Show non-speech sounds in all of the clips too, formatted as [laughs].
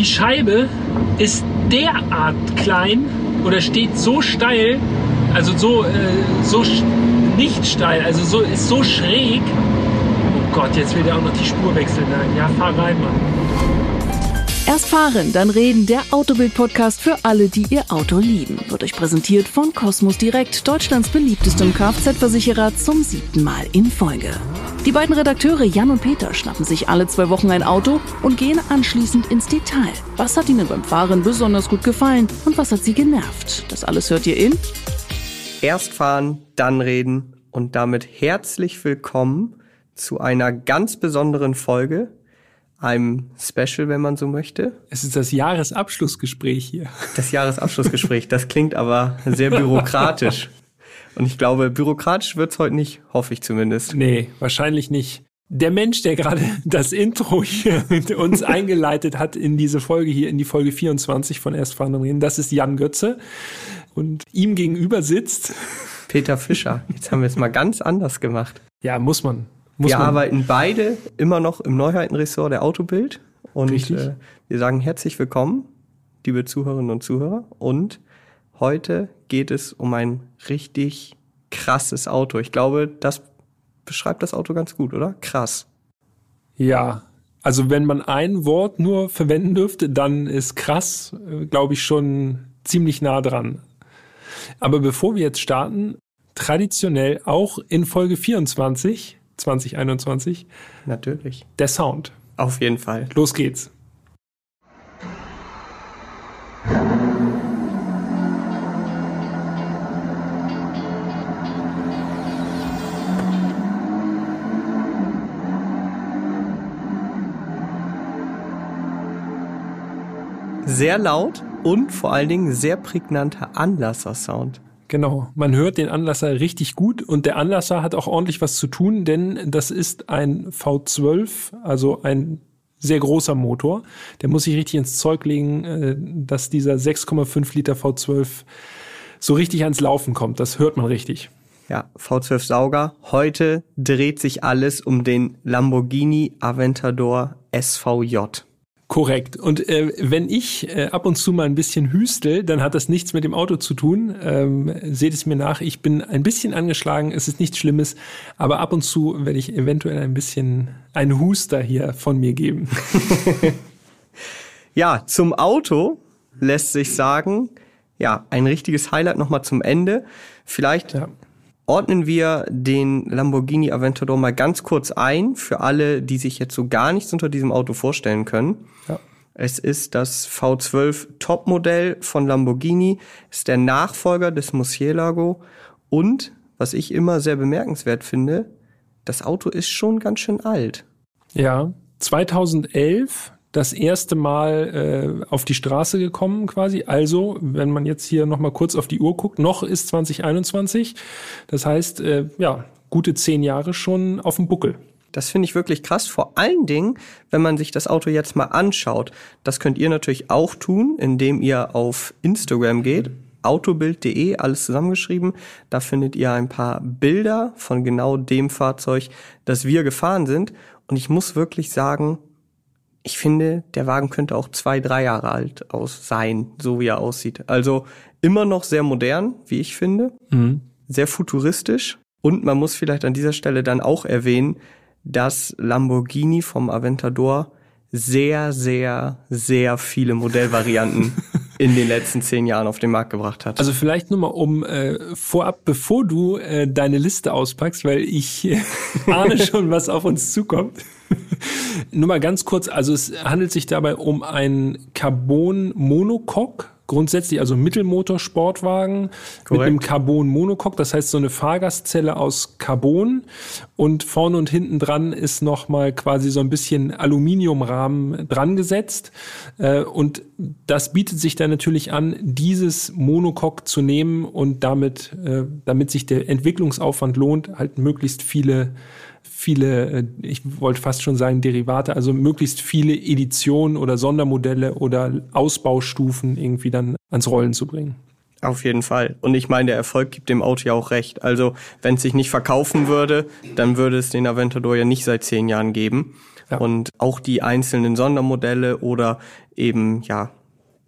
Die Scheibe ist derart klein oder steht so steil, also so, äh, so nicht steil, also so, ist so schräg. Oh Gott, jetzt will er auch noch die Spur wechseln. Ja, fahr rein, Mann. Erst fahren, dann reden, der Autobild-Podcast für alle, die ihr Auto lieben. Wird euch präsentiert von Cosmos Direkt, Deutschlands beliebtestem Kfz-Versicherer zum siebten Mal in Folge. Die beiden Redakteure Jan und Peter schnappen sich alle zwei Wochen ein Auto und gehen anschließend ins Detail. Was hat ihnen beim Fahren besonders gut gefallen und was hat sie genervt? Das alles hört ihr in Erst fahren, dann reden und damit herzlich willkommen zu einer ganz besonderen Folge, einem Special, wenn man so möchte. Es ist das Jahresabschlussgespräch hier. Das Jahresabschlussgespräch, das klingt aber sehr bürokratisch. Und ich glaube, bürokratisch wird's heute nicht, hoffe ich zumindest. Nee, wahrscheinlich nicht. Der Mensch, der gerade das Intro hier uns eingeleitet hat in diese Folge hier, in die Folge 24 von Erstfahren und Reden, das ist Jan Götze und ihm gegenüber sitzt Peter Fischer. Jetzt haben wir es mal ganz anders gemacht. Ja, muss man. Muss wir man. arbeiten beide immer noch im Neuheitenressort der Autobild und äh, wir sagen herzlich willkommen, liebe Zuhörerinnen und Zuhörer. Und heute geht es um ein richtig krasses Auto. Ich glaube, das beschreibt das Auto ganz gut, oder? Krass. Ja, also wenn man ein Wort nur verwenden dürfte, dann ist krass, äh, glaube ich, schon ziemlich nah dran. Aber bevor wir jetzt starten, traditionell auch in Folge 24, 2021. Natürlich. Der Sound. Auf jeden Fall. Los geht's. Sehr laut und vor allen Dingen sehr prägnanter Anlasser-Sound. Genau, man hört den Anlasser richtig gut und der Anlasser hat auch ordentlich was zu tun, denn das ist ein V12, also ein sehr großer Motor. Der muss sich richtig ins Zeug legen, äh, dass dieser 6,5 Liter V12 so richtig ans Laufen kommt. Das hört man richtig. Ja, V12 Sauger. Heute dreht sich alles um den Lamborghini Aventador SVJ. Korrekt. Und äh, wenn ich äh, ab und zu mal ein bisschen hüstel, dann hat das nichts mit dem Auto zu tun. Ähm, seht es mir nach. Ich bin ein bisschen angeschlagen. Es ist nichts Schlimmes. Aber ab und zu werde ich eventuell ein bisschen einen Huster hier von mir geben. [laughs] ja, zum Auto lässt sich sagen, ja, ein richtiges Highlight nochmal zum Ende. Vielleicht ja ordnen wir den Lamborghini Aventador mal ganz kurz ein für alle, die sich jetzt so gar nichts unter diesem Auto vorstellen können. Ja. Es ist das V12 Topmodell von Lamborghini, ist der Nachfolger des Murcielago und was ich immer sehr bemerkenswert finde, das Auto ist schon ganz schön alt. Ja, 2011 das erste Mal äh, auf die Straße gekommen quasi. Also, wenn man jetzt hier nochmal kurz auf die Uhr guckt, noch ist 2021. Das heißt, äh, ja, gute zehn Jahre schon auf dem Buckel. Das finde ich wirklich krass. Vor allen Dingen, wenn man sich das Auto jetzt mal anschaut. Das könnt ihr natürlich auch tun, indem ihr auf Instagram geht. Autobild.de, alles zusammengeschrieben. Da findet ihr ein paar Bilder von genau dem Fahrzeug, das wir gefahren sind. Und ich muss wirklich sagen, ich finde, der Wagen könnte auch zwei, drei Jahre alt aus sein, so wie er aussieht. Also immer noch sehr modern, wie ich finde, mhm. sehr futuristisch. Und man muss vielleicht an dieser Stelle dann auch erwähnen, dass Lamborghini vom Aventador sehr, sehr, sehr viele Modellvarianten [laughs] in den letzten zehn Jahren auf den Markt gebracht hat. Also vielleicht nur mal um äh, vorab, bevor du äh, deine Liste auspackst, weil ich äh, [laughs] ahne schon, was auf uns zukommt. [laughs] nur mal ganz kurz, also es handelt sich dabei um ein Carbon Monocoque grundsätzlich also Mittelmotor-Sportwagen mit einem Carbon-Monocoque, das heißt so eine Fahrgastzelle aus Carbon. Und vorne und hinten dran ist nochmal quasi so ein bisschen Aluminiumrahmen dran gesetzt äh, und das bietet sich dann natürlich an, dieses Monocoque zu nehmen und damit, äh, damit sich der Entwicklungsaufwand lohnt, halt möglichst viele viele, äh, ich wollte fast schon sagen Derivate, also möglichst viele Editionen oder Sondermodelle oder Ausbaustufen irgendwie dann ans Rollen zu bringen. Auf jeden Fall. Und ich meine, der Erfolg gibt dem Auto ja auch recht. Also, wenn es sich nicht verkaufen würde, dann würde es den Aventador ja nicht seit zehn Jahren geben. Ja. Und auch die einzelnen Sondermodelle oder eben, ja,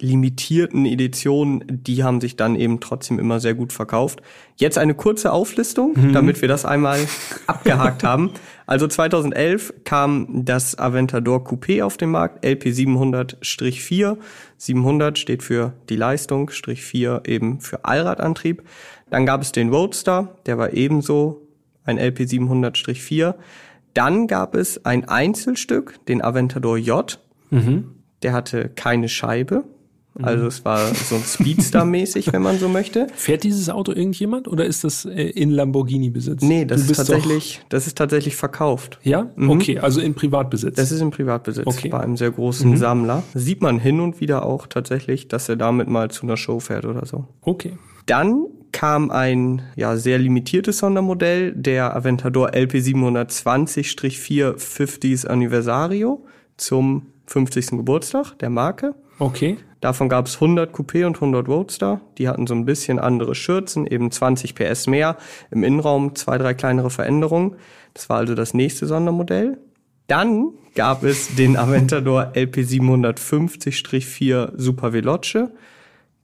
limitierten Editionen, die haben sich dann eben trotzdem immer sehr gut verkauft. Jetzt eine kurze Auflistung, Mhm. damit wir das einmal [laughs] abgehakt haben. Also 2011 kam das Aventador Coupé auf den Markt, LP 700-4. 700 steht für die Leistung, Strich 4 eben für Allradantrieb. Dann gab es den Roadster, der war ebenso ein LP 700-4. Dann gab es ein Einzelstück, den Aventador J. Der hatte keine Scheibe. Also es war so ein Speedster-mäßig, wenn man so möchte. [laughs] Fährt dieses Auto irgendjemand oder ist das äh, in Lamborghini-Besitz? Nee, das ist tatsächlich, das ist tatsächlich verkauft. Ja? Okay, also in Privatbesitz. Das ist im Privatbesitz Okay. bei einem sehr großen Sammler. Sieht man hin und wieder auch tatsächlich, dass er damit mal zu einer Show fährt oder so. okay. Dann kam ein ja, sehr limitiertes Sondermodell, der Aventador LP 720-4 50s Anniversario zum 50. Geburtstag der Marke. Okay. Davon gab es 100 Coupé und 100 Roadster. Die hatten so ein bisschen andere Schürzen, eben 20 PS mehr. Im Innenraum zwei, drei kleinere Veränderungen. Das war also das nächste Sondermodell. Dann gab es den Aventador [laughs] LP 750-4 Super Veloce.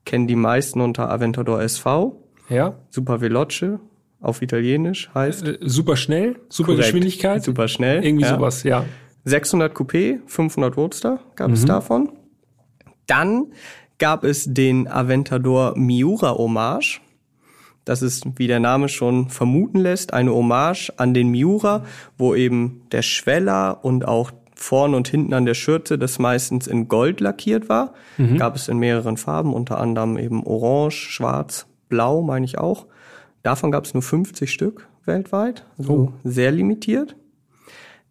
Kennen die meisten unter Aventador SV. Ja. Super Veloce auf Italienisch heißt. Äh, super schnell, super Korrekt. Geschwindigkeit. Super schnell. Irgendwie ja. sowas, ja. 600 Coupé, 500 Roadster gab es davon. Dann gab es den Aventador Miura Hommage. Das ist, wie der Name schon vermuten lässt, eine Hommage an den Miura, wo eben der Schweller und auch vorn und hinten an der Schürze das meistens in Gold lackiert war. Gab es in mehreren Farben, unter anderem eben Orange, Schwarz, Blau, meine ich auch. Davon gab es nur 50 Stück weltweit, also sehr limitiert.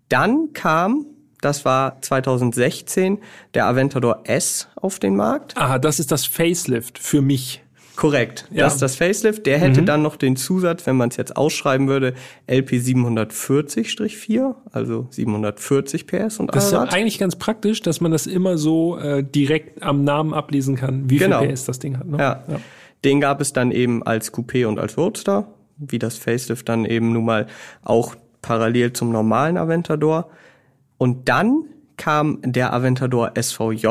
Dann kam, das war 2016, der Aventador S auf den Markt. Aha, das ist das Facelift für mich. Korrekt. Ja. Das ist das Facelift. Der hätte dann noch den Zusatz, wenn man es jetzt ausschreiben würde, LP 740-4, also 740 PS und Das ist ja eigentlich ganz praktisch, dass man das immer so äh, direkt am Namen ablesen kann, wie Genau. viel PS das Ding hat. Ne? Ja. Den gab es dann eben als Coupé und als Roadster, wie das Facelift dann eben nun mal auch parallel zum normalen Aventador. Und dann kam der Aventador SVJ.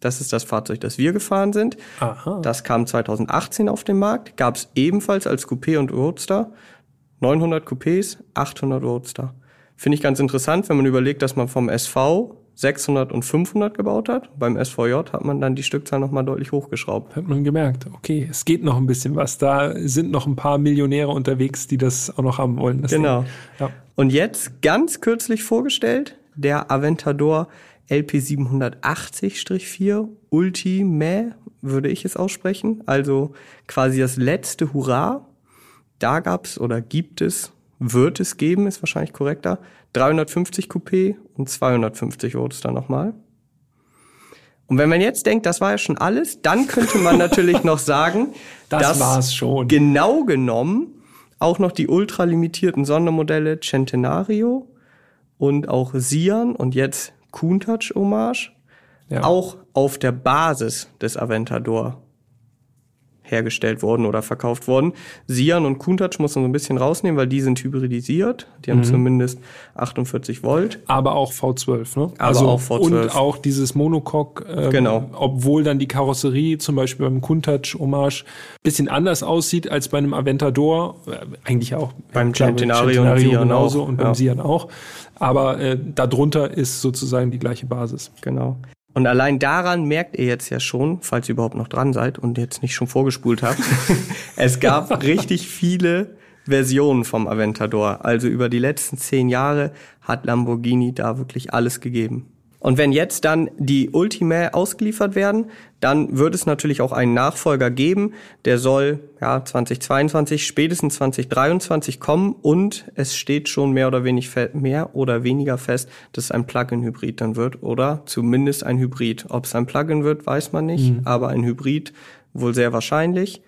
Das ist das Fahrzeug, das wir gefahren sind. Aha. Das kam 2018 auf den Markt. Gab es ebenfalls als Coupé und Roadster. 900 Coupés, 800 Roadster. Finde ich ganz interessant, wenn man überlegt, dass man vom SV 600 und 500 gebaut hat. Beim SVJ hat man dann die Stückzahl nochmal deutlich hochgeschraubt. Hat man gemerkt, okay, es geht noch ein bisschen was. Da sind noch ein paar Millionäre unterwegs, die das auch noch haben wollen. das Genau. Ja. Und jetzt ganz kürzlich vorgestellt, der Aventador LP 780-4 Ultime, würde ich es aussprechen. Also quasi das letzte Hurra. Da gab's oder gibt es, wird es geben, ist wahrscheinlich korrekter, 350 Coupé und 250 Roadster nochmal. Und wenn man jetzt denkt, das war ja schon alles, dann könnte man [laughs] natürlich noch sagen, Das dass war's schon. Genau genommen auch noch die ultralimitierten Sondermodelle Centenario und auch Sian und jetzt Countach Hommage Ja. auch auf der Basis des Aventador hergestellt worden oder verkauft worden. Sian und Countach muss man so ein bisschen rausnehmen, weil die sind hybridisiert. Die Mhm. haben zumindest 48 Volt. Aber auch V12, ne? Aber auch V12. Und auch dieses Monocoque, ähm, Genau. obwohl dann die Karosserie zum Beispiel beim Countach Hommage bisschen anders aussieht als bei einem Aventador, äh, eigentlich auch. Beim klar, Centenario und Sian genauso auch, und beim ja. Sian auch. Aber äh, darunter ist sozusagen die gleiche Basis. Genau. Und allein daran merkt ihr jetzt ja schon, falls ihr überhaupt noch dran seid und jetzt nicht schon vorgespult habt, [laughs] es gab richtig viele Versionen vom Aventador. Also über die letzten zehn Jahre hat Lamborghini da wirklich alles gegeben. Und wenn jetzt dann die Ultima ausgeliefert werden, dann wird es natürlich auch einen Nachfolger geben. Der soll ja 2022, spätestens 2023 kommen und es steht schon mehr oder, wenig mehr oder weniger fest, dass es ein Plug-in-Hybrid dann wird oder zumindest ein Hybrid. Ob es ein Plug-in wird, weiß man nicht, aber ein Hybrid wohl sehr wahrscheinlich.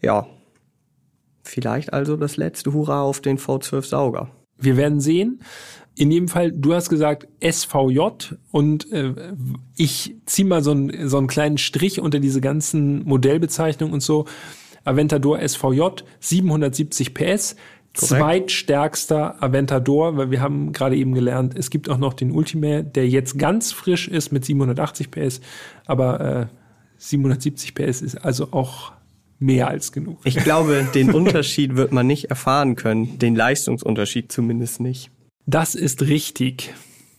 Ja, vielleicht also das letzte Hurra auf den V12 Sauger. Wir werden sehen. In jedem Fall, du hast gesagt SVJ und äh, ich ziehe mal so, einen so einen kleinen Strich unter diese ganzen Modellbezeichnungen und so. Aventador SVJ, 770 PS. zweitstärkster Aventador, weil wir haben gerade eben gelernt, es gibt auch noch den Ultimate, der jetzt ganz frisch ist mit 780 PS, aber äh, 770 PS ist also auch mehr als genug. Ich glaube, den [laughs] Unterschied wird man nicht erfahren können, den Leistungsunterschied zumindest nicht. Das ist richtig.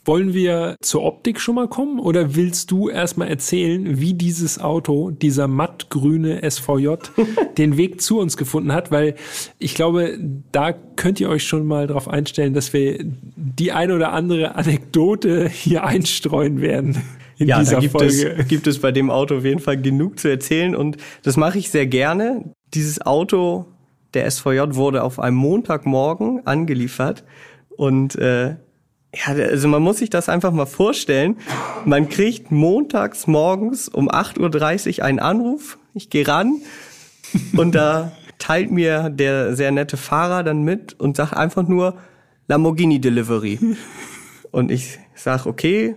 Wollen wir zur Optik schon mal kommen oder willst du erstmal erzählen, wie dieses Auto, dieser mattgrüne SVJ, [laughs] den Weg zu uns gefunden hat? Weil ich glaube, da könnt ihr euch schon mal darauf einstellen, dass wir die ein oder andere Anekdote hier einstreuen werden. In ja, dieser da gibt Folge. es, gibt es bei dem Auto auf jeden Fall genug zu erzählen und das mache ich sehr gerne. Dieses Auto, der SVJ, wurde auf einem Montagmorgen angeliefert und äh, ja, also man muss sich das einfach mal vorstellen. Man kriegt montags morgens um 8.30 Uhr einen Anruf. Ich gehe ran und da teilt mir der sehr nette Fahrer dann mit und sagt einfach nur Lamborghini Delivery. Und ich sag okay,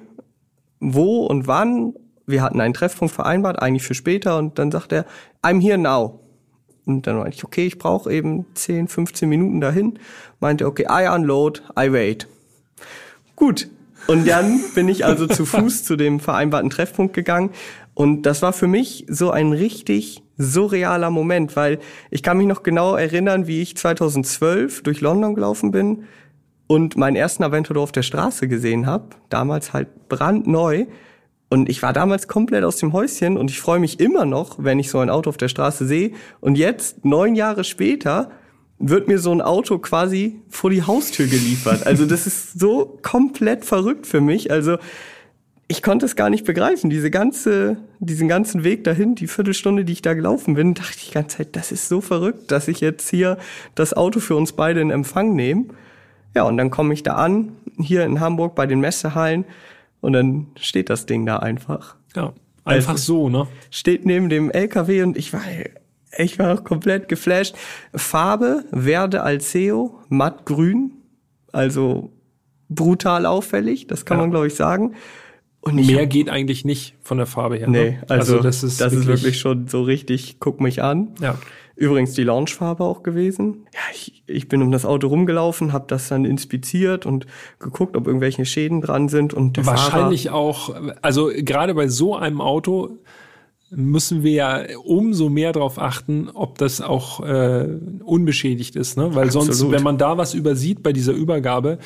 wo und wann? Wir hatten einen Treffpunkt vereinbart, eigentlich für später. Und dann sagt er, I'm here now. Und dann meinte ich, okay, ich brauche eben 10, 15 Minuten dahin. Meinte, okay, I unload, I wait. Gut. Und dann bin ich also zu Fuß zu dem vereinbarten Treffpunkt gegangen. Und das war für mich so ein richtig surrealer Moment, weil ich kann mich noch genau erinnern, wie ich 2012 durch London gelaufen bin und meinen ersten Aventador auf der Straße gesehen habe. Damals halt brandneu. Und ich war damals komplett aus dem Häuschen und ich freue mich immer noch, wenn ich so ein Auto auf der Straße sehe. Und jetzt, neun Jahre später, wird mir so ein Auto quasi vor die Haustür geliefert. Also das ist so komplett verrückt für mich. Also ich konnte es gar nicht begreifen. Diese ganze, diesen ganzen Weg dahin, die Viertelstunde, die ich da gelaufen bin, dachte ich die ganze Zeit, das ist so verrückt, dass ich jetzt hier das Auto für uns beide in Empfang nehme. Ja, und dann komme ich da an, hier in Hamburg bei den Messehallen, und dann steht das Ding da einfach. Ja, einfach Also- so, ne? Steht neben dem LKW und ich war, ich war komplett geflasht. Farbe Verde Alceo, mattgrün, also brutal auffällig, das kann Ja. man glaube ich sagen. Und Mehr geht eigentlich nicht von der Farbe her. Nee, ne? also, das, ist, wirklich schon so richtig, guck mich an. Ja. Übrigens die Launchfarbe auch gewesen. Ja, ich, ich bin um das Auto rumgelaufen, habe das dann inspiziert und geguckt, ob irgendwelche Schäden dran sind. Und Wahrscheinlich auch, also gerade bei so einem Auto müssen wir ja umso mehr darauf achten, ob das auch äh, unbeschädigt ist, ne? Weil sonst, Absolut. wenn man da was übersieht bei dieser Übergabe,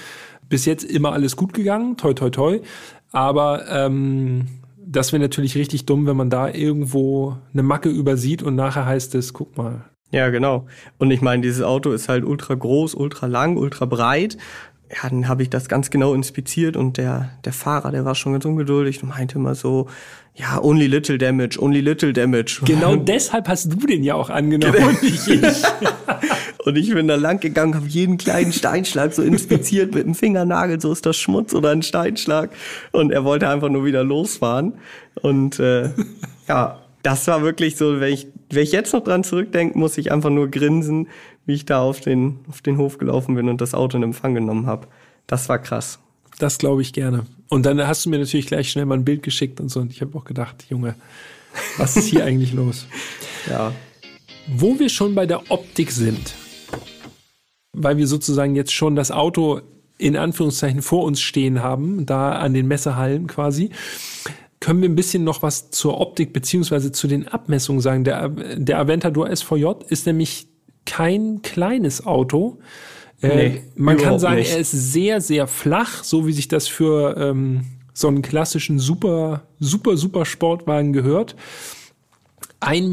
bis jetzt immer alles gut gegangen, toi toi toi. Aber ähm, das wäre natürlich richtig dumm, wenn man da irgendwo eine Macke übersieht und nachher heißt es, guck mal. Ja, genau. Und ich meine, dieses Auto ist halt ultra groß, ultra lang, ultra breit. Ja, dann habe ich das ganz genau inspiziert und der, der Fahrer, der war schon ganz ungeduldig und meinte immer so, ja, only little damage, only little damage. [laughs] Genau deshalb hast du den ja auch angenommen und nicht ich. [laughs] Und ich bin da lang gegangen, habe jeden kleinen Steinschlag so inspiziert mit dem Fingernagel, so ist das Schmutz oder ein Steinschlag. Und er wollte einfach nur wieder losfahren. Und äh, ja, das war wirklich so, wenn ich, wenn ich jetzt noch dran zurückdenke, muss ich einfach nur grinsen, wie ich da auf den, auf den Hof gelaufen bin und das Auto in Empfang genommen habe. Das war krass. Das glaube ich gerne. Und dann hast du mir natürlich gleich schnell mal ein Bild geschickt und so. Und ich habe auch gedacht, Junge, was ist hier [laughs] eigentlich los? Ja. Wo wir schon bei der Optik sind, weil wir sozusagen jetzt schon das Auto in Anführungszeichen vor uns stehen haben, da an den Messehallen quasi, können wir ein bisschen noch was zur Optik beziehungsweise zu den Abmessungen sagen. Der, der Aventador SVJ ist nämlich kein kleines Auto. Äh, Nee, man kann sagen, nicht. er ist sehr, sehr flach, so wie sich das für ähm, so einen klassischen super, super, super Sportwagen gehört. 1,14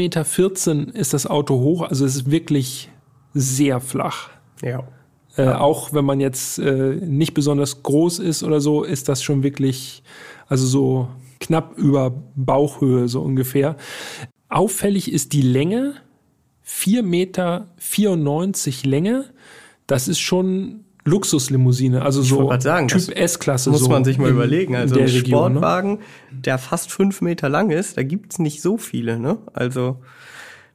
Meter ist das Auto hoch, also es ist wirklich sehr flach. Ja. Äh, auch wenn man jetzt äh, nicht besonders groß ist oder so, ist das schon wirklich, also so knapp über Bauchhöhe so ungefähr. Auffällig ist die Länge, 4,94 Meter Länge. Das ist schon Luxuslimousine, also so sagen, Typ S-Klasse. Muss so man sich mal überlegen. Also der ein Region, ne? Sportwagen, der fast fünf Meter lang ist, da gibt's nicht so viele. Ne? Also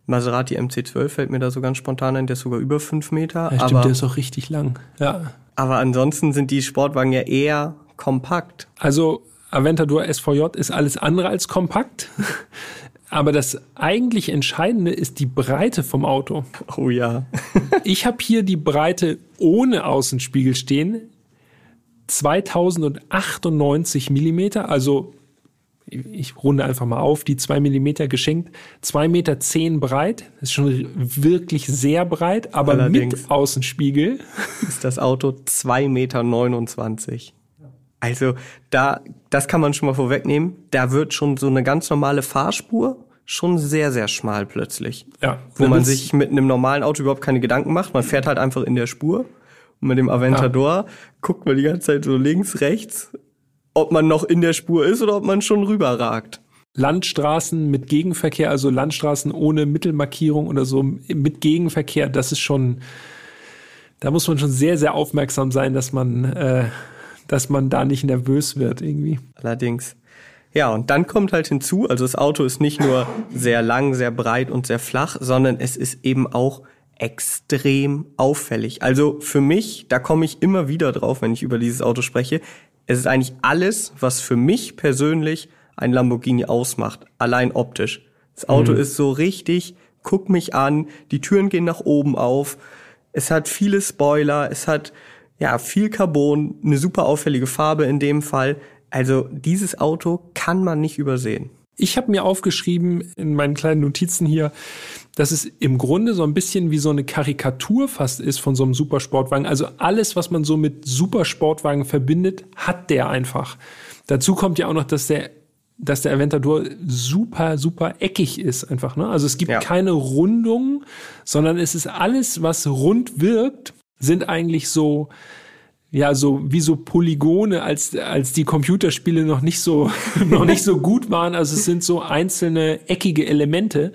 Maserati MC12 fällt mir da so ganz spontan ein, der ist sogar über fünf Meter. Ja, stimmt, aber, der ist auch richtig lang. Ja. aber ansonsten sind die Sportwagen ja eher kompakt. Also Aventador SVJ ist alles andere als kompakt. [laughs] Aber das eigentlich Entscheidende ist die Breite vom Auto. Oh ja. [laughs] ich habe hier die Breite ohne Außenspiegel stehen. 2098 Millimeter, also ich runde einfach mal auf, die zwei Millimeter geschenkt, zwei Meter zehn breit, das ist schon wirklich sehr breit, aber Allerdings mit Außenspiegel ist das Auto zwei Meter. 29. Also da, das kann man schon mal vorwegnehmen. Da wird schon so eine ganz normale Fahrspur schon sehr, sehr schmal plötzlich. Ja. Wo man sich mit einem normalen Auto überhaupt keine Gedanken macht. Man fährt halt einfach in der Spur. Und mit dem Aventador ja. guckt man die ganze Zeit so links, rechts, ob man noch in der Spur ist oder ob man schon rüberragt. Landstraßen mit Gegenverkehr, also Landstraßen ohne Mittelmarkierung oder so mit Gegenverkehr, das ist schon, da muss man schon sehr, sehr aufmerksam sein, dass man äh, dass man da nicht nervös wird irgendwie. Allerdings. Ja, und dann kommt halt hinzu, also das Auto ist nicht nur sehr lang, sehr breit und sehr flach, sondern es ist eben auch extrem auffällig. Also für mich, da komme ich immer wieder drauf, wenn ich über dieses Auto spreche, es ist eigentlich alles, was für mich persönlich ein Lamborghini ausmacht, allein optisch. Das Auto mhm. ist so richtig, guck mich an, die Türen gehen nach oben auf, es hat viele Spoiler, es hat ja, viel Carbon, eine super auffällige Farbe in dem Fall. Also dieses Auto kann man nicht übersehen. Ich habe mir aufgeschrieben in meinen kleinen Notizen hier, dass es im Grunde so ein bisschen wie so eine Karikatur fast ist von so einem Supersportwagen. Also alles, was man so mit Supersportwagen verbindet, hat der einfach. Dazu kommt ja auch noch, dass der dass der Aventador super, super eckig ist einfach. Ne? Also es gibt ja. keine Rundung, sondern es ist alles, was rund wirkt, sind eigentlich so, ja, so wie so Polygone, als, als die Computerspiele noch nicht so, [laughs] noch nicht so gut waren. Also es sind so einzelne eckige Elemente,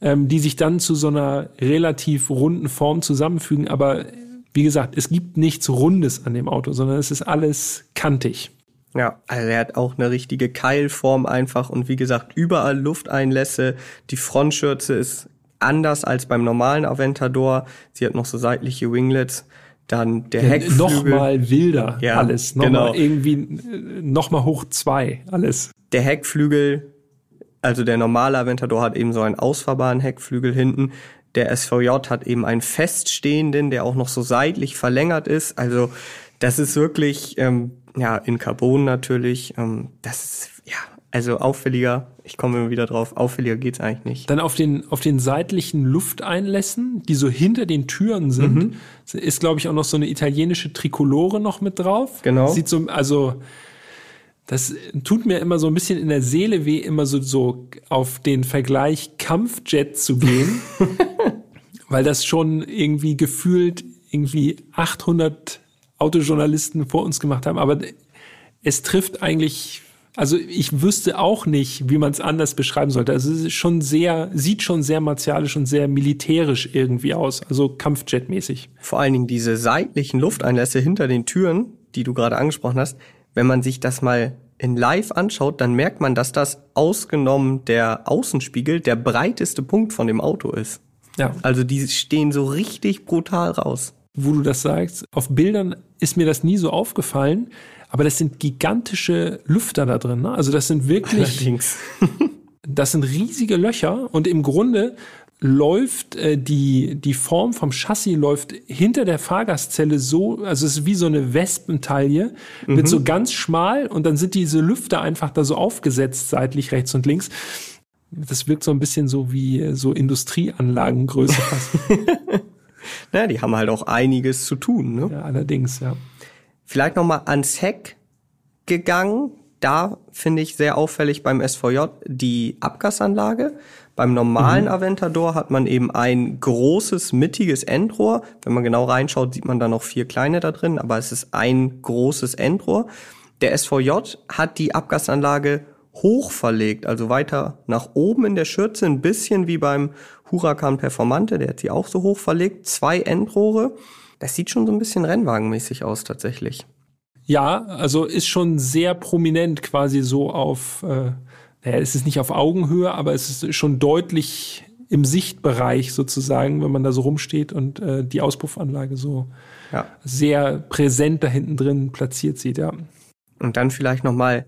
ähm, die sich dann zu so einer relativ runden Form zusammenfügen. Aber wie gesagt, es gibt nichts Rundes an dem Auto, sondern es ist alles kantig. Ja, also er hat auch eine richtige Keilform einfach und wie gesagt, überall Lufteinlässe. Die Frontschürze ist anders als beim normalen Aventador. Sie hat noch so seitliche Winglets. Dann der Heckflügel. Noch mal wilder ja, alles. Noch genau. mal irgendwie noch mal hoch zwei alles. Der Heckflügel, also der normale Aventador hat eben so einen ausfahrbaren Heckflügel hinten. Der SVJ hat eben einen feststehenden, der auch noch so seitlich verlängert ist. Also das ist wirklich, ähm, ja, in Carbon natürlich. Ähm, das ist, ja, also auffälliger, ich komme immer wieder drauf, auffälliger geht's eigentlich nicht. Dann auf den, auf den seitlichen Lufteinlässen, die so hinter den Türen sind, mhm. ist, glaube ich, auch noch so eine italienische Trikolore noch mit drauf. Genau. Sieht so, also, das tut mir immer so ein bisschen in der Seele weh, immer so, so auf den Vergleich Kampfjet zu gehen. [laughs] weil das schon irgendwie gefühlt irgendwie 800 Autojournalisten vor uns gemacht haben. Aber es trifft eigentlich also ich wüsste auch nicht, wie man es anders beschreiben sollte. Also es ist schon sehr, sieht schon sehr martialisch und sehr militärisch irgendwie aus, also Kampfjet-mäßig. Vor allen Dingen diese seitlichen Lufteinlässe hinter den Türen, die du gerade angesprochen hast, wenn man sich das mal in Live anschaut, dann merkt man, dass das ausgenommen der Außenspiegel der breiteste Punkt von dem Auto ist. Ja. Also die stehen so richtig brutal raus. Wo du das sagst, auf Bildern ist mir das nie so aufgefallen. Aber das sind gigantische Lüfter da drin. Ne? Also das sind wirklich, Allerdings. [laughs] das sind riesige Löcher und im Grunde läuft äh, die, die Form vom Chassis läuft hinter der Fahrgastzelle so, also es ist wie so eine Wespentaille, mhm. wird so ganz schmal und dann sind diese Lüfter einfach da so aufgesetzt, seitlich rechts und links. Das wirkt so ein bisschen so wie so Industrieanlagengröße fast. [laughs] naja, die haben halt auch einiges zu tun, ne? Ja, allerdings, ja. Vielleicht nochmal ans Heck gegangen. Da finde ich sehr auffällig beim SVJ die Abgasanlage. Beim normalen mhm. Aventador hat man eben ein großes, mittiges Endrohr. Wenn man genau reinschaut, sieht man da noch vier kleine da drin, aber es ist ein großes Endrohr. Der SVJ hat die Abgasanlage hoch verlegt, also weiter nach oben in der Schürze, ein bisschen wie beim Huracan Performante, der hat sie auch so hoch verlegt. Zwei Endrohre. Das sieht schon so ein bisschen Rennwagenmäßig aus tatsächlich. Ja, also ist schon sehr prominent quasi so auf, äh, naja, es ist nicht auf Augenhöhe, aber es ist schon deutlich im Sichtbereich sozusagen, wenn man da so rumsteht und äh, die Auspuffanlage so ja. sehr präsent da hinten drin platziert sieht, ja. Und dann vielleicht nochmal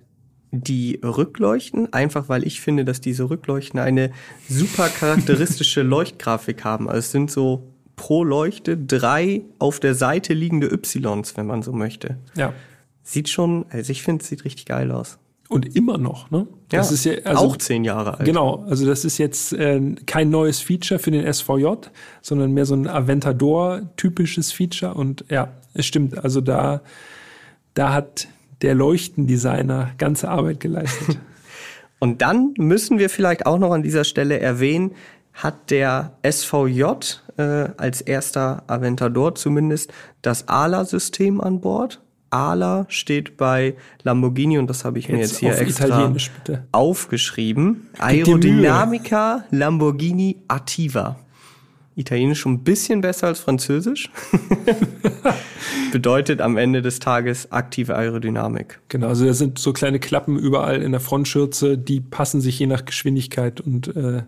die Rückleuchten, einfach weil ich finde, dass diese Rückleuchten eine super charakteristische [laughs] Leuchtgrafik haben. Also es sind so pro Leuchte drei auf der Seite liegende Ys, wenn man so möchte. Ja. Sieht schon, also ich finde, es sieht richtig geil aus. Und immer noch, ne? Das ja, ist ja also, auch zehn Jahre alt. Genau, also das ist jetzt äh, kein neues Feature für den SVJ, sondern mehr so ein Aventador-typisches Feature. Und ja, es stimmt. Also da, da hat der Leuchtendesigner ganze Arbeit geleistet. [laughs] Und dann müssen wir vielleicht auch noch an dieser Stelle erwähnen, hat der SVJ äh, als erster Aventador zumindest das ALA-System an Bord. ALA steht bei Lamborghini und das habe ich jetzt mir jetzt hier extra aufgeschrieben. Aerodynamica Lamborghini Attiva. Italienisch schon ein bisschen besser als Französisch. [laughs] Bedeutet am Ende des Tages aktive Aerodynamik. Genau, also da sind so kleine Klappen überall in der Frontschürze, die passen sich je nach Geschwindigkeit und äh,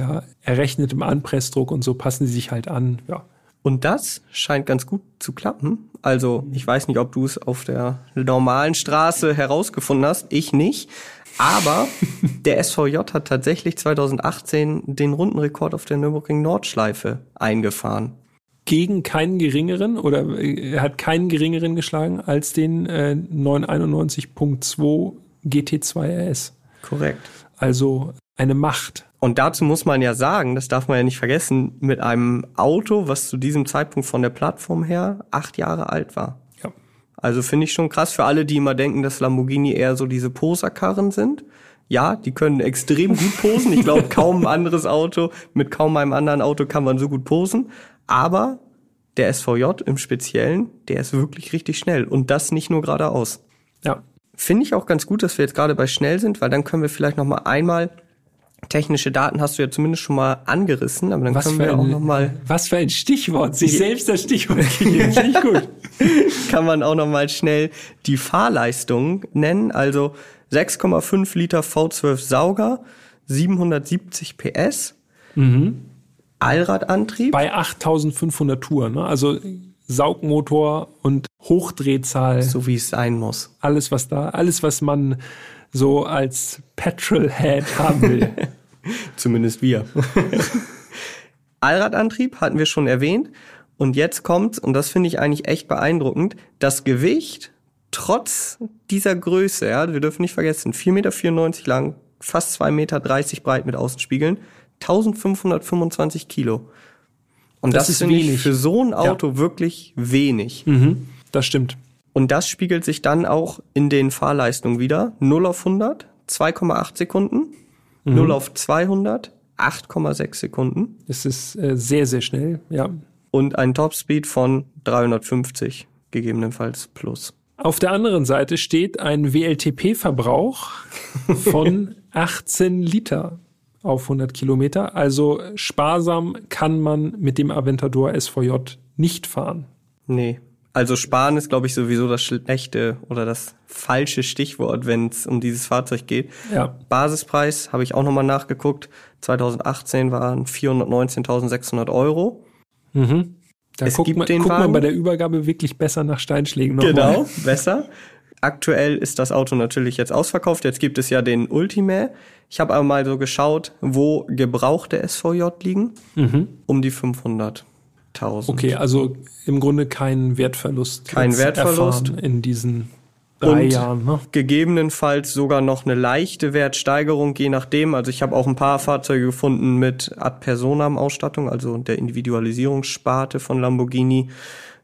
ja, errechnetem Anpressdruck und so passen sie sich halt an. Ja. Und das scheint ganz gut zu klappen. Also ich weiß nicht, ob du es auf der normalen Straße herausgefunden hast. Ich nicht. Aber [laughs] der SVJ hat tatsächlich 2018 den Rundenrekord auf der Nürburgring Nordschleife eingefahren. Gegen keinen geringeren oder äh, er hat keinen geringeren geschlagen als den äh, 991.2 GT2 RS. Korrekt. Also eine Macht. Und dazu muss man ja sagen, das darf man ja nicht vergessen, mit einem Auto, was zu diesem Zeitpunkt von der Plattform her acht Jahre alt war. Ja. Also finde ich schon krass für alle, die immer denken, dass Lamborghini eher so diese Poserkarren sind. Ja, die können extrem gut posen. Ich glaube, kaum ein anderes Auto, mit kaum einem anderen Auto kann man so gut posen. Aber der SVJ im Speziellen, der ist wirklich richtig schnell. Und das nicht nur geradeaus. Ja. Finde ich auch ganz gut, dass wir jetzt gerade bei schnell sind, weil dann können wir vielleicht noch mal einmal technische Daten hast du ja zumindest schon mal angerissen, aber dann was können wir ein, auch noch mal was für ein Stichwort, sich selbst das Stichwort geben, finde ich gut. [laughs] Kann man auch noch mal schnell die Fahrleistung nennen, also 6,5 Liter V12 Sauger, 770 PS, mhm. Allradantrieb bei 8500 Touren, ne? also Saugmotor und Hochdrehzahl, so wie es sein muss. Alles was da, alles was man so als Petrolhead haben will. [laughs] Zumindest wir. [laughs] Allradantrieb hatten wir schon erwähnt. Und jetzt kommt, und das finde ich eigentlich echt beeindruckend, das Gewicht trotz dieser Größe, ja, wir dürfen nicht vergessen, 4,94 Meter lang, fast 2,30 Meter breit mit Außenspiegeln, 1525 Kilo. Und das, das ist wenig. für so ein Auto ja. wirklich wenig. Mhm, das stimmt. Und das spiegelt sich dann auch in den Fahrleistungen wieder. 0 auf 100, 2,8 Sekunden. Mhm. 0 auf 200, 8,6 Sekunden. Es ist äh, sehr, sehr schnell, ja. Und ein Topspeed von 350, gegebenenfalls plus. Auf der anderen Seite steht ein WLTP-Verbrauch von [laughs] 18 Liter auf 100 Kilometer. Also sparsam kann man mit dem Aventador SVJ nicht fahren. Nee, also sparen ist, glaube ich, sowieso das schlechte oder das falsche Stichwort, wenn es um dieses Fahrzeug geht. Ja. Basispreis habe ich auch nochmal nachgeguckt. 2018 waren 419.600 Euro. Mhm. Da es guckt, gibt man, den guckt man bei der Übergabe wirklich besser nach Steinschlägen. Noch genau, [laughs] besser. Aktuell ist das Auto natürlich jetzt ausverkauft. Jetzt gibt es ja den Ultima. Ich habe aber mal so geschaut, wo gebrauchte SVJ liegen. Mhm. Um die 500. 1000. Okay, also im Grunde kein Wertverlust. Kein Wertverlust in diesen drei und Jahren. Ne? Gegebenenfalls sogar noch eine leichte Wertsteigerung, je nachdem. Also ich habe auch ein paar Fahrzeuge gefunden mit Ad Personam Ausstattung, also der Individualisierungssparte von Lamborghini.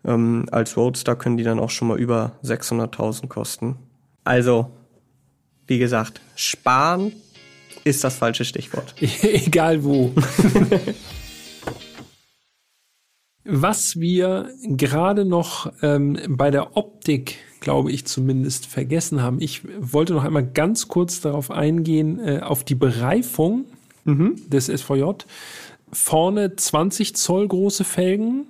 Ähm, als Roadster können die dann auch schon mal über 600.000 kosten. Also, wie gesagt, sparen ist das falsche Stichwort. [laughs] Egal wo. [laughs] Was wir gerade noch ähm, bei der Optik, glaube ich zumindest, vergessen haben. Ich wollte noch einmal ganz kurz darauf eingehen, äh, auf die Bereifung mhm. des SVJ. Vorne 20 Zoll große Felgen,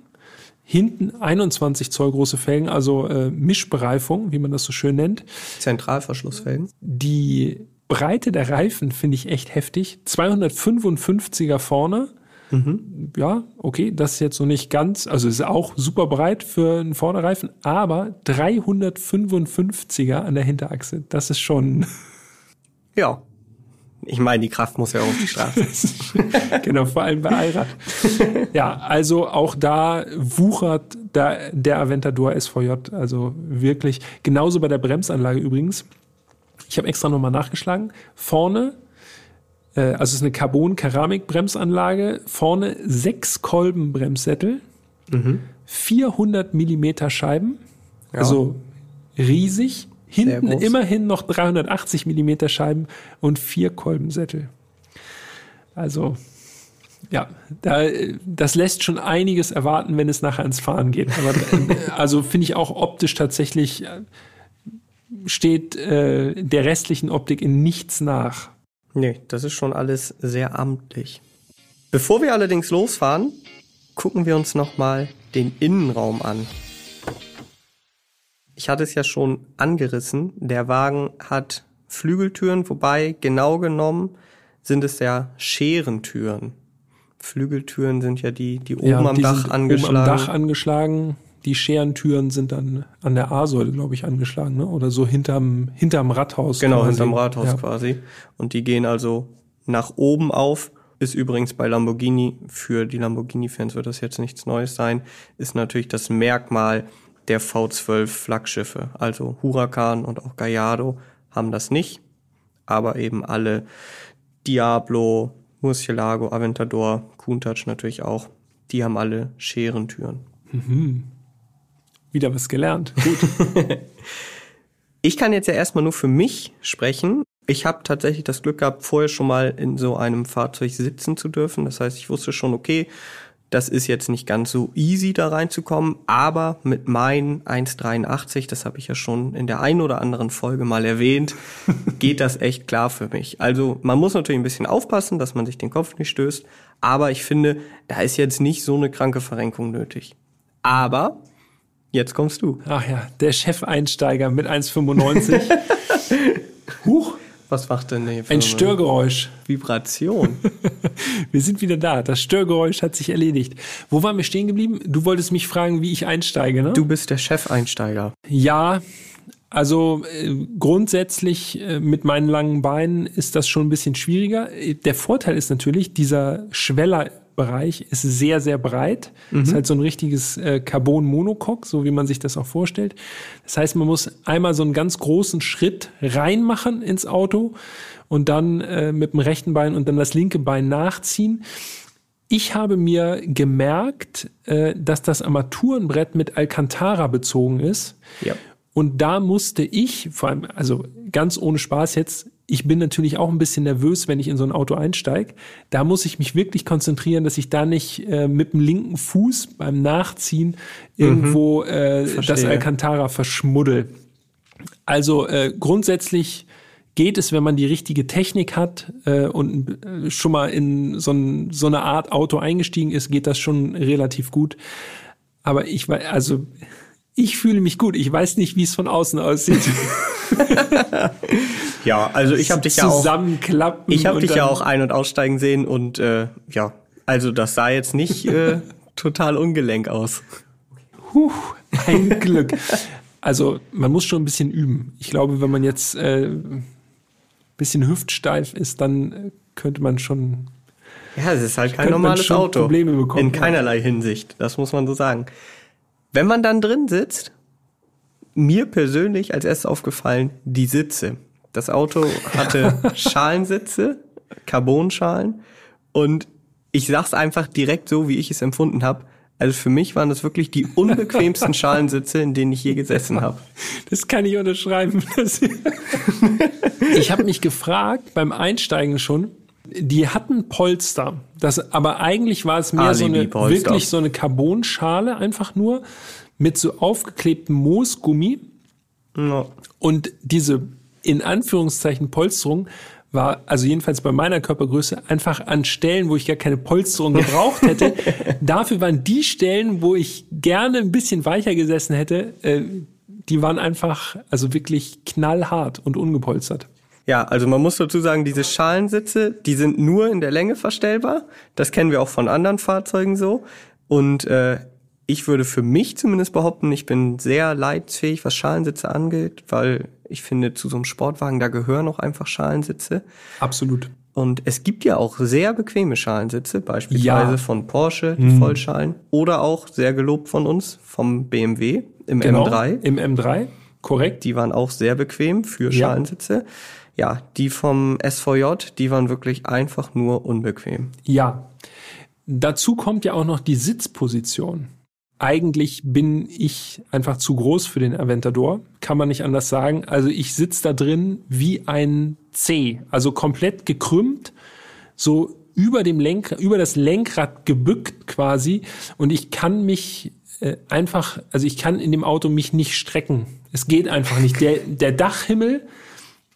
hinten 21 Zoll große Felgen, also äh, Mischbereifung, wie man das so schön nennt. Zentralverschlussfelgen. Die Breite der Reifen finde ich echt heftig. 255er vorne, Mhm. Ja, okay, das ist jetzt so nicht ganz, also ist auch super breit für einen Vorderreifen, aber 355er an der Hinterachse, das ist schon. Ja. Ich meine, die Kraft muss ja auf die Straße. [laughs] genau, vor allem bei Allrad. ja, also auch da wuchert der, der Aventador SVJ, also wirklich. Genauso bei der Bremsanlage übrigens. Ich habe extra nochmal nachgeschlagen. Vorne äh, also es ist eine Carbon-Keramik-Bremsanlage, vorne sechs Kolben Bremssättel, mhm. 400 Millimeter Scheiben, ja. also riesig. Hinten immerhin noch 380 Millimeter Scheiben und vier Kolbensättel. Also ja, da, das lässt schon einiges erwarten, wenn es nachher ins Fahren geht. Aber äh, also finde ich auch optisch tatsächlich äh, steht äh, der restlichen Optik in nichts nach. Nee, das ist schon alles sehr amtlich. Bevor wir allerdings losfahren, gucken wir uns nochmal den Innenraum an. Ich hatte es ja schon angerissen. Der Wagen hat Flügeltüren, wobei genau genommen sind es ja Scherentüren. Flügeltüren sind ja die, die oben ja, am Dach angeschlagen. Oben am Dach angeschlagen die Scherentüren sind dann an der A-Säule, glaube ich, angeschlagen, ne? Oder so hinterm, hinterm Rathaus. Genau, quasi. hinterm Rathaus ja. quasi. Und die gehen also nach oben auf. Ist übrigens bei Lamborghini, für die Lamborghini-Fans wird das jetzt nichts Neues sein, ist natürlich das Merkmal der V12 Flaggschiffe. Also Huracan und auch Gallardo haben das nicht, aber eben alle Diablo, Murcielago, Aventador, Countach natürlich auch, die haben alle Scherentüren. Mhm. Wieder was gelernt. Gut. [laughs] ich kann jetzt ja erstmal nur für mich sprechen. Ich habe tatsächlich das Glück gehabt, vorher schon mal in so einem Fahrzeug sitzen zu dürfen. Das heißt, ich wusste schon, okay, das ist jetzt nicht ganz so easy da reinzukommen, aber mit meinen 1,83, das habe ich ja schon in der einen oder anderen Folge mal erwähnt, [laughs] geht das echt klar für mich. Also man muss natürlich ein bisschen aufpassen, dass man sich den Kopf nicht stößt, aber ich finde, da ist jetzt nicht so eine kranke Verrenkung nötig. Aber Jetzt kommst du. Ach ja, der Chefeinsteiger mit 1,95. [laughs] Huch. Was macht denn der? Ein Störgeräusch. Vibration. [laughs] wir sind wieder da. Das Störgeräusch hat sich erledigt. Wo waren wir stehen geblieben? Du wolltest mich fragen, wie ich einsteige, ne? Du bist der Chefeinsteiger. Ja, also äh, grundsätzlich äh, mit meinen langen Beinen ist das schon ein bisschen schwieriger. Der Vorteil ist natürlich, dieser Schweller Bereich ist sehr, sehr breit. Mhm. Ist halt so ein richtiges äh, Carbon-Monocoque, so wie man sich das auch vorstellt. Das heißt, man muss einmal so einen ganz großen Schritt reinmachen ins Auto und dann äh, mit dem rechten Bein und dann das linke Bein nachziehen. Ich habe mir gemerkt, äh, dass das Armaturenbrett mit Alcantara bezogen ist. Ja. Und da musste ich, vor allem, also ganz ohne Spaß jetzt, ich bin natürlich auch ein bisschen nervös, wenn ich in so ein Auto einsteige. Da muss ich mich wirklich konzentrieren, dass ich da nicht äh, mit dem linken Fuß beim Nachziehen irgendwo mhm. äh, das Alcantara verschmuddel. Also äh, grundsätzlich geht es, wenn man die richtige Technik hat äh, und äh, schon mal in so, ein, so eine Art Auto eingestiegen ist, geht das schon relativ gut. Aber ich weiß, also ich fühle mich gut. Ich weiß nicht, wie es von außen aussieht. [laughs] ja, also ich habe dich ja auch zusammenklappen. Ich habe dich ja auch ein- und aussteigen sehen und äh, ja, also das sah jetzt nicht äh, [laughs] total ungelenk aus. Huch, ein Glück. Also man muss schon ein bisschen üben. Ich glaube, wenn man jetzt äh, bisschen hüftsteif ist, dann könnte man schon. Ja, es ist halt kein normales Auto. Probleme bekommen. In keinerlei Hinsicht. Das muss man so sagen. Wenn man dann drin sitzt, mir persönlich als erstes aufgefallen, die Sitze. Das Auto hatte [laughs] Schalensitze, Carbonschalen und ich sag's einfach direkt so, wie ich es empfunden habe. Also für mich waren das wirklich die unbequemsten [laughs] Schalensitze, in denen ich je gesessen habe. Das kann ich unterschreiben. [laughs] ich habe mich gefragt beim Einsteigen schon, die hatten Polster, das aber eigentlich war es mehr so eine wirklich so eine Carbonschale einfach nur mit so aufgeklebtem Moosgummi. No. Und diese in Anführungszeichen Polsterung war, also jedenfalls bei meiner Körpergröße, einfach an Stellen, wo ich gar keine Polsterung [laughs] gebraucht hätte. Dafür waren die Stellen, wo ich gerne ein bisschen weicher gesessen hätte, äh, die waren einfach, also wirklich knallhart und ungepolstert. Ja, also man muss dazu sagen, diese Schalensitze, die sind nur in der Länge verstellbar. Das kennen wir auch von anderen Fahrzeugen so. Und äh, ich würde für mich zumindest behaupten, ich bin sehr leidfähig, was Schalensitze angeht, weil ich finde, zu so einem Sportwagen, da gehören auch einfach Schalensitze. Absolut. Und es gibt ja auch sehr bequeme Schalensitze, beispielsweise Ja. von Porsche, die Mhm. Vollschalen, oder auch sehr gelobt von uns vom BMW im Genau. M3. Im M3, korrekt. Die waren auch sehr bequem für. Schalensitze. Ja, die vom SVJ, die waren wirklich einfach nur unbequem. Ja. Dazu kommt ja auch noch die Sitzposition. Eigentlich bin ich einfach zu groß für den Aventador, kann man nicht anders sagen. Also ich sitze da drin wie ein C, also komplett gekrümmt, so über dem Lenk, über das Lenkrad gebückt quasi und ich kann mich äh, einfach, also ich kann in dem Auto mich nicht strecken. Es geht einfach nicht. Der, der Dachhimmel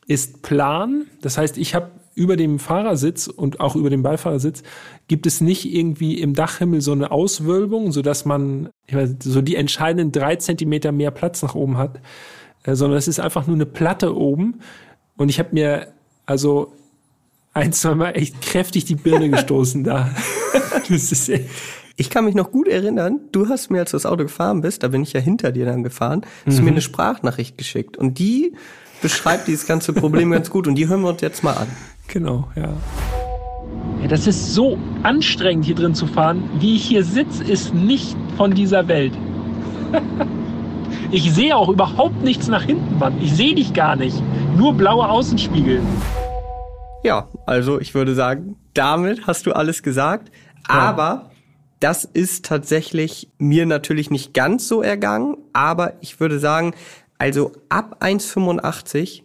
ist plan. Das heißt, ich habe über dem Fahrersitz und auch über dem Beifahrersitz gibt es nicht irgendwie im Dachhimmel so eine Auswölbung, so dass man ich weiß, so die entscheidenden drei Zentimeter mehr Platz nach oben hat, äh, sondern es ist einfach nur eine Platte oben. Und ich habe mir also ein, zwei Mal echt kräftig die Birne [laughs] gestoßen da. [laughs] Das ist echt, Ich kann mich noch gut erinnern, du hast mir, als du das Auto gefahren bist, da bin ich ja hinter dir dann gefahren, hast du mir eine Sprachnachricht geschickt. Und die beschreibt dieses ganze Problem ganz gut. Und die hören wir uns jetzt mal an. genau, ja. Ja, das ist so anstrengend hier drin zu fahren. Wie ich hier sitze, ist nicht von dieser Welt. [laughs] Ich sehe auch überhaupt nichts nach hinten, Mann. Ich sehe dich gar nicht. Nur blaue Außenspiegel. Ja, also ich würde sagen, damit hast du alles gesagt. Aber das ist tatsächlich mir natürlich nicht ganz so ergangen. Aber ich würde sagen, also ab 1,85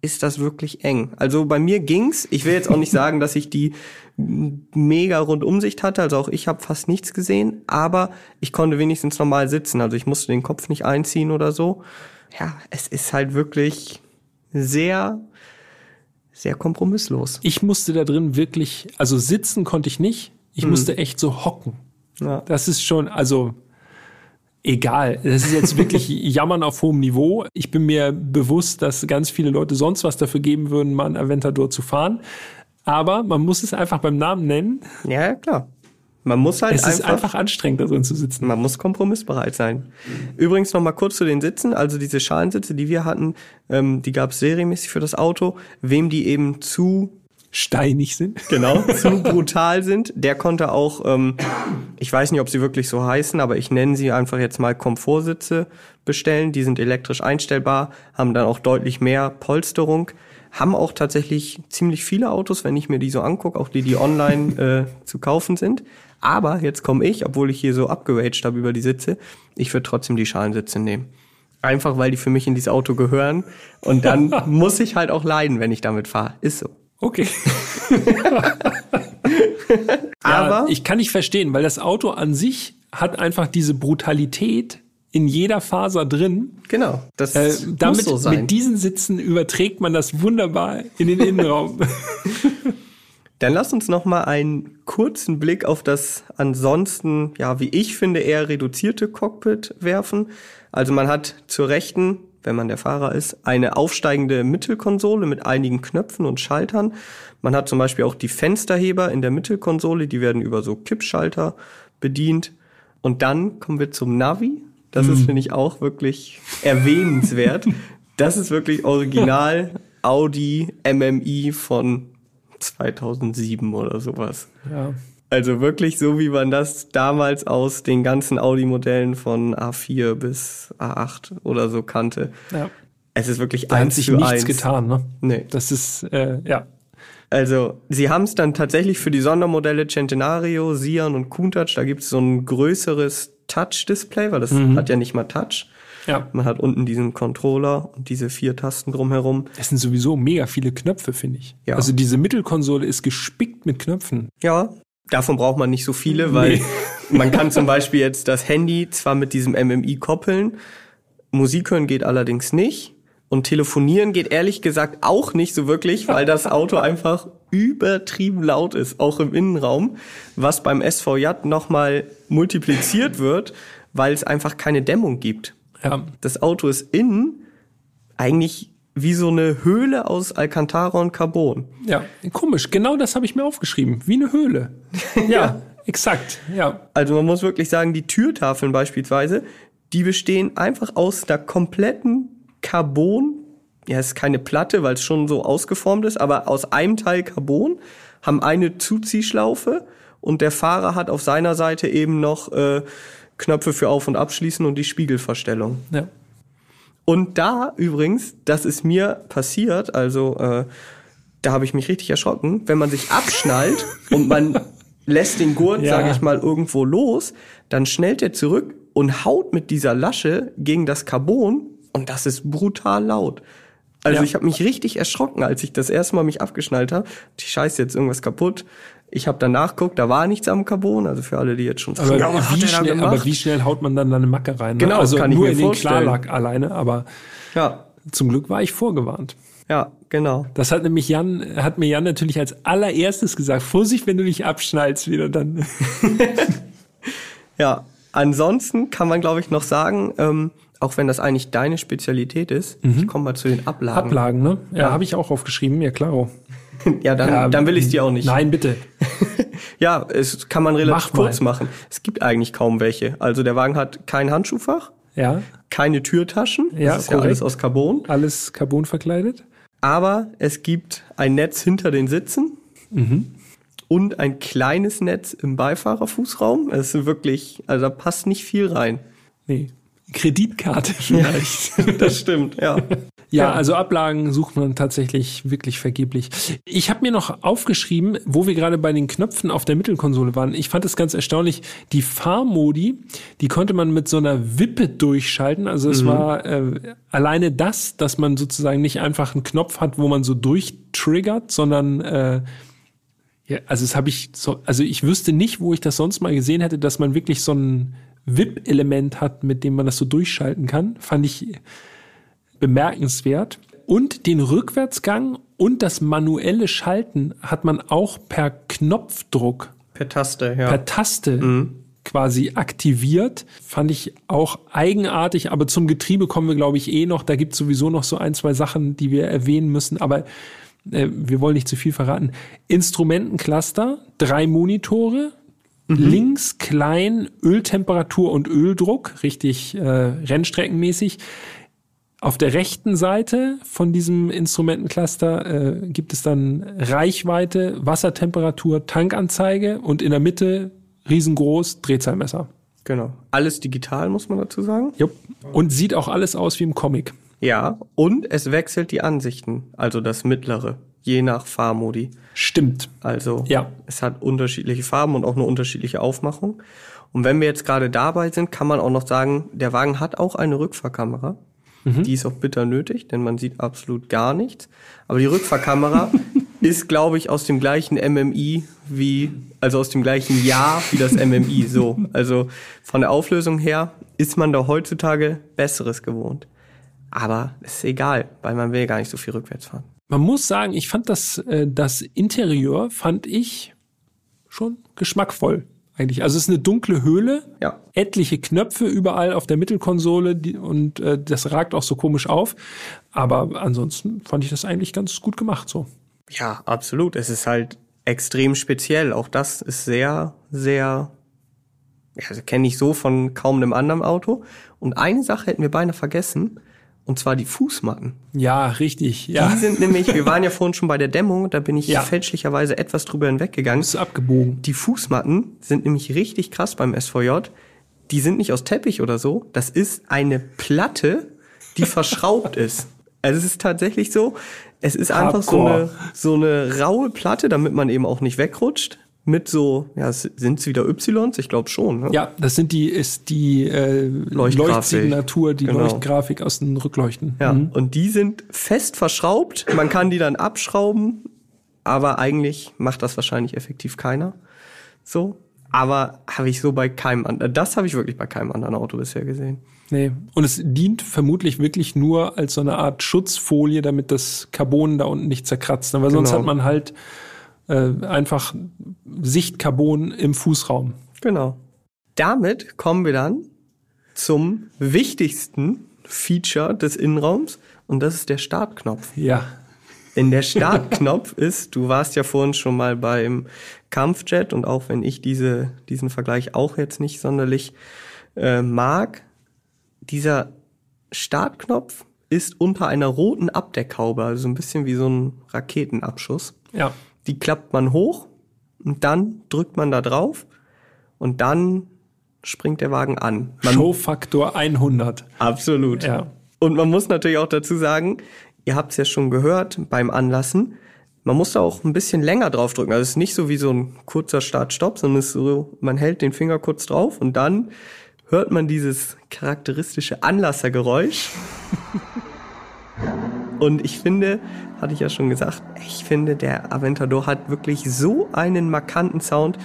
ist das wirklich eng. Also bei mir ging's. Ich will jetzt auch nicht sagen, dass ich die mega Rundumsicht hatte. Also auch ich habe fast nichts gesehen, aber ich konnte wenigstens normal sitzen. Also ich musste den Kopf nicht einziehen oder so. Ja, es ist halt wirklich sehr, sehr kompromisslos. Ich musste da drin wirklich, also sitzen konnte ich nicht. Ich musste echt so hocken. Ja. Das ist schon, also egal. Das ist jetzt wirklich [laughs] Jammern auf hohem Niveau. Ich bin mir bewusst, dass ganz viele Leute sonst was dafür geben würden, mal einen Aventador zu fahren. Aber man muss es einfach beim Namen nennen. Ja, klar. Man muss halt Es ist einfach, einfach anstrengend, da drin zu sitzen. man muss kompromissbereit sein. Übrigens noch mal kurz zu den Sitzen. Also diese Schalensitze, die wir hatten, ähm, die gab es serienmäßig für das Auto. Wem die eben zu Steinig sind. genau [laughs] zu brutal sind, der konnte auch, ähm, ich weiß nicht, ob sie wirklich so heißen, aber ich nenne sie einfach jetzt mal Komfortsitze bestellen. Die sind elektrisch einstellbar, haben dann auch deutlich mehr Polsterung, haben auch tatsächlich ziemlich viele Autos, wenn ich mir die so angucke, auch die, die online äh, zu kaufen sind. Aber jetzt komme ich, obwohl ich hier so abgeraged habe über die Sitze, ich würde trotzdem die Schalensitze nehmen. Einfach weil die für mich in dieses Auto gehören. Und dann [laughs] muss ich halt auch leiden, wenn ich damit fahre. Ist so. Okay. [laughs] Aber ja, ich kann nicht verstehen, weil das Auto an sich hat einfach diese Brutalität in jeder Faser drin. Genau, das Äh, muss damit so sein. mit diesen Sitzen überträgt man das wunderbar in den Innenraum. [laughs] [laughs] Dann lass uns noch mal einen kurzen Blick auf das ansonsten, ja, wie ich finde, eher reduzierte Cockpit werfen. Also man hat zur Rechten, wenn man der Fahrer ist, eine aufsteigende Mittelkonsole mit einigen Knöpfen und Schaltern. Man hat zum Beispiel auch die Fensterheber in der Mittelkonsole, die werden über so Kippschalter bedient. Und dann kommen wir zum Navi. Das ist, finde ich, auch wirklich erwähnenswert. [laughs] Das ist wirklich original Audi MMI von 2007 oder sowas. ja. Also wirklich so, wie man das damals aus den ganzen Audi-Modellen von A4 bis A8 oder so kannte. ja. Es ist wirklich Da hat eins sich für nichts eins. getan, ne? Nee. Das ist, äh, ja. Also, sie haben es dann tatsächlich für die Sondermodelle Centenario, Sion und Countach, da gibt es so ein größeres Touch-Display, weil das hat ja nicht mal Touch. Ja. Man hat unten diesen Controller und diese vier Tasten drumherum. Es sind sowieso mega viele Knöpfe, finde ich. Ja. Also diese Mittelkonsole ist gespickt mit Knöpfen. Ja, davon braucht man nicht so viele, weil [laughs] man kann zum Beispiel jetzt das Handy zwar mit diesem MMI koppeln, Musik hören geht allerdings nicht. Und telefonieren geht ehrlich gesagt auch nicht so wirklich, weil das Auto einfach übertrieben laut ist, auch im Innenraum, was beim SVJ nochmal multipliziert wird, weil es einfach keine Dämmung gibt. Ja. Das Auto ist innen eigentlich wie so eine Höhle aus Alcantara und Carbon. Ja, komisch. Genau das habe ich mir aufgeschrieben. Wie eine Höhle. [laughs] Ja, ja, exakt. Ja. Also man muss wirklich sagen, die Türtafeln beispielsweise, die bestehen einfach aus der kompletten Carbon. Ja, es ist keine Platte, weil es schon so ausgeformt ist, aber aus einem Teil Carbon haben eine Zuziehschlaufe und der Fahrer hat auf seiner Seite eben noch äh, Knöpfe für Auf- und Abschließen und die Spiegelverstellung. Ja. Und da übrigens, das ist mir passiert, also äh, da habe ich mich richtig erschrocken, wenn man sich abschnallt [laughs] und man lässt den Gurt, ja. sage ich mal, irgendwo los, dann schnellt er zurück und haut mit dieser Lasche gegen das Carbon und das ist brutal laut. Also ja. ich habe mich richtig erschrocken, als ich das erste Mal mich abgeschnallt habe. Die Scheiße, jetzt irgendwas kaputt. Ich habe dann nachguckt, da war nichts am Carbon, also für alle, die jetzt schon aber, ja, wie schnell, aber wie schnell haut man dann eine Macke rein? Ne? Genau, also kann nur ich mir in den Klarlack alleine, aber ja. zum Glück war ich vorgewarnt. Ja, genau. Das hat nämlich Jan, hat mir Jan natürlich als allererstes gesagt, Vorsicht, wenn du dich abschnallst wieder dann. [laughs] ja, ansonsten kann man glaube ich noch sagen, ähm, auch wenn das eigentlich deine Spezialität ist, mhm. ich komme mal zu den Ablagen. Ablagen, ne? Ja, ja. habe ich auch aufgeschrieben, ja klar. [laughs] ja, dann, ja, dann will ich dir auch nicht. Nein, bitte. [laughs] ja, es kann man relativ Mach kurz machen. Es gibt eigentlich kaum welche. Also der Wagen hat kein Handschuhfach, ja. keine Türtaschen. Ja, das ist ja alles aus Carbon. Alles Carbon verkleidet. Aber es gibt ein Netz hinter den Sitzen. Mhm. Und ein kleines Netz im Beifahrerfußraum. Es ist wirklich, also da passt nicht viel rein. Nee. Kreditkarte vielleicht. Ja, [laughs] das stimmt, ja. Ja, also Ablagen sucht man tatsächlich wirklich vergeblich. Ich habe mir noch aufgeschrieben, wo wir gerade bei den Knöpfen auf der Mittelkonsole waren. Ich fand es ganz erstaunlich, die Fahrmodi, die konnte man mit so einer Wippe durchschalten. Also es mhm. war äh, alleine das, dass man sozusagen nicht einfach einen Knopf hat, wo man so durchtriggert, sondern äh, ja, also das habe ich so, also ich wüsste nicht, wo ich das sonst mal gesehen hätte, dass man wirklich so ein VIP-Element hat, mit dem man das so durchschalten kann. Fand ich bemerkenswert. Und den Rückwärtsgang und das manuelle Schalten hat man auch per Knopfdruck. Per Taste, ja. Per Taste mhm. quasi aktiviert. Fand ich auch eigenartig, aber zum Getriebe kommen wir, glaube ich, eh noch. Da gibt es sowieso noch so ein, zwei Sachen, die wir erwähnen müssen. Aber äh, wir wollen nicht zu viel verraten. Instrumentencluster, drei Monitore, Mhm. Links klein Öltemperatur und Öldruck, richtig äh, rennstreckenmäßig. Auf der rechten Seite von diesem Instrumentencluster äh, gibt es dann Reichweite, Wassertemperatur, Tankanzeige und in der Mitte riesengroß Drehzahlmesser. Genau. Alles digital, muss man dazu sagen. Jupp. Und sieht auch alles aus wie im Comic. Ja, und es wechselt die Ansichten, also das mittlere, je nach Fahrmodi. Stimmt. Also ja. es hat unterschiedliche Farben und auch eine unterschiedliche Aufmachung. Und wenn wir jetzt gerade dabei sind, kann man auch noch sagen, der Wagen hat auch eine Rückfahrkamera. Mhm. Die ist auch bitter nötig, denn man sieht absolut gar nichts. Aber die Rückfahrkamera [laughs] ist, glaube ich, aus dem gleichen MMI wie, also aus dem gleichen Jahr wie das MMI. So, also von der Auflösung her ist man da heutzutage Besseres gewohnt. Aber es ist egal, weil man will gar nicht so viel rückwärts fahren. Man muss sagen, ich fand das, äh, das Interieur fand ich schon geschmackvoll eigentlich. Also es ist eine dunkle Höhle, ja. etliche Knöpfe überall auf der Mittelkonsole die, und äh, das ragt auch so komisch auf. Aber ansonsten fand ich das eigentlich ganz gut gemacht so. Ja, absolut. Es ist halt extrem speziell. Auch das ist sehr, sehr, also kenne ich so von kaum einem anderen Auto. Und eine Sache hätten wir beinahe vergessen. Und zwar die Fußmatten. Ja, richtig. Ja. Die sind nämlich, wir waren ja [laughs] vorhin schon bei der Dämmung, da bin ich ja. fälschlicherweise etwas drüber hinweggegangen. Ist abgebogen. Die Fußmatten sind nämlich richtig krass beim SVJ. Die sind nicht aus Teppich oder so. Das ist eine Platte, die verschraubt ist. Also es ist tatsächlich so, es ist Hardcore. einfach so eine, so eine raue Platte, damit man eben auch nicht wegrutscht mit so, ja, sind es wieder Ys? Ich glaube schon. Ne? Ja, das sind die, ist die äh, Leuchtsignatur, die genau. Leuchtgrafik aus den Rückleuchten. Ja, mhm. und die sind fest verschraubt. Man kann die dann abschrauben, aber eigentlich macht das wahrscheinlich effektiv keiner. So. Aber habe ich so bei keinem anderen, das habe ich wirklich bei keinem anderen Auto bisher gesehen. Nee. Und es dient vermutlich wirklich nur als so eine Art Schutzfolie, damit das Carbon da unten nicht zerkratzt. Aber sonst genau. hat man halt äh, einfach Sichtcarbon im Fußraum. Genau. Damit kommen wir dann zum wichtigsten Feature des Innenraums. und das ist der Startknopf. Ja. Denn der Startknopf [laughs] ist, du warst ja vorhin schon mal beim Kampfjet und auch wenn ich diese, diesen Vergleich auch jetzt nicht sonderlich äh, mag, dieser Startknopf ist unter einer roten Abdeckhaube, also ein bisschen wie so ein Raketenabschuss. Ja. Die klappt man hoch und dann drückt man da drauf und dann springt der Wagen an. Man, Showfaktor 100. absolut. Ja. Und man muss natürlich auch dazu sagen, ihr habt es ja schon gehört beim Anlassen, man muss da auch ein bisschen länger drauf drücken. Also es ist nicht so wie so ein kurzer Start-Stopp, sondern es ist so, man hält den Finger kurz drauf und dann hört man dieses charakteristische Anlassergeräusch. Und ich finde, hatte ich ja schon gesagt, ich finde, der Aventador hat wirklich so einen markanten Sound.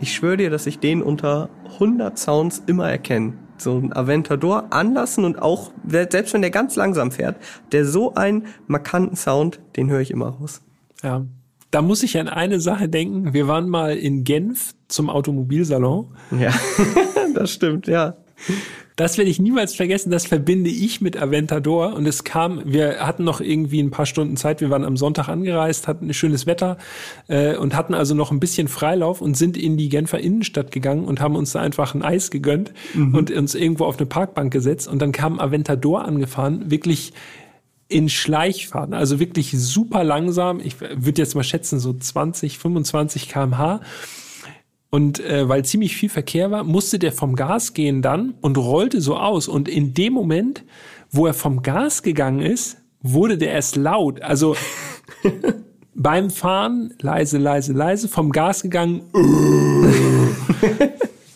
Ich schwöre dir, dass ich den unter 100 Sounds immer erkenne. So ein Aventador anlassen und auch, selbst wenn der ganz langsam fährt, der so einen markanten Sound, den höre ich immer raus. Ja. Da muss ich an eine Sache denken. Wir waren mal in Genf zum Automobilsalon. Ja, [laughs] das stimmt, ja. Das werde ich niemals vergessen, das verbinde ich mit Aventador. Und es kam, wir hatten noch irgendwie ein paar Stunden Zeit, wir waren am Sonntag angereist, hatten schönes Wetter äh, und hatten also noch ein bisschen Freilauf und sind in die Genfer Innenstadt gegangen und haben uns da einfach ein Eis gegönnt und uns irgendwo auf eine Parkbank gesetzt. Und dann kam Aventador angefahren, wirklich in Schleichfahrten, also wirklich super langsam. Ich würde jetzt mal schätzen, so 20, 25 kmh. Und äh, weil ziemlich viel Verkehr war, musste der vom Gas gehen dann und rollte so aus. Und in dem Moment, wo er vom Gas gegangen ist, wurde der erst laut. Also [laughs] beim Fahren leise, leise, leise, vom Gas gegangen. [laughs]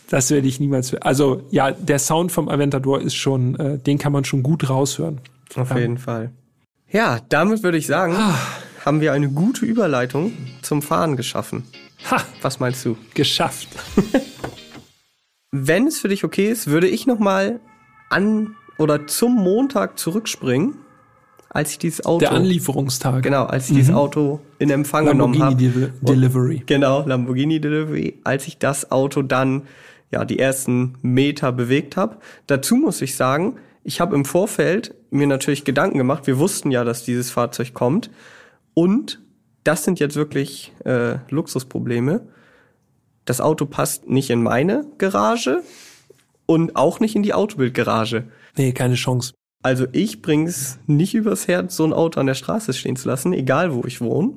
das werde ich niemals. Also ja, der Sound vom Aventador ist schon, äh, den kann man schon gut raushören. Auf Ja. jeden Fall. Ja, damit würde ich sagen, haben wir eine gute Überleitung zum Fahren geschaffen. Ha, Was meinst du? geschafft. Wenn es für dich okay ist, würde ich noch mal an oder zum Montag zurückspringen, als ich dieses Auto Der Anlieferungstag. genau, als ich dieses Auto in Empfang genommen Lamborghini habe. Deli Delivery. Genau, Lamborghini Delivery, als ich das Auto dann ja die ersten Meter bewegt habe. Dazu muss ich sagen, ich habe im Vorfeld mir natürlich Gedanken gemacht. Wir wussten ja, dass dieses Fahrzeug kommt und das sind jetzt wirklich äh, Luxusprobleme. Das Auto passt nicht in meine Garage und auch nicht in die Autobildgarage. Nee, keine Chance. Also ich bring's nicht übers Herz, so ein Auto an der Straße stehen zu lassen, egal wo ich wohne.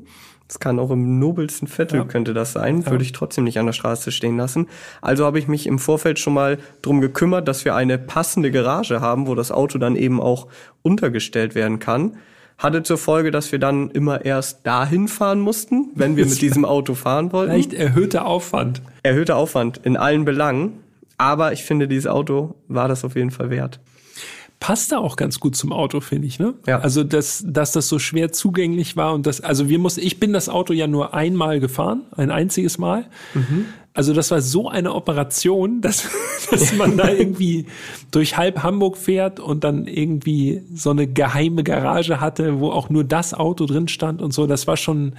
Das kann auch im nobelsten Viertel Ja. könnte das sein, Ja. würde ich trotzdem nicht an der Straße stehen lassen. Also habe ich mich im Vorfeld schon mal drum gekümmert, dass wir eine passende Garage haben, wo das Auto dann eben auch untergestellt werden kann. Hatte zur Folge, dass wir dann immer erst dahin fahren mussten, wenn wir mit diesem Auto fahren wollten. Vielleicht erhöhter Aufwand. Erhöhter Aufwand in allen Belangen. Aber ich finde, dieses Auto war das auf jeden Fall wert. passt da auch ganz gut zum Auto, finde ich, ne? Ja. Also, dass, dass das so schwer zugänglich war und das, also wir mussten, ich bin das Auto ja nur einmal gefahren, ein einziges Mal. Also das war so eine Operation, [laughs] dass, dass man da irgendwie durch halb Hamburg fährt und dann irgendwie so eine geheime Garage hatte, wo auch nur das Auto drin stand und so. Das war schon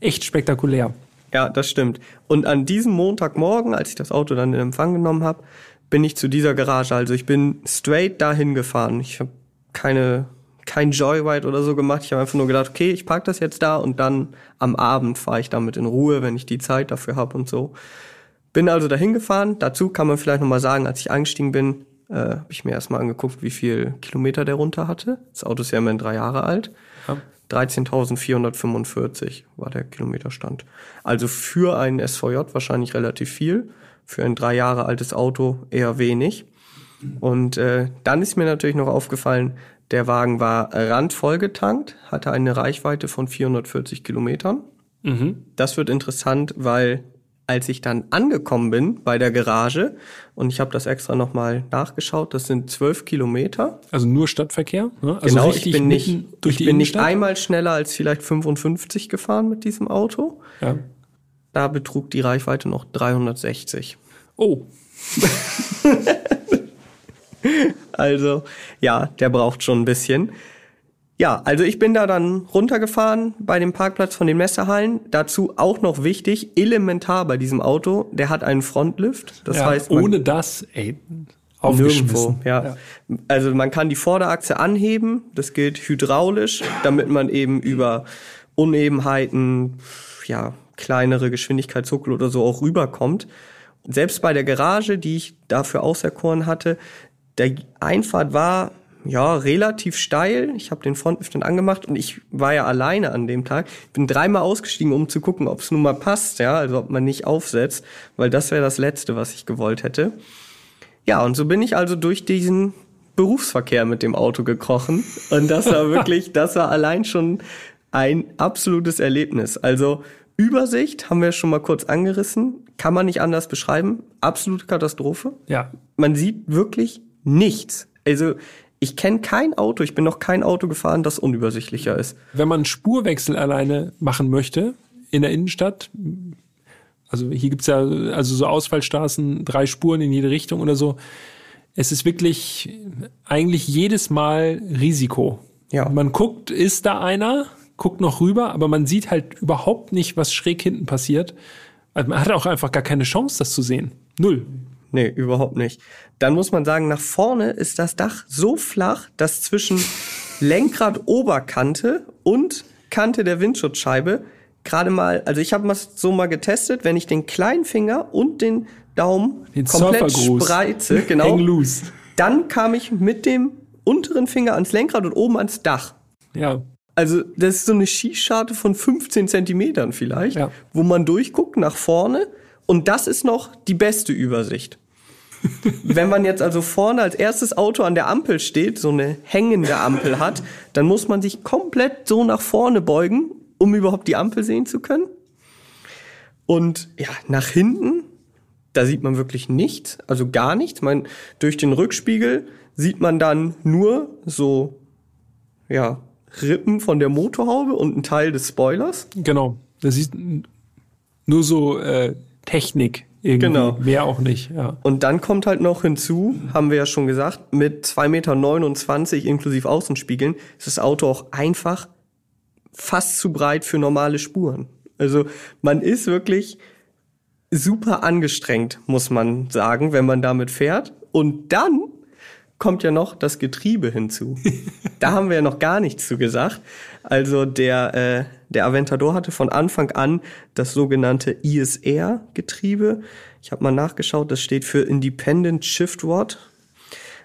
echt spektakulär. Ja, das stimmt. Und an diesem Montagmorgen, als ich das Auto dann in Empfang genommen habe, bin ich zu dieser Garage. Also ich bin straight dahin gefahren. Ich habe keine kein Joyride oder so gemacht. Ich habe einfach nur gedacht, okay, ich park das jetzt da und dann am Abend fahre ich damit in Ruhe, wenn ich die Zeit dafür habe und so. Bin also dahin gefahren. Dazu kann man vielleicht noch mal sagen, als ich eingestiegen bin, äh, habe ich mir erstmal angeguckt, wie viel Kilometer der runter hatte. Das Auto ist ja immerhin drei Jahre alt. Ja. 13.445 war der Kilometerstand. Also für einen SVJ wahrscheinlich relativ viel, für ein drei Jahre altes Auto eher wenig. Und äh, dann ist mir natürlich noch aufgefallen, der Wagen war randvoll getankt, hatte eine Reichweite von 440 Kilometern. Das wird interessant, weil als ich dann angekommen bin bei der Garage und ich habe das extra nochmal nachgeschaut, das sind zwölf Kilometer. Also nur Stadtverkehr. Ne? Also genau, ich bin nicht, ich bin nicht einmal schneller als vielleicht 55 gefahren mit diesem Auto. Ja. Da betrug die Reichweite noch 360. Oh, [laughs] Also ja, der braucht schon ein bisschen. Ja, also ich bin da dann runtergefahren bei dem Parkplatz von den Messerhallen. Dazu auch noch wichtig, elementar bei diesem Auto, der hat einen Frontlift. Das ja, heißt, ohne das, ey, Nirgendwo, ja. ja. Also man kann die Vorderachse anheben, das gilt hydraulisch, damit man eben über Unebenheiten, ja, kleinere Geschwindigkeitshuckel oder so auch rüberkommt. Selbst bei der Garage, die ich dafür auserkoren hatte, der Einfahrt war ja relativ steil. Ich habe den Frontlift dann angemacht und ich war ja alleine an dem Tag. Bin dreimal ausgestiegen, um zu gucken, ob es nun mal passt, ja, also ob man nicht aufsetzt, weil das wäre das Letzte, was ich gewollt hätte. Ja, und so bin ich also durch diesen Berufsverkehr mit dem Auto gekrochen und das war wirklich, [laughs] das war allein schon ein absolutes Erlebnis. Also Übersicht haben wir schon mal kurz angerissen, kann man nicht anders beschreiben. Absolute Katastrophe. Ja. Man sieht wirklich nichts. Also ich kenne kein Auto, ich bin noch kein Auto gefahren, das unübersichtlicher ist. Wenn man Spurwechsel alleine machen möchte in der Innenstadt, also hier gibt's ja also so Ausfallstraßen, drei Spuren in jede Richtung oder so. Es ist wirklich eigentlich jedes Mal Risiko. Ja. Man guckt, ist da einer? guckt noch rüber, aber man sieht halt überhaupt nicht, was schräg hinten passiert. Also man hat auch einfach gar keine Chance, das zu sehen. Null. Nee, überhaupt nicht. Dann muss man sagen, nach vorne ist das Dach so flach, dass zwischen Lenkrad Oberkante und Kante der Windschutzscheibe gerade mal, also ich habe das so mal getestet, wenn ich den kleinen Finger und den Daumen den komplett spreize, [laughs] genau, dann kam ich mit dem unteren Finger ans Lenkrad und oben ans Dach. Ja. Also das ist so eine Schießscharte von 15 Zentimetern vielleicht, ja. wo man durchguckt nach vorne und das ist noch die beste Übersicht. Wenn man jetzt also vorne als erstes Auto an der Ampel steht, so eine hängende Ampel hat, dann muss man sich komplett so nach vorne beugen, um überhaupt die Ampel sehen zu können. Und ja, nach hinten, da sieht man wirklich nichts, also gar nichts. Man, durch den Rückspiegel sieht man dann nur so, ja, Rippen von der Motorhaube und ein Teil des Spoilers. Genau. Das ist nur so äh, Technik irgendwie. Genau. Mehr auch nicht. Ja. Und dann kommt halt noch hinzu, haben wir ja schon gesagt, mit 2,29 Meter inklusive Außenspiegeln ist das Auto auch einfach fast zu breit für normale Spuren. Also man ist wirklich super angestrengt, muss man sagen, wenn man damit fährt. Und dann kommt ja noch das Getriebe hinzu. [laughs] da haben wir ja noch gar nichts zu gesagt. Also der, äh, der Aventador hatte von Anfang an das sogenannte ISR-Getriebe. Ich habe mal nachgeschaut, das steht für Independent Shift Rod.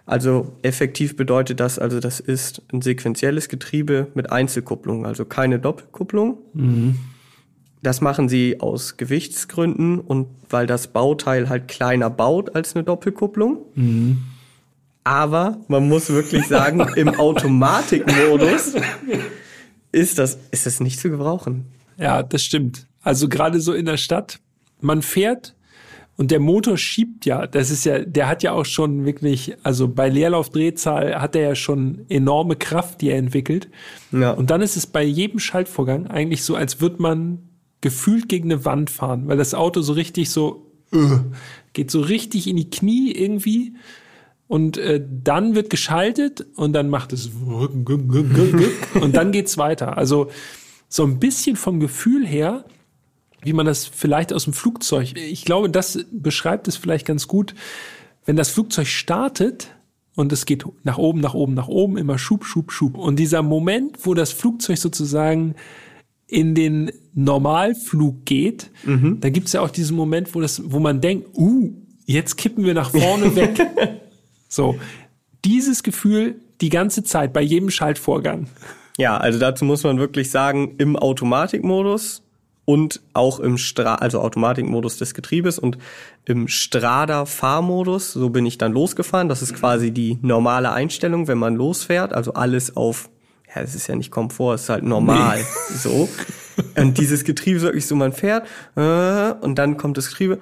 Also effektiv bedeutet das, also das ist ein sequenzielles Getriebe mit Einzelkupplung, also keine Doppelkupplung. Mhm. Das machen sie aus Gewichtsgründen und weil das Bauteil halt kleiner baut als eine Doppelkupplung. Mhm. Aber man muss wirklich sagen, im [laughs] Automatikmodus [laughs] ist das, ist das nicht zu gebrauchen. Ja, das stimmt. Also gerade so in der Stadt, man fährt und der Motor schiebt ja, das ist ja, der hat ja auch schon wirklich, also bei Leerlaufdrehzahl hat er ja schon enorme Kraft, die er entwickelt. Ja. Und dann ist es bei jedem Schaltvorgang eigentlich so, als würde man gefühlt gegen eine Wand fahren, weil das Auto so richtig so, uh, geht so richtig in die Knie irgendwie. Und äh, dann wird geschaltet und dann macht es und dann geht's weiter. Also so ein bisschen vom Gefühl her, wie man das vielleicht aus dem Flugzeug. Ich glaube, das beschreibt es vielleicht ganz gut, wenn das Flugzeug startet und es geht nach oben, nach oben, nach oben, immer Schub, Schub, Schub. Und dieser Moment, wo das Flugzeug sozusagen in den Normalflug geht, mhm. da gibt's ja auch diesen Moment, wo das, wo man denkt, uh, jetzt kippen wir nach vorne weg. [laughs] So, dieses Gefühl die ganze Zeit bei jedem Schaltvorgang. Ja, also dazu muss man wirklich sagen, im Automatikmodus und auch im Stra also Automatikmodus des Getriebes und im Strada Fahrmodus, so bin ich dann losgefahren. Das ist quasi die normale Einstellung, wenn man losfährt, also alles auf ja, es ist ja nicht Komfort, es ist halt normal, nee. so. Und dieses Getriebe ist wirklich so, man fährt äh, und dann kommt das Getriebe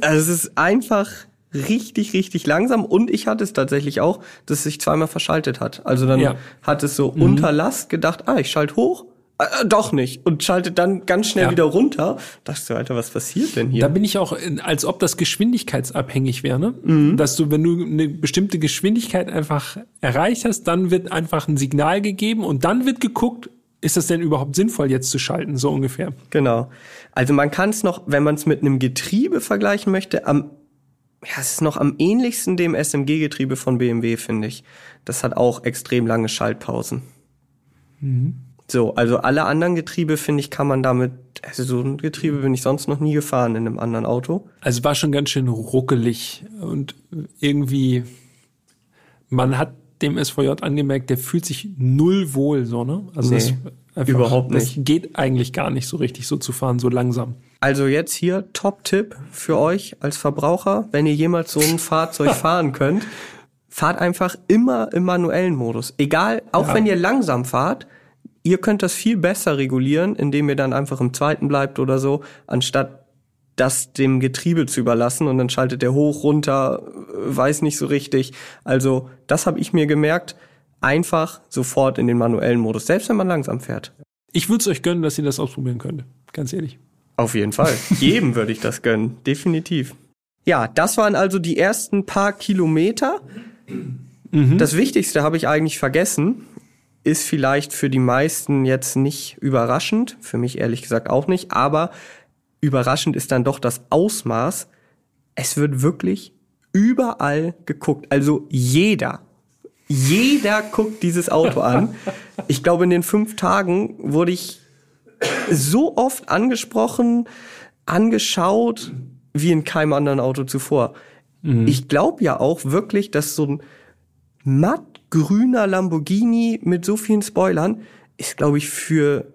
also es ist einfach richtig, richtig langsam und ich hatte es tatsächlich auch, dass es sich zweimal verschaltet hat. Also dann ja. hat es so mhm. unter Last gedacht, ah, ich schalte hoch, äh, doch nicht und schaltet dann ganz schnell ja. wieder runter. Dachte du, Alter, was passiert denn hier? Da bin ich auch, als ob das geschwindigkeitsabhängig wäre, ne? Mhm. Dass du, wenn du eine bestimmte Geschwindigkeit einfach erreicht hast, dann wird einfach ein Signal gegeben und dann wird geguckt, ist das denn überhaupt sinnvoll, jetzt zu schalten, so ungefähr? Genau. Also man kann es noch, wenn man es mit einem Getriebe vergleichen möchte, am ja, es ist noch am ähnlichsten dem SMG-Getriebe von BMW, finde ich. Das hat auch extrem lange Schaltpausen. Mhm. So, also alle anderen Getriebe, finde ich, kann man damit, also so ein Getriebe bin ich sonst noch nie gefahren in einem anderen Auto. Also war schon ganz schön ruckelig und irgendwie, man hat dem SVJ angemerkt, der fühlt sich null wohl, so, ne? Also nee, das einfach, überhaupt nicht. Das geht eigentlich gar nicht so richtig, so zu fahren, so langsam. Also jetzt hier Top-Tipp für euch als Verbraucher, wenn ihr jemals so ein [laughs] Fahrzeug fahren könnt, fahrt einfach immer im manuellen Modus. Egal, auch ja. wenn ihr langsam fahrt, ihr könnt das viel besser regulieren, indem ihr dann einfach im zweiten bleibt oder so, anstatt das dem Getriebe zu überlassen und dann schaltet der hoch, runter, weiß nicht so richtig. Also das habe ich mir gemerkt, einfach sofort in den manuellen Modus, selbst wenn man langsam fährt. Ich würde es euch gönnen, dass ihr das ausprobieren könnt, ganz ehrlich. Auf jeden Fall. Jedem würde ich das gönnen, definitiv. Ja, das waren also die ersten paar Kilometer. Mhm. Das Wichtigste habe ich eigentlich vergessen. Ist vielleicht für die meisten jetzt nicht überraschend, für mich ehrlich gesagt auch nicht, aber überraschend ist dann doch das Ausmaß. Es wird wirklich überall geguckt. Also jeder, jeder guckt dieses Auto an. [laughs] Ich glaube, in den fünf Tagen wurde ich so oft angesprochen, angeschaut, wie in keinem anderen Auto zuvor. Mhm. Ich glaube ja auch wirklich, dass so ein mattgrüner Lamborghini mit so vielen Spoilern ist, glaube ich, für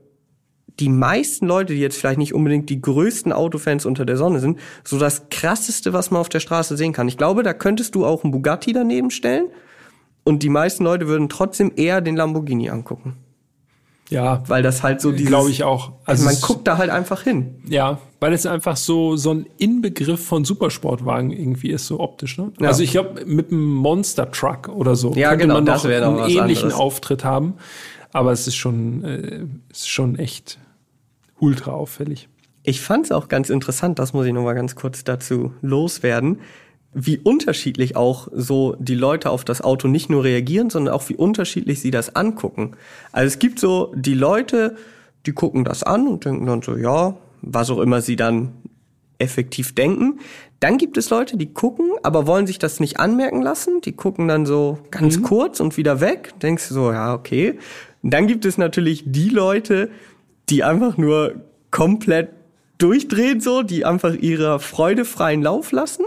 die meisten Leute, die jetzt vielleicht nicht unbedingt die größten Autofans unter der Sonne sind, so das krasseste, was man auf der Straße sehen kann. Ich glaube, da könntest du auch einen Bugatti daneben stellen und die meisten Leute würden trotzdem eher den Lamborghini angucken. Ja, weil das halt so dieses glaube ich auch. Also man guckt da halt einfach hin. Ja, weil es einfach so so ein Inbegriff von Supersportwagen irgendwie ist so optisch, ne? Ja. Also ich glaube mit einem Monster Truck oder so ja, könnte genau, man noch einen ähnlichen anderes. Auftritt haben, aber es ist schon äh, ist schon echt ultra auffällig. Ich fand es auch ganz interessant, das muss ich noch mal ganz kurz dazu loswerden wie unterschiedlich auch so die Leute auf das Auto nicht nur reagieren, sondern auch wie unterschiedlich sie das angucken. Also es gibt so die Leute, die gucken das an und denken dann so, ja, was auch immer sie dann effektiv denken. Dann gibt es Leute, die gucken, aber wollen sich das nicht anmerken lassen. Die gucken dann so ganz mhm. kurz und wieder weg. Denkst du so, ja, okay. Und dann gibt es natürlich die Leute, die einfach nur komplett durchdrehen, so, die einfach ihrer Freude freien Lauf lassen.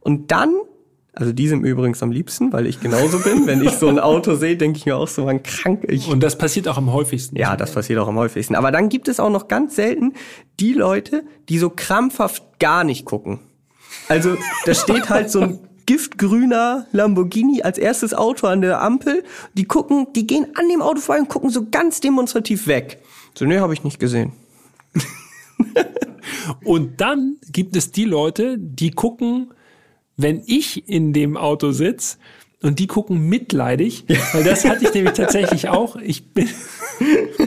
Und dann, also die sind übrigens am liebsten, weil ich genauso bin. Wenn ich so ein Auto [laughs] sehe, denke ich mir auch so, man krank. Ich Und das passiert auch am häufigsten. Ja, das passiert auch am häufigsten. Aber dann gibt es auch noch ganz selten die Leute, die so krampfhaft gar nicht gucken. Also da steht halt so ein [laughs] giftgrüner Lamborghini als erstes Auto an der Ampel. Die gucken, die gehen an dem Auto vorbei und gucken so ganz demonstrativ weg. So, nee, habe ich nicht gesehen. [laughs] und dann gibt es die Leute, die gucken wenn ich in dem Auto sitze und die gucken mitleidig, weil das hatte ich nämlich tatsächlich auch. Ich bin,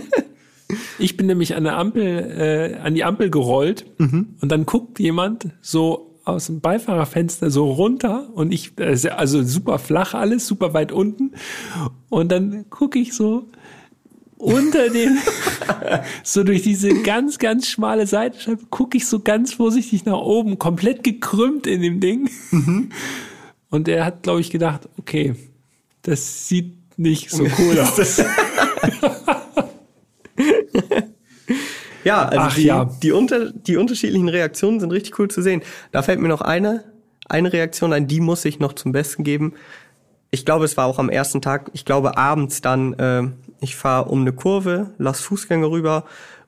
[laughs] ich bin nämlich an der Ampel, äh, an die Ampel gerollt mhm. und dann guckt jemand so aus dem Beifahrerfenster so runter und ich, also super flach alles, super weit unten und dann gucke ich so unter dem, [laughs] so durch diese ganz, ganz schmale Seitenscheibe, gucke ich so ganz vorsichtig nach oben, komplett gekrümmt in dem Ding. Mhm. Und er hat, glaube ich, gedacht, okay, das sieht nicht so cool [laughs] aus. Ja, also Ach, die, ja. Die, unter, die unterschiedlichen Reaktionen sind richtig cool zu sehen. Da fällt mir noch eine, eine Reaktion ein, die muss ich noch zum Besten geben. Ich glaube, es war auch am ersten Tag, ich glaube abends dann, äh, ich fahre um eine Kurve, lass Fußgänger rüber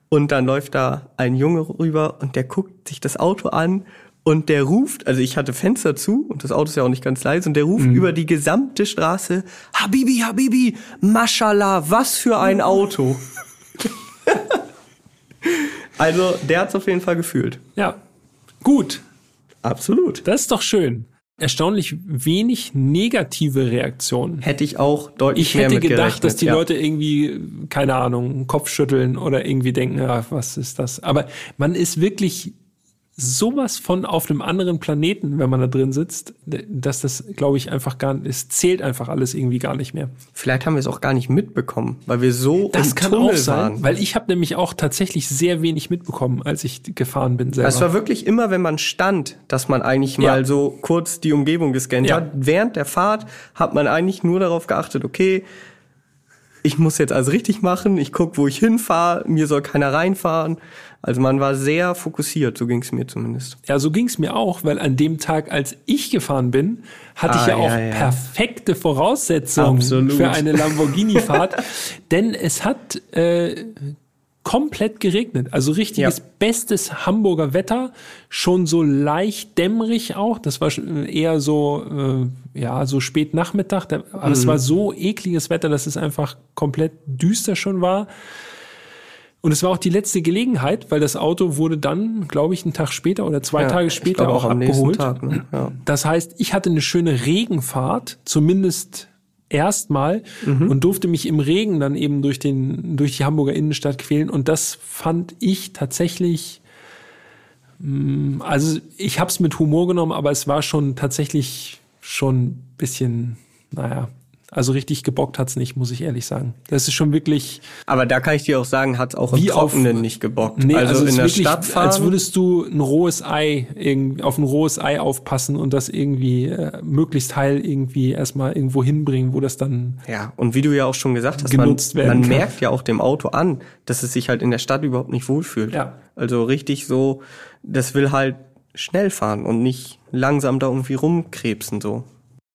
und dann läuft da ein Junge rüber und der guckt sich das Auto an und der ruft, also ich hatte Fenster zu und das Auto ist ja auch nicht ganz leise und der ruft mhm. über die gesamte Straße, Habibi, Habibi, Mashallah, was für ein Auto. [laughs] also der hat's auf jeden Fall gefühlt. Ja, gut. Absolut. Das ist doch schön erstaunlich wenig negative Reaktionen. Hätte ich auch deutlich Ich hätte gedacht, dass die ja. Leute irgendwie, keine Ahnung, Kopf schütteln oder irgendwie denken, ja, was ist das? Aber man ist wirklich sowas von auf einem anderen Planeten, wenn man da drin sitzt, dass das, glaube ich, einfach gar nicht, es zählt einfach alles irgendwie gar nicht mehr. Vielleicht haben wir es auch gar nicht mitbekommen, weil wir so Das im kann Tunnel auch sein, waren. weil ich habe nämlich auch tatsächlich sehr wenig mitbekommen, als ich gefahren bin selber. Es war wirklich immer, wenn man stand, dass man eigentlich mal Ja. so kurz die Umgebung gescannt Ja. hat. Während der Fahrt hat man eigentlich nur darauf geachtet, okay, ich muss jetzt alles richtig machen, ich guck, wo ich hinfahre, mir soll keiner reinfahren. Also man war sehr fokussiert, so ging es mir zumindest. Ja, so ging's mir auch, weil an dem Tag, als ich gefahren bin, hatte Ah, ich ja auch ja, ja. perfekte Voraussetzungen Absolut. für eine Lamborghini-Fahrt. [laughs] denn es hat äh, komplett geregnet. Also richtiges Ja. bestes Hamburger Wetter. Schon so leicht dämmerig auch. Das war schon eher so, äh, ja, so spät Nachmittag. Aber es war so ekliges Wetter, dass es einfach komplett düster schon war. Und es war auch die letzte Gelegenheit, weil das Auto wurde dann, glaube ich, einen Tag später oder zwei Ja, Tage später glaub auch, abgeholt. Tag. Ne? Ja. Das heißt, ich hatte eine schöne Regenfahrt, zumindest erstmal, Mhm. und durfte mich im Regen dann eben durch, den, durch die Hamburger Innenstadt quälen. Und das fand ich tatsächlich, mh, also ich habe es mit Humor genommen, aber es war schon tatsächlich schon ein bisschen, naja, also richtig gebockt hat's nicht, muss ich ehrlich sagen. Das ist schon wirklich, Aber da kann ich dir auch sagen, hat es auch im Wie auf- Trockenen nicht gebockt. Nee, also, also, in ist der wirklich, Stadt fahren. als würdest du ein rohes Ei irgendwie auf ein rohes Ei aufpassen und das irgendwie äh, möglichst heil irgendwie erstmal irgendwo hinbringen, wo das dann Ja, und wie du ja auch schon gesagt hast, man, man merkt ja auch dem Auto an, dass es sich halt in der Stadt überhaupt nicht wohlfühlt. Ja. Also richtig so, das will halt schnell fahren und nicht langsam da irgendwie rumkrebsen so.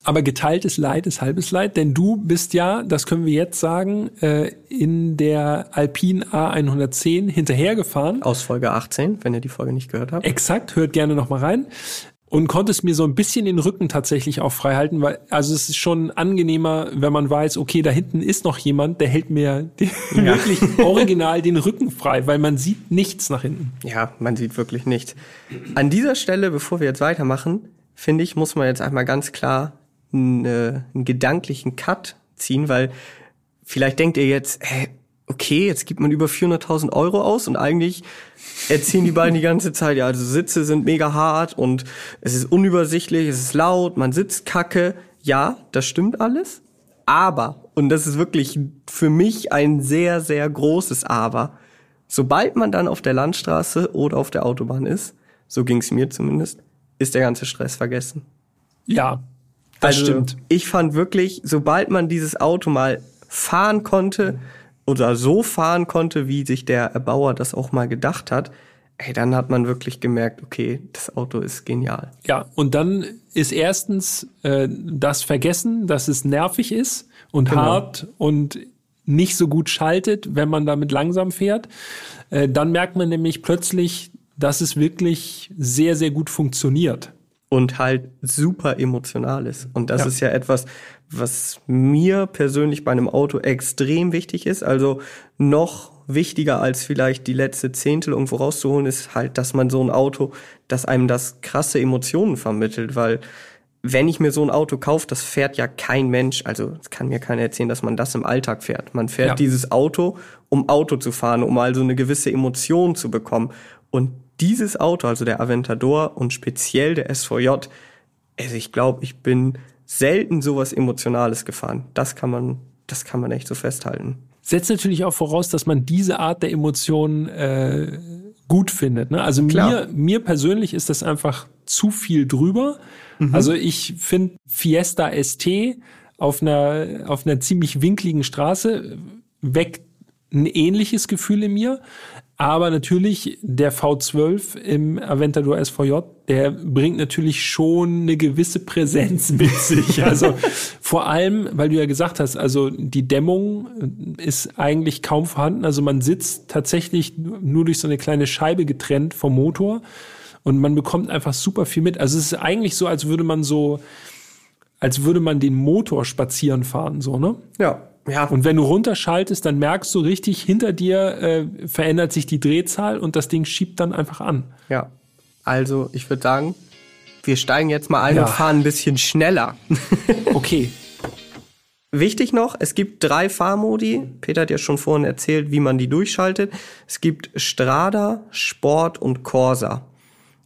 Aber geteiltes Leid ist halbes Leid, denn du bist ja, das können wir jetzt sagen, äh, in der Alpine A110 hinterhergefahren. Aus Folge 18, wenn ihr die Folge nicht gehört habt. Exakt, hört gerne noch mal rein. Und konntest mir so ein bisschen den Rücken tatsächlich auch frei halten, weil, also es ist schon angenehmer, wenn man weiß, okay, da hinten ist noch jemand, der hält mir die, [laughs] wirklich original den Rücken frei, weil man sieht nichts nach hinten. Ja, man sieht wirklich nichts. An dieser Stelle, bevor wir jetzt weitermachen, finde ich, muss man jetzt einmal ganz klar einen, äh, einen gedanklichen Cut ziehen, weil vielleicht denkt ihr jetzt, hä, okay, jetzt gibt man über 400.000 Euro aus und eigentlich erzählen die beiden die ganze Zeit, ja, also Sitze sind mega hart und es ist unübersichtlich, es ist laut, man sitzt kacke. Ja, das stimmt alles. Aber, und das ist wirklich für mich ein sehr, sehr großes Aber, sobald man dann auf der Landstraße oder auf der Autobahn ist, so ging es mir zumindest, ist der ganze Stress vergessen. Ja, das also, stimmt. Ich fand wirklich, sobald man dieses Auto mal fahren konnte oder so fahren konnte, wie sich der Erbauer das auch mal gedacht hat, ey, dann hat man wirklich gemerkt, okay, das Auto ist genial. Ja, und dann ist erstens äh, das Vergessen, dass es nervig ist und Genau. hart und nicht so gut schaltet, wenn man damit langsam fährt. Äh, dann merkt man nämlich plötzlich, dass es wirklich sehr, sehr gut funktioniert. Und halt super emotional ist. Und das Ja. ist ja etwas, was mir persönlich bei einem Auto extrem wichtig ist. Also noch wichtiger als vielleicht die letzte Zehntel irgendwo rauszuholen, ist halt, dass man so ein Auto, dass einem das krasse Emotionen vermittelt, weil wenn ich mir so ein Auto kaufe, das fährt ja kein Mensch, also es kann mir keiner erzählen, dass man das im Alltag fährt. Man fährt Ja. dieses Auto, um Auto zu fahren, um also eine gewisse Emotion zu bekommen. Und dieses Auto, also der Aventador und speziell der SVJ, also ich glaube, ich bin selten sowas Emotionales gefahren. Das kann man, das kann man echt so festhalten. Setzt natürlich auch voraus, dass man diese Art der Emotionen äh, gut findet. Ne? Also Klar. mir, mir persönlich ist das einfach zu viel drüber. Also ich finde Fiesta ST auf einer, auf einer ziemlich winkligen Straße weckt ein ähnliches Gefühl in mir. Aber natürlich der V12 im Aventador SVJ, der bringt natürlich schon eine gewisse Präsenz mit sich. Also [laughs] vor allem, weil du ja gesagt hast, also die Dämmung ist eigentlich kaum vorhanden. Also man sitzt tatsächlich nur durch so eine kleine Scheibe getrennt vom Motor und man bekommt einfach super viel mit. Also es ist eigentlich so, als würde man so, als würde man den Motor spazieren fahren, so, ne? Ja, ja. Und wenn du runterschaltest, dann merkst du richtig, hinter dir äh, verändert sich die Drehzahl und das Ding schiebt dann einfach an. ja. Also ich würde sagen, wir steigen jetzt mal ein Ja. und fahren ein bisschen schneller. [laughs] Okay. Wichtig noch, es gibt drei Fahrmodi. Peter hat ja schon vorhin erzählt, wie man die durchschaltet. Es gibt Strada, Sport und Corsa.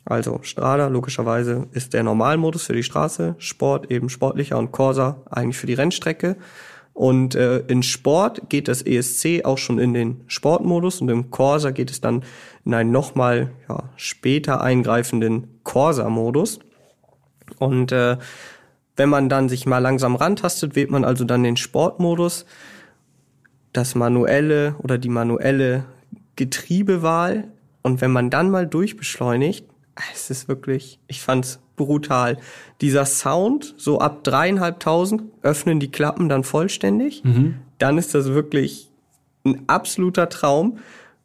Also Strada logischerweise ist der Normalmodus für die Straße, Sport eben sportlicher und Corsa eigentlich für die Rennstrecke. Und äh, in Sport geht das ESC auch schon in den Sportmodus und im Corsa geht es dann in einen nochmal ja, später eingreifenden Corsa-Modus. Und äh, wenn man dann sich mal langsam rantastet, wählt man also dann den Sportmodus, das manuelle oder die manuelle Getriebewahl. Und wenn man dann mal durchbeschleunigt, es ist wirklich, ich fand's brutal. Dieser Sound, so ab dreieinhalbtausend öffnen die Klappen dann vollständig. Mhm. Dann ist das wirklich ein absoluter Traum.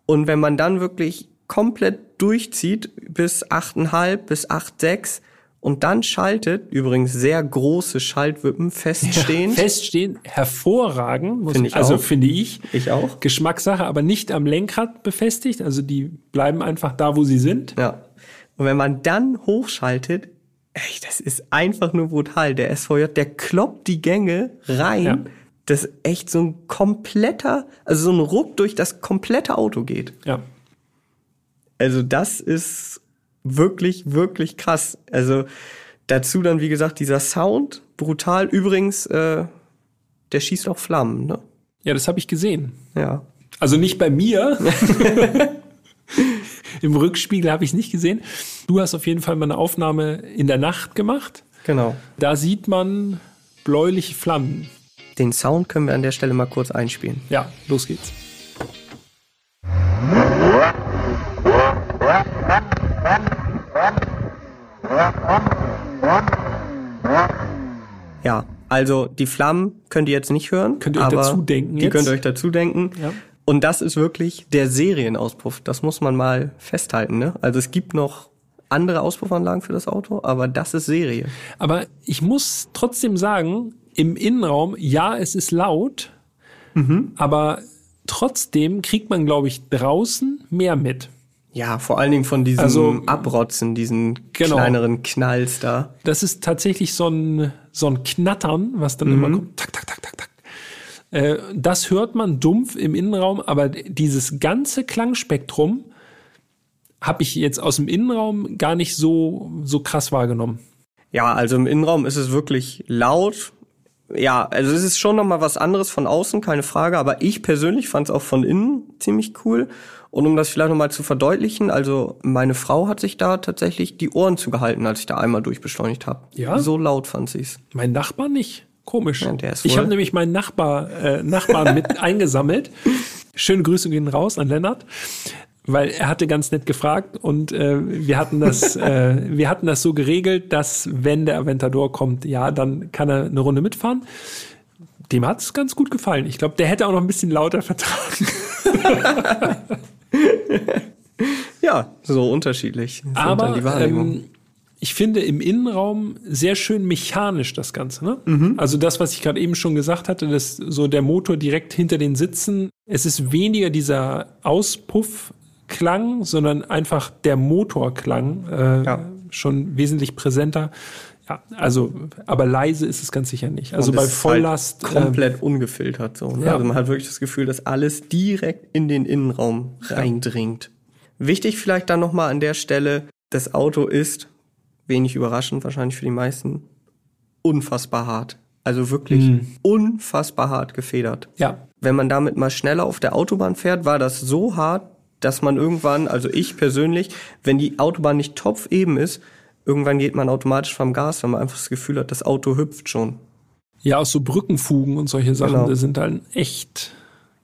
Und wenn man dann wirklich komplett durchzieht bis achteinhalb, bis acht, sechs, und dann schaltet, übrigens sehr große Schaltwippen feststehen. Ja, feststehen, hervorragend, find ich also auch. finde ich. Ich auch. Geschmackssache, aber nicht am Lenkrad befestigt, also die bleiben einfach da, wo sie sind. Ja. Und wenn man dann hochschaltet, ey, das ist einfach nur brutal. Der SVJ, der kloppt die Gänge rein. Ja. Das echt so ein kompletter, also so ein Ruck durch das komplette Auto geht. Ja. Also das ist wirklich, wirklich krass. Also dazu dann, wie gesagt, dieser Sound, brutal. Übrigens, äh, der schießt auch Flammen, ne? Ja, das habe ich gesehen. Ja. Also nicht bei mir. [laughs] [laughs] Im Rückspiegel habe ich es nicht gesehen. Du hast auf jeden Fall mal eine Aufnahme in der Nacht gemacht. Genau. Da sieht man bläuliche Flammen. Den Sound können wir an der Stelle mal kurz einspielen. Ja, los geht's. Ja, also die Flammen könnt ihr jetzt nicht hören. Könnt ihr euch dazu denken Die jetzt? könnt ihr euch dazu denken. Ja. Und das ist wirklich der Serienauspuff. Das muss man mal festhalten. Ne? Also es gibt noch andere Auspuffanlagen für das Auto, aber das ist Serie. Aber ich muss trotzdem sagen, im Innenraum, ja, es ist laut, Mhm. aber trotzdem kriegt man, glaube ich, draußen mehr mit. Ja, vor allen Dingen von diesem Also- Abrotzen, diesen Genau. kleineren Knalls da. Das ist tatsächlich so ein, so ein Knattern, was dann immer kommt. Tak, tak, tak, tak, tak. Äh, das hört man dumpf im Innenraum, aber dieses ganze Klangspektrum habe ich jetzt aus dem Innenraum gar nicht so, so krass wahrgenommen. Ja, also im Innenraum ist es wirklich laut. Ja, also es ist schon noch mal was anderes von außen, keine Frage. Aber ich persönlich fand es auch von innen ziemlich cool. Und um das vielleicht noch mal zu verdeutlichen, also meine Frau hat sich da tatsächlich die Ohren zugehalten, als ich da einmal durchbeschleunigt habe. Ja? So laut fand sie's. Mein Nachbar nicht. Komisch. Ja, ich habe nämlich meinen Nachbar, äh, Nachbarn mit [laughs] eingesammelt. Schöne Grüße gehen raus an Lennart, weil er hatte ganz nett gefragt und äh, wir hatten das, [laughs] äh, wir hatten das so geregelt, dass wenn der Aventador kommt, ja, dann kann er eine Runde mitfahren. Dem hat's ganz gut gefallen. Ich glaube, der hätte auch noch ein bisschen lauter vertragen. [laughs] Ja, so unterschiedlich. dann Aber ähm, ich finde im Innenraum sehr schön mechanisch das Ganze. Ne? Mhm. Also das, was ich gerade eben schon gesagt hatte, dass so der Motor direkt hinter den Sitzen. Es ist weniger dieser Auspuffklang, sondern einfach der Motorklang äh, Ja. schon wesentlich präsenter. Ja, also, aber leise ist es ganz sicher nicht. Also bei ist Volllast. Halt komplett ungefiltert so. Ne? ja. Also man hat wirklich das Gefühl, dass alles direkt in den Innenraum reindringt. Wichtig vielleicht dann nochmal an der Stelle, das Auto ist, wenig überraschend wahrscheinlich für die meisten, unfassbar hart. Also wirklich Mhm. unfassbar hart gefedert. ja, Wenn man damit mal schneller auf der Autobahn fährt, war das so hart, dass man irgendwann, also ich persönlich, wenn die Autobahn nicht topfeben ist, irgendwann geht man automatisch vom Gas, weil man einfach das Gefühl hat, das Auto hüpft schon. ja, auch so Brückenfugen und solche Sachen, Genau. die sind dann echt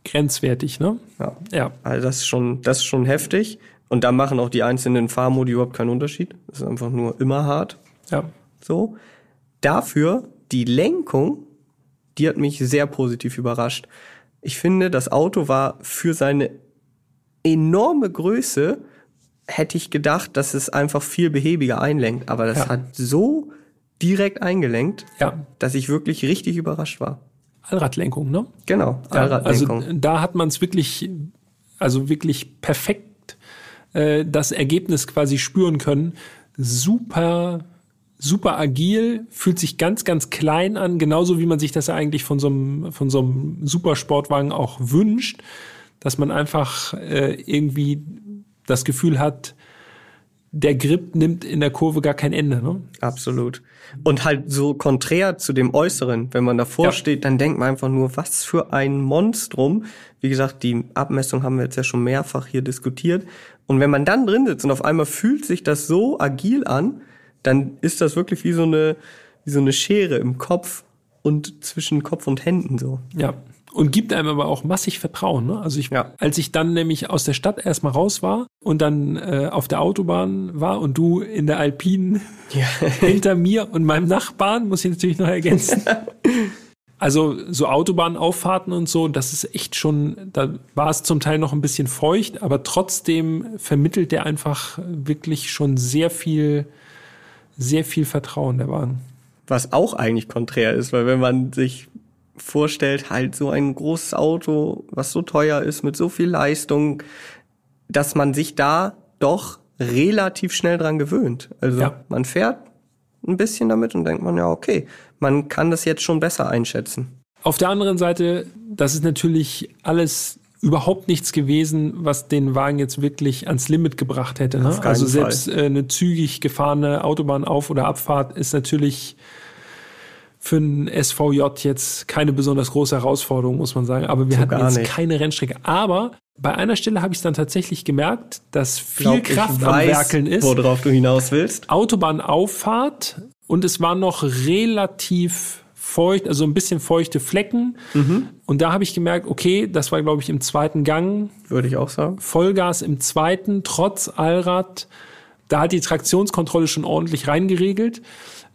grenzwertig, ne? Ja. Ja. Also das ist schon, das ist schon heftig. Und da machen auch die einzelnen Fahrmodi überhaupt keinen Unterschied. Das ist einfach nur immer hart. Ja. So. Dafür die Lenkung, die hat mich sehr positiv überrascht. Ich finde, das Auto war für seine enorme Größe, hätte ich gedacht, dass es einfach viel behäbiger einlenkt. Aber das Ja. hat so direkt eingelenkt, Ja, dass ich wirklich richtig überrascht war. Allradlenkung, ne? Genau, Ja, also Allradlenkung. da hat man es wirklich, also wirklich perfekt äh, das Ergebnis quasi spüren können. Super, super agil, fühlt sich ganz, ganz klein an, genauso wie man sich das eigentlich von so einem, von so einem Supersportwagen auch wünscht, dass man einfach äh, irgendwie das Gefühl hat, der Grip nimmt in der Kurve gar kein Ende. Ne? Absolut. Und halt so konträr zu dem Äußeren, wenn man davor ja. steht, dann denkt man einfach nur, was für ein Monstrum. Wie gesagt, die Abmessung haben wir jetzt ja schon mehrfach hier diskutiert. Und wenn man dann drin sitzt und auf einmal fühlt sich das so agil an, dann ist das wirklich wie so eine, wie so eine Schere im Kopf und zwischen Kopf und Händen so. Ja. Und gibt einem aber auch massig Vertrauen. Ne? Also ich, ja. als ich dann nämlich aus der Stadt erstmal raus war und dann äh, auf der Autobahn war und du in der Alpinen ja. [laughs] hinter mir und meinem Nachbarn, muss ich natürlich noch ergänzen. [laughs] Also so Autobahnauffahrten und so, das ist echt schon, da war es zum Teil noch ein bisschen feucht, aber trotzdem vermittelt der einfach wirklich schon sehr viel, sehr viel Vertrauen, der Wagen. Was auch eigentlich konträr ist, weil wenn man sich vorstellt, halt so ein großes Auto, was so teuer ist, mit so viel Leistung, dass man sich da doch relativ schnell dran gewöhnt. Also ja. man fährt ein bisschen damit und denkt man, ja, okay, man kann das jetzt schon besser einschätzen. Auf der anderen Seite, das ist natürlich alles überhaupt nichts gewesen, was den Wagen jetzt wirklich ans Limit gebracht hätte. Ne? Also selbst äh, eine zügig gefahrene Autobahnauf- oder Abfahrt ist natürlich für ein SVJ jetzt keine besonders große Herausforderung, muss man sagen. Aber wir so hatten jetzt nicht. keine Rennstrecke. Aber bei einer Stelle habe ich dann tatsächlich gemerkt, dass viel Glaub, Kraft weiß, am Werkeln ist. Worauf du hinaus willst. Autobahnauffahrt und es war noch relativ feucht, also ein bisschen feuchte Flecken. Mhm. Und da habe ich gemerkt, okay, das war, glaube ich, im zweiten Gang. Würde ich auch sagen. Vollgas im zweiten, trotz Allrad. Da hat die Traktionskontrolle schon ordentlich reingeregelt.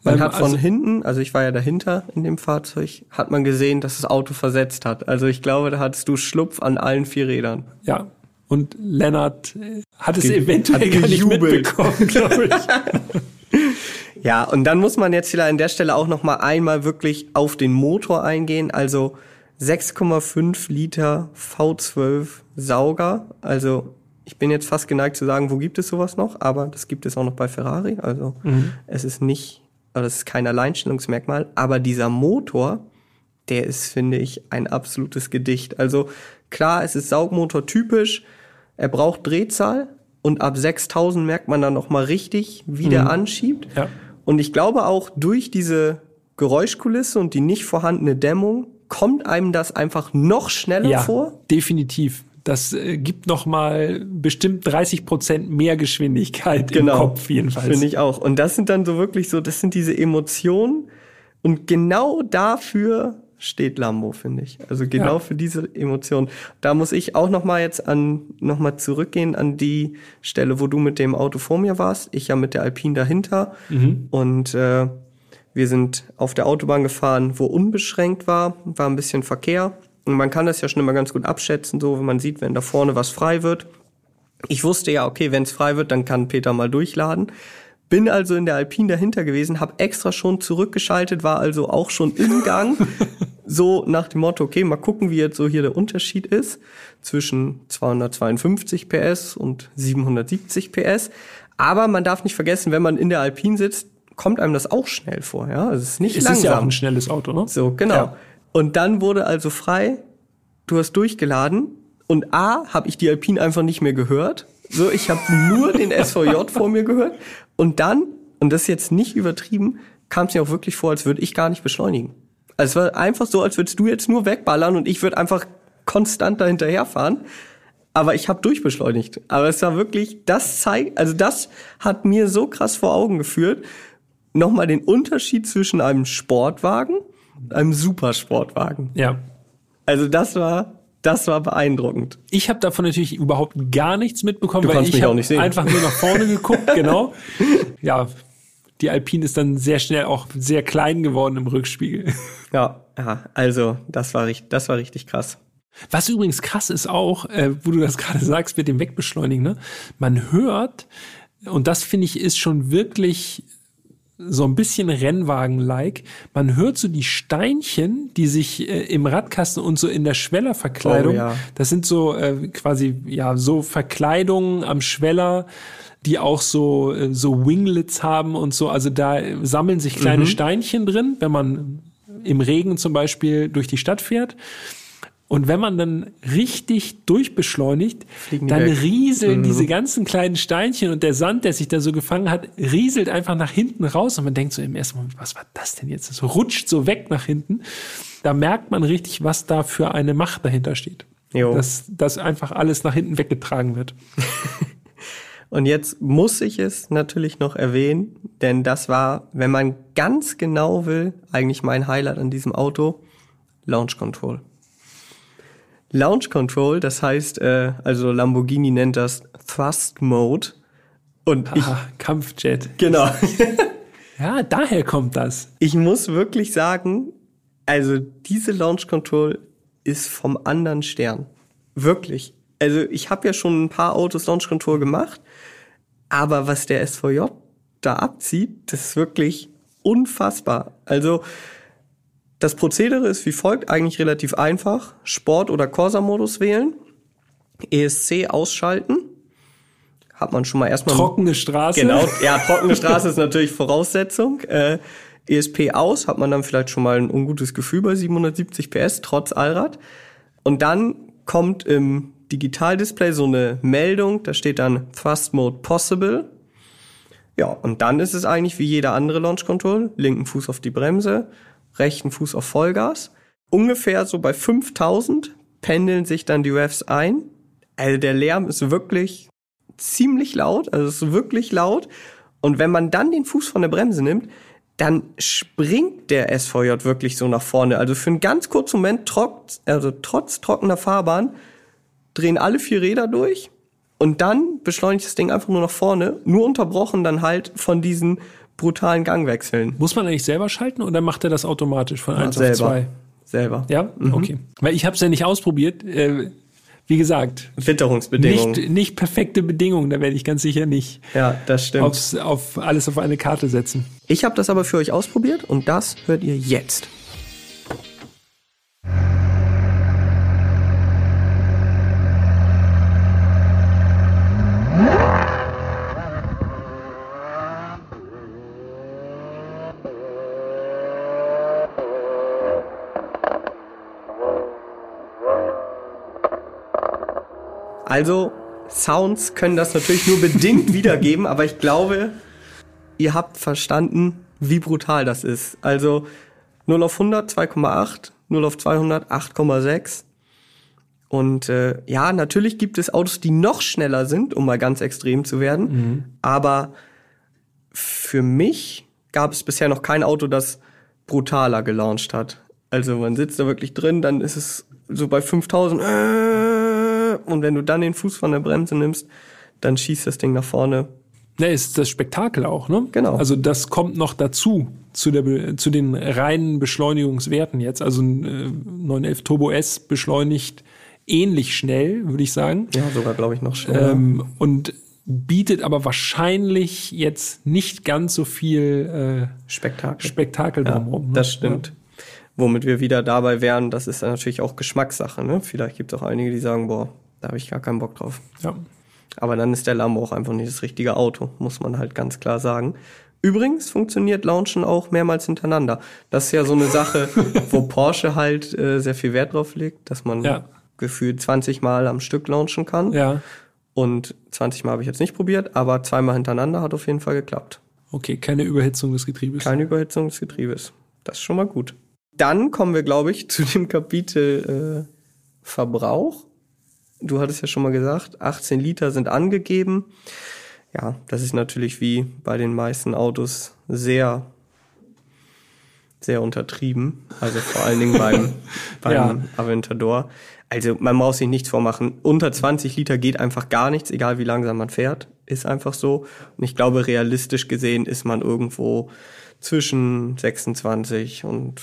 Man ähm, hat von also, hinten, also ich war ja dahinter in dem Fahrzeug, hat man gesehen, dass das Auto versetzt hat. Also ich glaube, da hattest du Schlupf an allen vier Rädern. Ja. Und Lennart äh, hat es Ge eventuell hat gar nicht mitbekommen, [laughs] glaube ich. [laughs] ja, und dann muss man jetzt hier an der Stelle auch noch mal einmal wirklich auf den Motor eingehen. Also 6,5 Liter V12 Sauger. Also ich bin jetzt fast geneigt zu sagen, wo gibt es sowas noch? Aber das gibt es auch noch bei Ferrari. Also mhm. es ist nicht das ist kein Alleinstellungsmerkmal. Aber dieser Motor, der ist, finde ich, ein absolutes Gedicht. Also klar, es ist Saugmotor typisch. Er braucht Drehzahl und ab 6000 merkt man dann noch mal richtig, wie mhm. der anschiebt. Ja. Und ich glaube auch durch diese Geräuschkulisse und die nicht vorhandene Dämmung kommt einem das einfach noch schneller ja, vor. Definitiv. Das äh, gibt noch mal bestimmt 30 Prozent mehr Geschwindigkeit genau, im Kopf jedenfalls. Finde ich auch. Und das sind dann so wirklich so, das sind diese Emotionen. Und genau dafür steht Lambo, finde ich. Also genau ja. für diese Emotionen. Da muss ich auch noch mal jetzt an noch mal zurückgehen an die Stelle, wo du mit dem Auto vor mir warst. Ich ja mit der Alpine dahinter. Mhm. Und äh, wir sind auf der Autobahn gefahren, wo unbeschränkt war, war ein bisschen Verkehr. Und man kann das ja schon immer ganz gut abschätzen, so wenn man sieht, wenn da vorne was frei wird. Ich wusste ja, okay, wenn es frei wird, dann kann Peter mal durchladen. Bin also in der Alpine dahinter gewesen, habe extra schon zurückgeschaltet, war also auch schon im Gang. [laughs] so nach dem Motto, okay, mal gucken, wie jetzt so hier der Unterschied ist zwischen 252 PS und 770 PS. Aber man darf nicht vergessen, wenn man in der Alpine sitzt, kommt einem das auch schnell vor. Ja, es ist nicht es langsam. Es ist ja auch ein schnelles Auto, ne? So, genau. Ja. Und dann wurde also frei, du hast durchgeladen und A, habe ich die Alpine einfach nicht mehr gehört. So, ich habe nur den [laughs] SVJ vor mir gehört. Und dann, und das ist jetzt nicht übertrieben, kam es mir auch wirklich vor, als würde ich gar nicht beschleunigen. Also es war einfach so, als würdest du jetzt nur wegballern und ich würde einfach konstant dahinterherfahren. Aber ich habe durchbeschleunigt. Aber es war wirklich, das zeigt, also das hat mir so krass vor Augen geführt, nochmal den Unterschied zwischen einem Sportwagen einem Supersportwagen. Ja. Also das war das war beeindruckend. Ich habe davon natürlich überhaupt gar nichts mitbekommen, du weil ich habe einfach nur nach vorne geguckt, [laughs] genau. Ja, die Alpine ist dann sehr schnell auch sehr klein geworden im Rückspiegel. Ja, ja also das war, richtig, das war richtig krass. Was übrigens krass ist auch, äh, wo du das [laughs] gerade sagst mit dem Wegbeschleunigen, ne? man hört, und das finde ich ist schon wirklich so ein bisschen Rennwagen-like. Man hört so die Steinchen, die sich äh, im Radkasten und so in der Schwellerverkleidung, oh, ja. das sind so äh, quasi ja so Verkleidungen am Schweller, die auch so äh, so Winglets haben und so. Also da sammeln sich kleine mhm. Steinchen drin, wenn man im Regen zum Beispiel durch die Stadt fährt. Und wenn man dann richtig durchbeschleunigt, dann weg. rieseln Mhm. diese ganzen kleinen Steinchen und der Sand, der sich da so gefangen hat, rieselt einfach nach hinten raus und man denkt so im ersten Moment, was war das denn jetzt? Das rutscht so weg nach hinten. Da merkt man richtig, was da für eine Macht dahinter steht. Jo. Dass, dass einfach alles nach hinten weggetragen wird. [laughs] Und jetzt muss ich es natürlich noch erwähnen, denn das war, wenn man ganz genau will, eigentlich mein Highlight an diesem Auto, Launch Control. Launch Control, das heißt, äh, also Lamborghini nennt das Thrust Mode. Und ich, Ah, Kampfjet. genau, [laughs] Ja, daher kommt das. ich muss wirklich sagen, also diese Launch Control ist vom anderen Stern. Wirklich. Also ich habe ja schon ein paar Autos Launch Control gemacht, aber was der SVJ da abzieht, das ist wirklich unfassbar. Also das Prozedere ist wie folgt, eigentlich relativ einfach. Sport- oder Corsa-Modus wählen, ESC ausschalten. Hat man schon mal erstmal Trockene Straße. Genau, ja, [laughs] trockene Straße ist natürlich Voraussetzung. Äh, ESP aus, hat man dann vielleicht schon mal ein ungutes Gefühl bei 770 PS, trotz Allrad. Und dann kommt im Digitaldisplay so eine Meldung, da steht dann Thrust Mode Possible. Ja, und dann ist es eigentlich wie jeder andere Launch Control. Linken Fuß auf die Bremse, rechten Fuß auf Vollgas. Ungefähr so bei 5000 pendeln sich dann die Revs ein. Also der Lärm ist wirklich ziemlich laut, also es ist wirklich laut. Und wenn man dann den Fuß von der Bremse nimmt, dann springt der SVJ wirklich so nach vorne. Also für einen ganz kurzen Moment, trotz, also trotz trockener Fahrbahn, drehen alle vier Räder durch und dann beschleunigt das Ding einfach nur nach vorne, nur unterbrochen dann halt von diesen brutalen Gangwechseln. Muss man eigentlich selber schalten oder macht er das automatisch von 1 auf selber. 2? Selber. Ja, okay. Weil ich habe es ja nicht ausprobiert. Äh, wie gesagt, Witterungsbedingungen. nicht, nicht perfekte Bedingungen. Da werde ich ganz sicher nicht ja, das stimmt. aufs, auf alles auf eine Karte setzen. Ich habe das aber für euch ausprobiert und das hört ihr jetzt. Also, Sounds können das natürlich nur bedingt [laughs] wiedergeben, aber ich glaube, ihr habt verstanden, wie brutal das ist. Also 0 auf 100 2,8, 0 auf 200 8,6. Und äh, ja, natürlich gibt es Autos, die noch schneller sind, um mal ganz extrem zu werden. Aber für mich gab es bisher noch kein Auto, das brutaler gelauncht hat. Also man sitzt da wirklich drin, dann ist es so bei 5000 äh, und wenn du dann den Fuß von der Bremse nimmst, dann schießt das Ding nach vorne. Ne, ist das Spektakel auch, ne? Genau. Also das kommt noch dazu zu, der, zu den reinen Beschleunigungswerten jetzt. Also ein äh, 911 Turbo S beschleunigt ähnlich schnell, würde ich sagen. Ja, sogar glaube ich noch schneller. Ähm, und bietet aber wahrscheinlich jetzt nicht ganz so viel äh, Spektakel. Spektakel drumherum. ne? Das stimmt. Womit wir wieder dabei wären, das ist natürlich auch Geschmackssache. Ne? Vielleicht gibt es auch einige, die sagen, boah, da habe ich gar keinen Bock drauf. Ja. Aber dann ist der Lambo auch einfach nicht das richtige Auto, muss man halt ganz klar sagen. Übrigens funktioniert Launchen auch mehrmals hintereinander. Das ist ja so eine Sache, [laughs] wo Porsche halt äh, sehr viel Wert drauf legt, dass man Ja. gefühlt 20 Mal am Stück launchen kann. ja, Und 20 Mal habe ich jetzt nicht probiert, aber zweimal hintereinander hat auf jeden Fall geklappt. okay, keine Überhitzung des Getriebes. Keine Überhitzung des Getriebes. Das ist schon mal gut. Dann kommen wir, glaube ich, zu dem Kapitel äh, Verbrauch. Du hattest ja schon mal gesagt, 18 Liter sind angegeben. Ja, das ist natürlich wie bei den meisten Autos sehr, sehr untertrieben. Also vor allen Dingen beim, [laughs] beim Ja. Aventador. Also man muss sich nichts vormachen. Unter 20 Liter geht einfach gar nichts, egal wie langsam man fährt. Ist einfach so. Und ich glaube, realistisch gesehen ist man irgendwo zwischen 26 und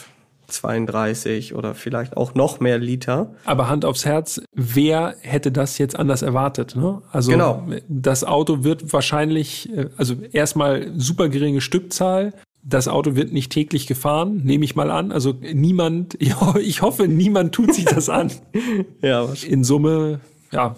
32 oder vielleicht auch noch mehr Liter. Aber Hand aufs Herz, wer hätte das jetzt anders erwartet? Ne? Also Genau. das Auto wird wahrscheinlich, äh, also erstmal super geringe Stückzahl. Das Auto wird nicht täglich gefahren, nehme ich mal an. Also niemand, [laughs] ich hoffe, niemand tut sich das an. [laughs] Ja. In Summe, ja,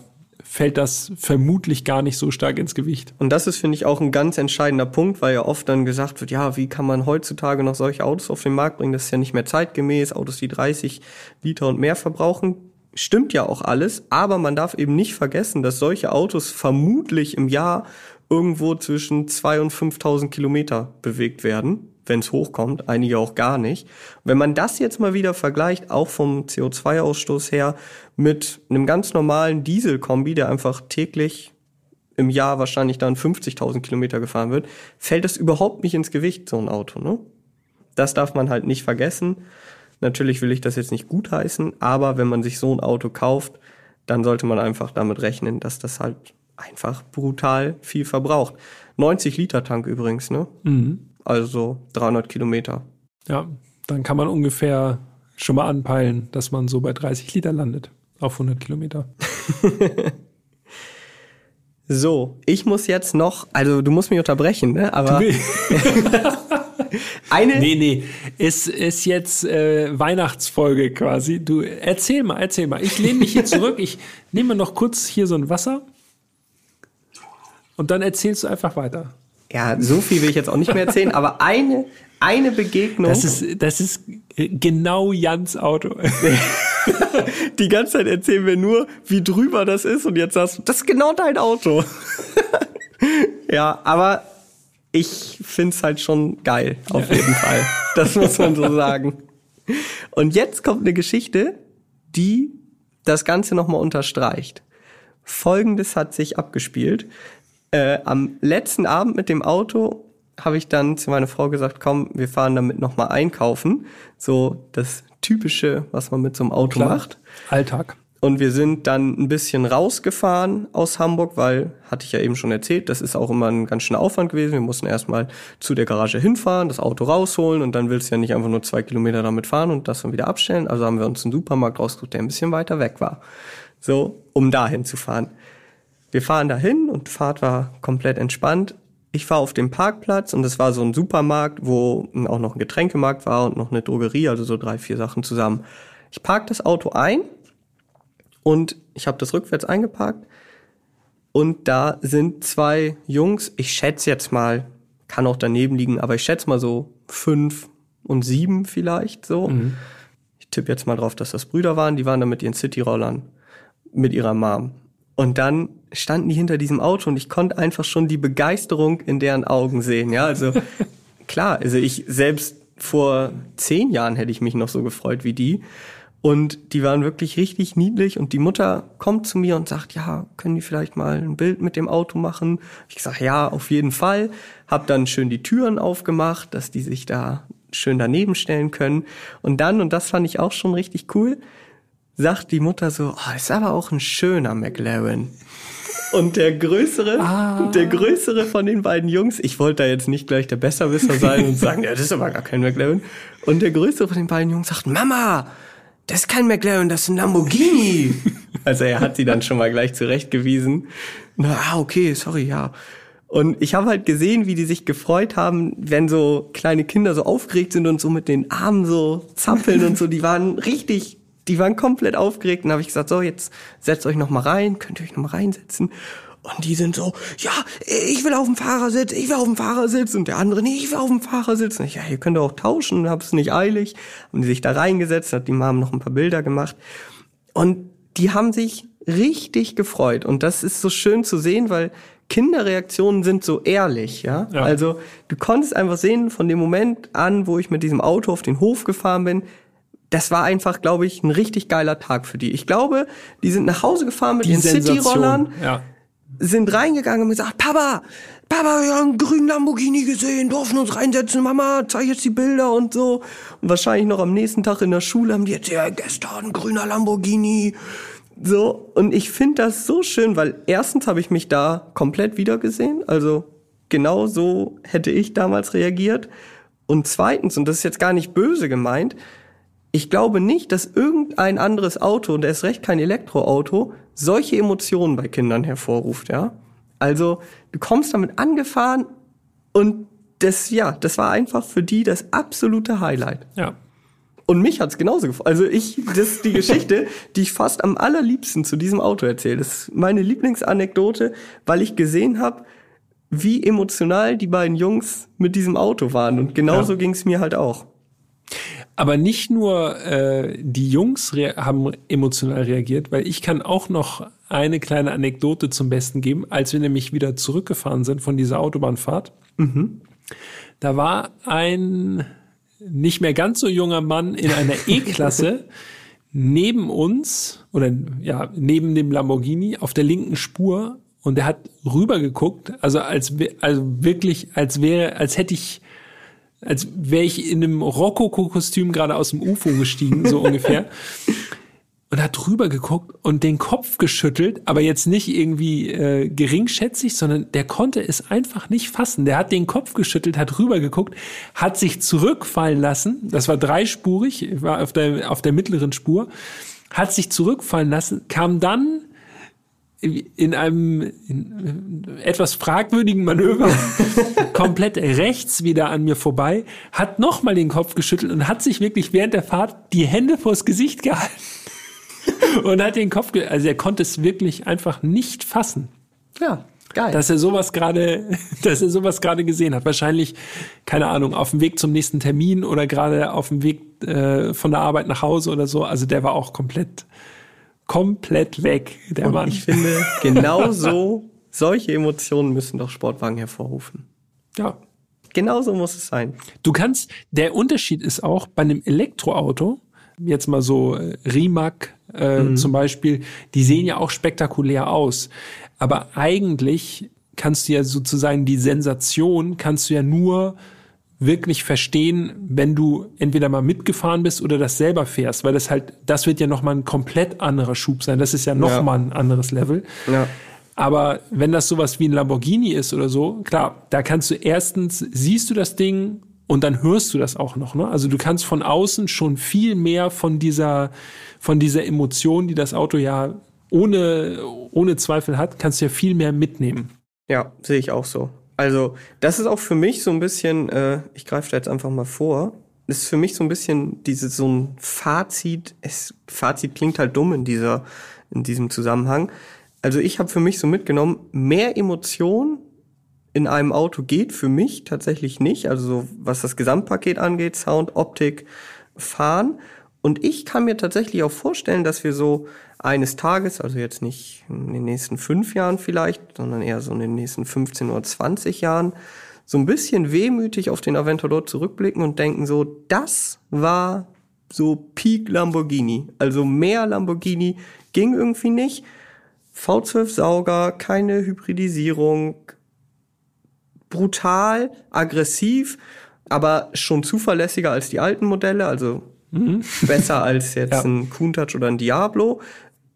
fällt das vermutlich gar nicht so stark ins Gewicht. Und das ist, finde ich, auch ein ganz entscheidender Punkt, weil ja oft dann gesagt wird, ja, wie kann man heutzutage noch solche Autos auf den Markt bringen? Das ist ja nicht mehr zeitgemäß. Autos, die 30 Liter und mehr verbrauchen, stimmt ja auch alles, aber man darf eben nicht vergessen, dass solche Autos vermutlich im Jahr irgendwo zwischen 2.000 und 5.000 Kilometer bewegt werden, wenn es hochkommt, einige auch gar nicht. Wenn man das jetzt mal wieder vergleicht, auch vom CO2-Ausstoß her, mit einem ganz normalen Dieselkombi, der einfach täglich im Jahr wahrscheinlich dann 50.000 Kilometer gefahren wird, fällt das überhaupt nicht ins Gewicht, so ein Auto. Ne? Das darf man halt nicht vergessen. Natürlich will ich das jetzt nicht gutheißen, aber wenn man sich so ein Auto kauft, dann sollte man einfach damit rechnen, dass das halt einfach brutal viel verbraucht. 90 Liter Tank übrigens, ne? Mhm. Also 300 Kilometer. Ja, dann kann man ungefähr schon mal anpeilen, dass man so bei 30 Liter landet auf 100 Kilometer. [laughs] so, ich muss jetzt noch, also du musst mich unterbrechen, ne? Aber [laughs] Eine nee, nee, ist, ist jetzt äh, Weihnachtsfolge quasi. Du erzähl mal, erzähl mal. Ich lehne mich hier zurück. Ich nehme noch kurz hier so ein Wasser. Und dann erzählst du einfach weiter. Ja, so viel will ich jetzt auch nicht mehr erzählen, aber eine, eine Begegnung. Das ist, das ist genau Jans Auto. [laughs] Die ganze Zeit erzählen wir nur, wie drüber das ist und jetzt sagst du, das ist genau dein Auto. [laughs] ja, aber ich find's halt schon geil, auf ja. jeden Fall. Das muss man so sagen. Und jetzt kommt eine Geschichte, die das Ganze nochmal unterstreicht. Folgendes hat sich abgespielt. Äh, am letzten Abend mit dem Auto habe ich dann zu meiner Frau gesagt, komm, wir fahren damit nochmal einkaufen. So das Typische, was man mit so einem Auto Klar. macht. Alltag. Und wir sind dann ein bisschen rausgefahren aus Hamburg, weil, hatte ich ja eben schon erzählt, das ist auch immer ein ganz schöner Aufwand gewesen. Wir mussten erstmal zu der Garage hinfahren, das Auto rausholen und dann willst du ja nicht einfach nur zwei Kilometer damit fahren und das dann wieder abstellen. Also haben wir uns einen Supermarkt rausgesucht, der ein bisschen weiter weg war. So, um dahin zu fahren. Wir fahren dahin und die Fahrt war komplett entspannt. Ich war auf dem Parkplatz und es war so ein Supermarkt, wo auch noch ein Getränkemarkt war und noch eine Drogerie, also so drei, vier Sachen zusammen. Ich park das Auto ein und ich habe das rückwärts eingeparkt und da sind zwei Jungs, ich schätze jetzt mal, kann auch daneben liegen, aber ich schätze mal so fünf und sieben vielleicht so. Mhm. Ich tippe jetzt mal drauf, dass das Brüder waren, die waren da mit ihren City-Rollern, mit ihrer Mom. Und dann standen die hinter diesem Auto und ich konnte einfach schon die Begeisterung in deren Augen sehen. Ja, also [laughs] klar, also ich selbst vor zehn Jahren hätte ich mich noch so gefreut wie die. Und die waren wirklich richtig niedlich und die Mutter kommt zu mir und sagt, ja, können die vielleicht mal ein Bild mit dem Auto machen? Ich sag, ja, auf jeden Fall. Hab dann schön die Türen aufgemacht, dass die sich da schön daneben stellen können. Und dann, und das fand ich auch schon richtig cool, sagt die Mutter so, oh, ist aber auch ein schöner McLaren. Und der größere, ah. der größere von den beiden Jungs, ich wollte da jetzt nicht gleich der Besserwisser sein und sagen, ja, das ist aber gar kein McLaren. Und der größere von den beiden Jungs sagt, Mama, das ist kein McLaren, das ist ein Lamborghini. also er hat sie dann schon mal gleich zurechtgewiesen. Na, ah, okay, sorry, ja. Und ich habe halt gesehen, wie die sich gefreut haben, wenn so kleine Kinder so aufgeregt sind und so mit den Armen so zappeln und so. Die waren richtig, die waren komplett aufgeregt. Und habe ich gesagt, so, jetzt setzt euch noch mal rein, könnt ihr euch noch mal reinsetzen. Und die sind so, ja, ich will auf dem Fahrersitz, ich will auf dem Fahrersitz. Und der andere, nee, ich will auf dem Fahrersitz. Und ich, ja, ihr könnt auch tauschen, hab's nicht eilig. Haben die sich da reingesetzt, hat die Mom noch ein paar Bilder gemacht. Und die haben sich richtig gefreut. Und das ist so schön zu sehen, weil Kinderreaktionen sind so ehrlich, ja? ja. Also du konntest einfach sehen, von dem Moment an, wo ich mit diesem Auto auf den Hof gefahren bin, das war einfach, glaube ich, ein richtig geiler Tag für die. Ich glaube, die sind nach Hause gefahren mit die ihren City-Rollern. Ja sind reingegangen und gesagt, Papa, Papa, wir haben einen grünen Lamborghini gesehen, durften uns reinsetzen, Mama, zeig jetzt die Bilder und so. Und wahrscheinlich noch am nächsten Tag in der Schule haben die jetzt, ja, gestern ein grüner Lamborghini. So, und ich finde das so schön, weil erstens habe ich mich da komplett wiedergesehen, also genau so hätte ich damals reagiert. Und zweitens, und das ist jetzt gar nicht böse gemeint, ich glaube nicht, dass irgendein anderes Auto, und erst recht kein Elektroauto, solche Emotionen bei Kindern hervorruft, ja. Also, du kommst damit angefahren und das, ja, das war einfach für die das absolute Highlight. Ja. Und mich hat's genauso gefallen. Also ich, das ist die [laughs] Geschichte, die ich fast am allerliebsten zu diesem Auto erzähle. Das ist meine Lieblingsanekdote, weil ich gesehen habe, wie emotional die beiden Jungs mit diesem Auto waren. Und genauso ja. ging's mir halt auch. Aber nicht nur äh, die Jungs haben emotional reagiert, weil ich kann auch noch eine kleine Anekdote zum Besten geben, als wir nämlich wieder zurückgefahren sind von dieser Autobahnfahrt. Mhm. Da war ein nicht mehr ganz so junger Mann in einer [laughs] E-Klasse neben uns oder ja, neben dem Lamborghini auf der linken Spur und der hat rübergeguckt, also als also wirklich als wäre als hätte ich als wäre ich in einem Rokoko-Kostüm gerade aus dem UFO gestiegen, so [laughs] ungefähr. Und hat drüber geguckt und den Kopf geschüttelt, aber jetzt nicht irgendwie äh, geringschätzig, sondern der konnte es einfach nicht fassen. Der hat den Kopf geschüttelt, hat rüber geguckt, hat sich zurückfallen lassen. Das war dreispurig, war auf der, auf der mittleren Spur, hat sich zurückfallen lassen, kam dann in einem in etwas fragwürdigen Manöver [laughs] komplett rechts wieder an mir vorbei, hat nochmal den Kopf geschüttelt und hat sich wirklich während der Fahrt die Hände vors Gesicht gehalten [laughs] und hat den Kopf, also er konnte es wirklich einfach nicht fassen. Ja, geil. Dass er sowas gerade, [laughs] dass er sowas gerade gesehen hat. Wahrscheinlich, keine Ahnung, auf dem Weg zum nächsten Termin oder gerade auf dem Weg äh, von der Arbeit nach Hause oder so. Also der war auch komplett komplett weg, der Und Mann. Ich finde, genau so, [laughs] solche Emotionen müssen doch Sportwagen hervorrufen. Ja. Genauso muss es sein. Du kannst, der Unterschied ist auch bei einem Elektroauto, jetzt mal so äh, Rimac äh, mhm. zum Beispiel, die sehen ja auch spektakulär aus. Aber eigentlich kannst du ja sozusagen die Sensation, kannst du ja nur wirklich verstehen, wenn du entweder mal mitgefahren bist oder das selber fährst, weil das halt, das wird ja nochmal ein komplett anderer Schub sein. Das ist ja nochmal ja. ein anderes Level. Ja. Aber wenn das sowas wie ein Lamborghini ist oder so, klar, da kannst du erstens, siehst du das Ding und dann hörst du das auch noch. Ne? Also du kannst von außen schon viel mehr von dieser, von dieser Emotion, die das Auto ja ohne, ohne Zweifel hat, kannst du ja viel mehr mitnehmen. Ja, sehe ich auch so. Also, das ist auch für mich so ein bisschen, äh, ich greife da jetzt einfach mal vor, ist für mich so ein bisschen diese, so ein Fazit, es, Fazit klingt halt dumm in dieser, in diesem Zusammenhang. Also ich habe für mich so mitgenommen, mehr Emotion in einem Auto geht für mich tatsächlich nicht. Also so, was das Gesamtpaket angeht, Sound, Optik, Fahren. Und ich kann mir tatsächlich auch vorstellen, dass wir so eines Tages, also jetzt nicht in den nächsten fünf Jahren vielleicht, sondern eher so in den nächsten 15 oder 20 Jahren, so ein bisschen wehmütig auf den Aventador zurückblicken und denken so, das war so Peak Lamborghini. Also mehr Lamborghini ging irgendwie nicht. V12 Sauger, keine Hybridisierung, brutal, aggressiv, aber schon zuverlässiger als die alten Modelle, also Mhm. Besser als [laughs] jetzt ja. ein Countach oder ein Diablo.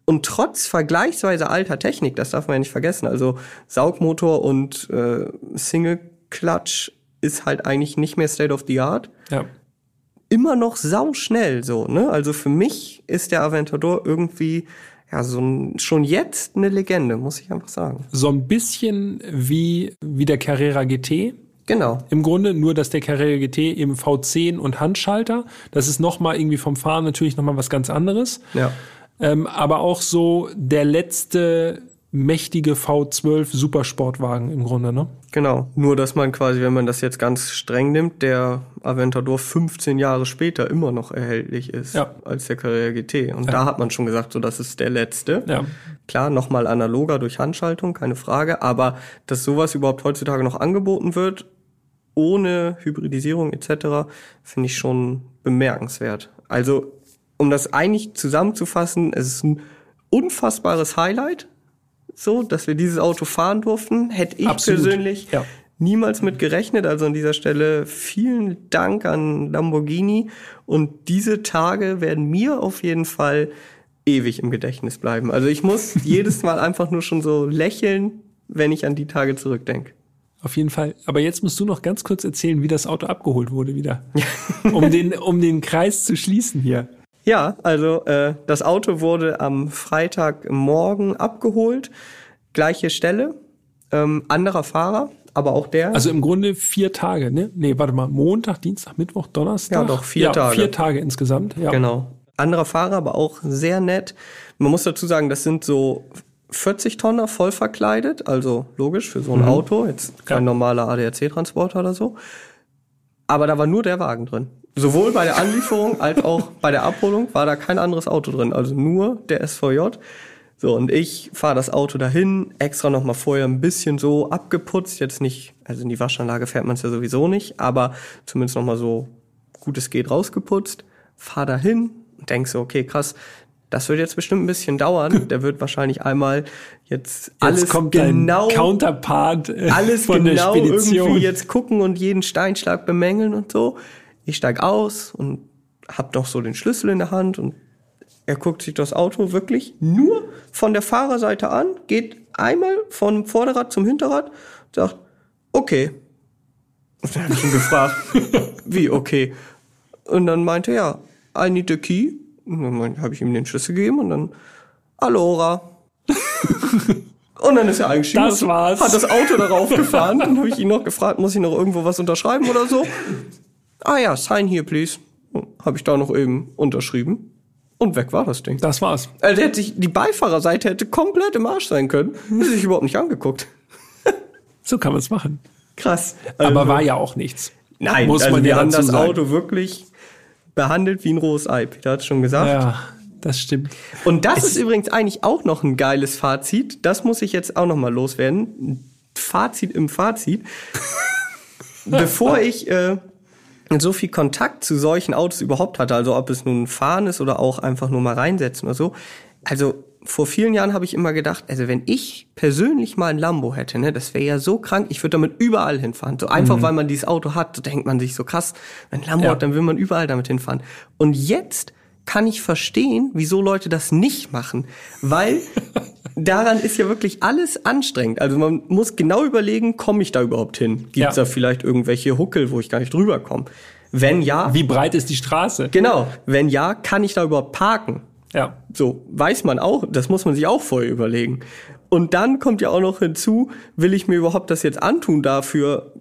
Und trotz vergleichsweise alter Technik, das darf man ja nicht vergessen, also Saugmotor und äh, Single Clutch ist halt eigentlich nicht mehr State of the Art. Ja. Immer noch sauschnell so, ne? Also für mich ist der Aventador irgendwie ja so ein, schon jetzt eine Legende, muss ich einfach sagen. So ein bisschen wie wie der Carrera GT, Genau. Im Grunde nur, dass der Carrera GT eben V10 und Handschalter. Das ist nochmal irgendwie vom Fahren natürlich nochmal was ganz anderes. Ja. Ähm, aber auch so der letzte mächtige V12 Supersportwagen im Grunde, ne? Genau. Nur, dass man quasi, wenn man das jetzt ganz streng nimmt, der Aventador 15 Jahre später immer noch erhältlich ist ja. als der Carrera GT. Und ja. da hat man schon gesagt, so, das ist der letzte. Ja. Klar, nochmal analoger durch Handschaltung, keine Frage. Aber dass sowas überhaupt heutzutage noch angeboten wird, ohne Hybridisierung etc., finde ich schon bemerkenswert. Also, um das eigentlich zusammenzufassen, es ist ein unfassbares Highlight, so, dass wir dieses Auto fahren durften. Hätte ich Absolut. persönlich ja. niemals mit gerechnet. Also an dieser Stelle vielen Dank an Lamborghini. Und diese Tage werden mir auf jeden Fall ewig im Gedächtnis bleiben. Also ich muss [laughs] jedes Mal einfach nur schon so lächeln, wenn ich an die Tage zurückdenke. Auf jeden Fall. Aber jetzt musst du noch ganz kurz erzählen, wie das Auto abgeholt wurde wieder. [laughs] um, den, um den Kreis zu schließen hier. Ja, also äh, das Auto wurde am Freitagmorgen abgeholt. Gleiche Stelle, ähm, anderer Fahrer, aber auch der. Also im Grunde vier Tage, ne? Nee, warte mal, Montag, Dienstag, Mittwoch, Donnerstag. Ja, doch, vier ja, Tage. Vier Tage insgesamt, ja. Genau. Anderer Fahrer, aber auch sehr nett. Man muss dazu sagen, das sind so 40 Tonner voll verkleidet, also logisch für so ein mhm. Auto, jetzt kein ja. normaler ADAC-Transporter oder so. Aber da war nur der Wagen drin. Sowohl bei der Anlieferung als auch bei der Abholung war da kein anderes Auto drin, also nur der SVJ. So, und ich fahre das Auto dahin, extra nochmal vorher ein bisschen so abgeputzt, jetzt nicht, also in die Waschanlage fährt man es ja sowieso nicht, aber zumindest nochmal so gut es geht rausgeputzt, fahr dahin und denk so, okay, krass, das wird jetzt bestimmt ein bisschen dauern. [laughs] Der wird wahrscheinlich einmal jetzt alles jetzt kommt genau, Counterpart äh, alles von genau der Spedition. irgendwie jetzt gucken und jeden Steinschlag bemängeln und so. Ich steig aus und hab noch so den Schlüssel in der Hand und er guckt sich das Auto wirklich nur von der Fahrerseite an, geht einmal vom Vorderrad zum Hinterrad, sagt, okay. Und dann habe ich ihn gefragt, [laughs] wie okay? Und dann meinte er, ja, I need a key. Und dann habe ich ihm den Schlüssel gegeben und dann, Alora. [laughs] und dann ist er eingestiegen. Das war's. Hat das Auto darauf gefahren. Dann habe ich ihn noch gefragt, muss ich noch irgendwo was unterschreiben oder so? Ah ja, sign here, please. Habe ich da noch eben unterschrieben. Und weg war das Ding. Das war's. Also hätte sich, die Beifahrerseite hätte komplett im Arsch sein können. Hätte sich überhaupt nicht angeguckt. So kann man es machen. Krass. Aber Also- war ja auch nichts. Nein, muss also man wir ja haben das sagen. Auto wirklich behandelt wie ein rohes Ei. Peter hat schon gesagt. Ja, das stimmt. Und das ist übrigens eigentlich auch noch ein geiles Fazit. Das muss ich jetzt auch noch mal loswerden. Fazit im Fazit. [laughs] Bevor ich äh, so viel Kontakt zu solchen Autos überhaupt hatte, also ob es nun fahren ist oder auch einfach nur mal reinsetzen oder so. Also vor vielen Jahren habe ich immer gedacht, also wenn ich persönlich mal ein Lambo hätte, ne, das wäre ja so krank, ich würde damit überall hinfahren. So einfach, weil man dieses Auto hat, so denkt man sich so krass, wenn ein Lambo Ja. hat, dann will man überall damit hinfahren. Und jetzt kann ich verstehen, wieso Leute das nicht machen, weil [laughs] daran ist ja wirklich alles anstrengend. Also man muss genau überlegen, komme ich da überhaupt hin? Gibt Ja. es da vielleicht irgendwelche Huckel, wo ich gar nicht drüber komme? Wenn ja, Wie breit ist die Straße? genau, wenn ja, kann ich da überhaupt parken? Ja. So, weiß man auch, das muss man sich auch vorher überlegen. Und dann kommt ja auch noch hinzu, will ich mir überhaupt das jetzt antun dafür?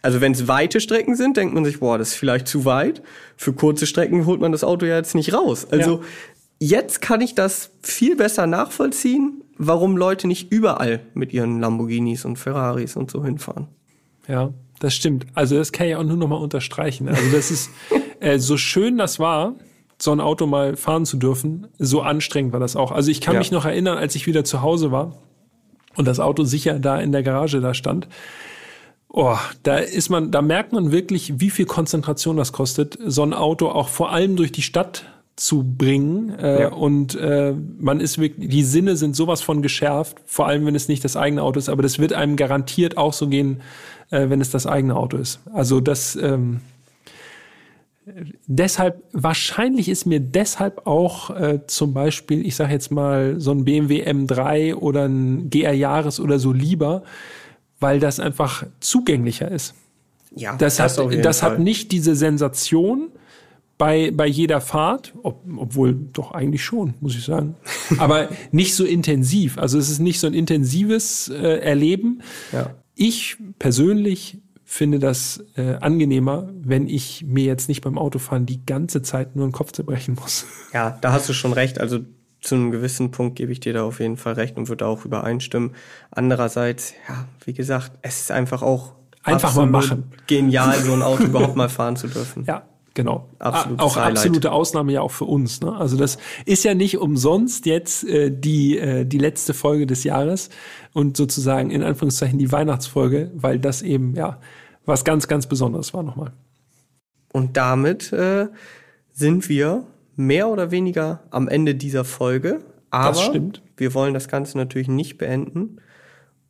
Also wenn es weite Strecken sind, denkt man sich, boah, das ist vielleicht zu weit. Für kurze Strecken holt man das Auto ja jetzt nicht raus. Also jetzt kann ich das viel besser nachvollziehen, warum Leute nicht überall mit ihren Lamborghinis und Ferraris und so hinfahren. Ja, das stimmt. Also das kann ich auch nur noch mal unterstreichen. Also das ist [laughs] äh, so schön das war, so ein Auto mal fahren zu dürfen, so anstrengend war das auch. Also ich kann Ja. mich noch erinnern, als ich wieder zu Hause war und das Auto sicher da in der Garage da stand. Oh, da ist man, da merkt man wirklich, wie viel Konzentration das kostet, so ein Auto auch vor allem durch die Stadt zu bringen. Äh, Ja. Und äh, man ist wirklich, die Sinne sind sowas von geschärft, vor allem wenn es nicht das eigene Auto ist, aber das wird einem garantiert auch so gehen, äh, wenn es das eigene Auto ist. Also das ähm, deshalb, wahrscheinlich ist mir deshalb auch äh, zum Beispiel, ich sage jetzt mal, so ein BMW M3 oder ein GR Jahres oder so lieber, weil das einfach zugänglicher ist. Ja, Das, auf hat, das Fall. hat nicht diese Sensation bei, bei jeder Fahrt, ob, obwohl doch eigentlich schon, muss ich sagen. Aber [laughs] nicht so intensiv. Also es ist nicht so ein intensives äh, Erleben. Ja. Ich persönlich finde das äh, angenehmer, wenn ich mir jetzt nicht beim Autofahren die ganze Zeit nur den Kopf zerbrechen muss. Ja, da hast du schon recht. Also zu einem gewissen Punkt gebe ich dir da auf jeden Fall recht und würde auch übereinstimmen. Andererseits, ja, wie gesagt, es ist einfach auch Einfach mal machen. Genial, so ein Auto [laughs] überhaupt mal fahren zu dürfen. Ja, genau. Absolutes auch Highlight. absolute Ausnahme ja auch für uns. Ne? Also das ist ja nicht umsonst jetzt äh, die, äh, die letzte Folge des Jahres und sozusagen in Anführungszeichen die Weihnachtsfolge, weil das eben ja was ganz, ganz Besonderes war nochmal. Und damit äh, sind wir mehr oder weniger am Ende dieser Folge. Aber stimmt. wir wollen das Ganze natürlich nicht beenden,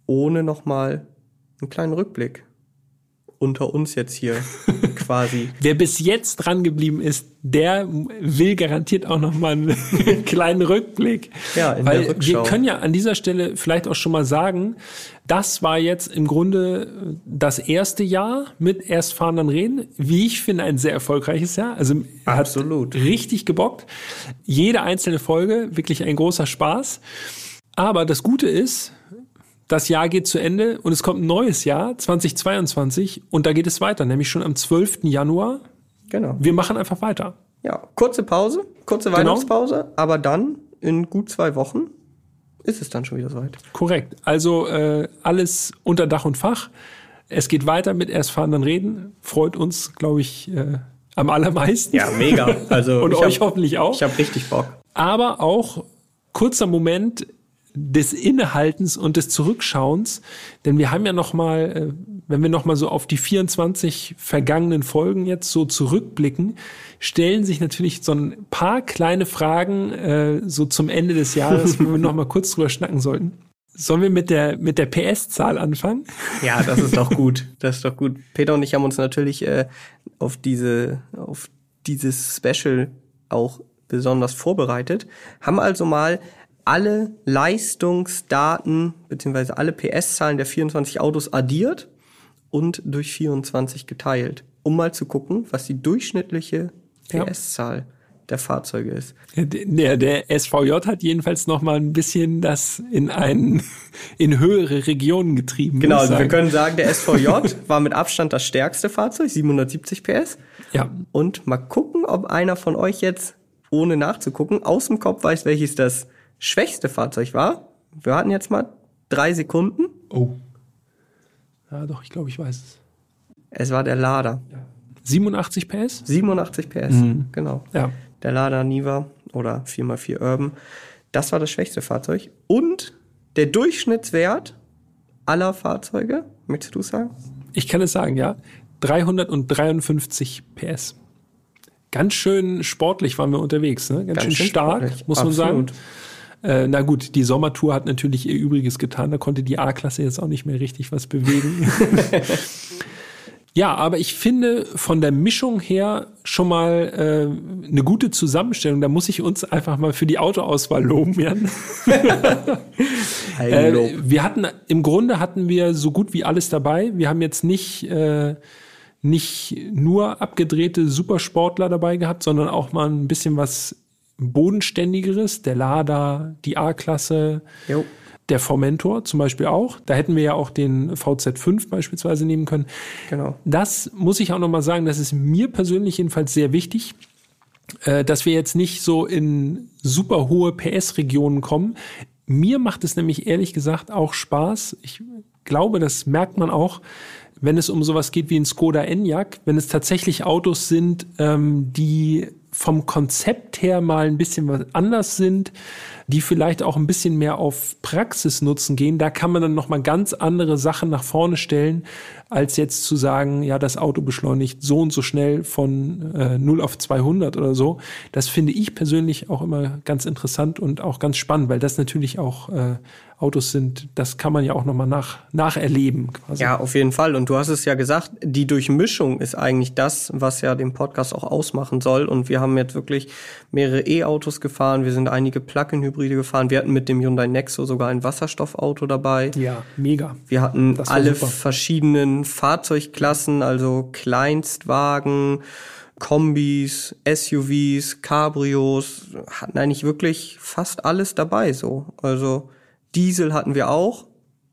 ohne nochmal einen kleinen Rückblick unter uns jetzt hier [laughs] quasi. Wer bis jetzt dran geblieben ist, der will garantiert auch noch mal einen [laughs] kleinen Rückblick. Ja, in Weil der Rückschau. wir können ja an dieser Stelle vielleicht auch schon mal sagen, das war jetzt im Grunde das erste Jahr mit erst fahren dann reden. Wie ich finde, ein sehr erfolgreiches Jahr. Also Absolut. richtig gebockt. Jede einzelne Folge wirklich ein großer Spaß. Aber das Gute ist, das Jahr geht zu Ende und es kommt ein neues Jahr, 2022, und da geht es weiter, nämlich schon am 12. Januar. Genau. Wir machen einfach weiter. Ja, kurze Pause, kurze Genau. Weihnachtspause, aber dann in gut zwei Wochen ist es dann schon wieder soweit. Korrekt. Also äh, alles unter Dach und Fach. Es geht weiter mit Erst fahren, dann reden. Freut uns, glaube ich, äh, am allermeisten. Ja, mega. Also [laughs] Und euch hab, hoffentlich auch. Ich habe richtig Bock. Aber auch kurzer Moment des Innehaltens und des Zurückschauens, denn wir haben ja noch mal, äh, wenn wir noch mal so auf die 24 vergangenen Folgen jetzt so zurückblicken, stellen sich natürlich so ein paar kleine Fragen äh, so zum Ende des Jahres, wo wir [laughs] noch mal kurz drüber schnacken sollten. Sollen wir mit der mit der PS-Zahl anfangen? Ja, das ist doch gut. Das ist doch gut. Peter und ich haben uns natürlich äh, auf diese auf dieses Special auch besonders vorbereitet, haben also mal alle Leistungsdaten beziehungsweise alle PS-Zahlen der 24 Autos addiert und durch 24 geteilt, um mal zu gucken, was die durchschnittliche PS-Zahl ja. der Fahrzeuge ist. Der, der SVJ hat jedenfalls noch mal ein bisschen das in einen [laughs] in höhere Regionen getrieben. Genau, also wir können sagen, der SVJ [laughs] war mit Abstand das stärkste Fahrzeug, 770 PS. Ja. Und mal gucken, ob einer von euch jetzt ohne nachzugucken aus dem Kopf weiß, welches das schwächste Fahrzeug war. Wir hatten jetzt mal drei Sekunden. Oh. Ja, doch, ich glaube, ich weiß es. Es war der Lada. Ja. 87 PS? 87 PS, mhm. genau. Ja. Der Lada Niva oder 4x4 Urban. Das war das schwächste Fahrzeug. Und der Durchschnittswert aller Fahrzeuge, möchtest du sagen? Ich kann es sagen, ja. 353 PS. Ganz schön sportlich waren wir unterwegs, ne? Ganz, Ganz schön stark, sportlich. muss man Absolut. sagen. Äh, na gut, die Sommertour hat natürlich ihr Übriges getan. Da konnte die A-Klasse jetzt auch nicht mehr richtig was bewegen. [laughs] ja, aber ich finde von der Mischung her schon mal äh, eine gute Zusammenstellung. Da muss ich uns einfach mal für die Autoauswahl loben, Jan. [laughs] äh, wir hatten im Grunde hatten wir so gut wie alles dabei. Wir haben jetzt nicht äh, nicht nur abgedrehte Supersportler dabei gehabt, sondern auch mal ein bisschen was bodenständigeres, der Lada, die A-Klasse, der Formentor zum Beispiel auch. Da hätten wir ja auch den VZ5 beispielsweise nehmen können. Genau. Das muss ich auch nochmal sagen, das ist mir persönlich jedenfalls sehr wichtig, äh, dass wir jetzt nicht so in super hohe PS-Regionen kommen. Mir macht es nämlich ehrlich gesagt auch Spaß. Ich glaube, das merkt man auch, wenn es um sowas geht wie ein Skoda Enyaq, wenn es tatsächlich Autos sind, ähm, die vom Konzept her mal ein bisschen was anders sind, die vielleicht auch ein bisschen mehr auf Praxisnutzen gehen, da kann man dann noch mal ganz andere Sachen nach vorne stellen, als jetzt zu sagen, ja, das Auto beschleunigt so und so schnell von äh, 0 auf 200 oder so. Das finde ich persönlich auch immer ganz interessant und auch ganz spannend, weil das natürlich auch äh, Autos sind, das kann man ja auch nochmal nach, nacherleben. Quasi. Ja, auf jeden Fall. Und du hast es ja gesagt, die Durchmischung ist eigentlich das, was ja den Podcast auch ausmachen soll. Und wir haben jetzt wirklich mehrere E-Autos gefahren, wir sind einige Plug-in-Hybride gefahren, wir hatten mit dem Hyundai Nexo sogar ein Wasserstoffauto dabei. Ja, mega. Wir hatten alle super. verschiedenen Fahrzeugklassen, also Kleinstwagen, Kombis, SUVs, Cabrios, hatten eigentlich wirklich fast alles dabei so. Also Diesel hatten wir auch,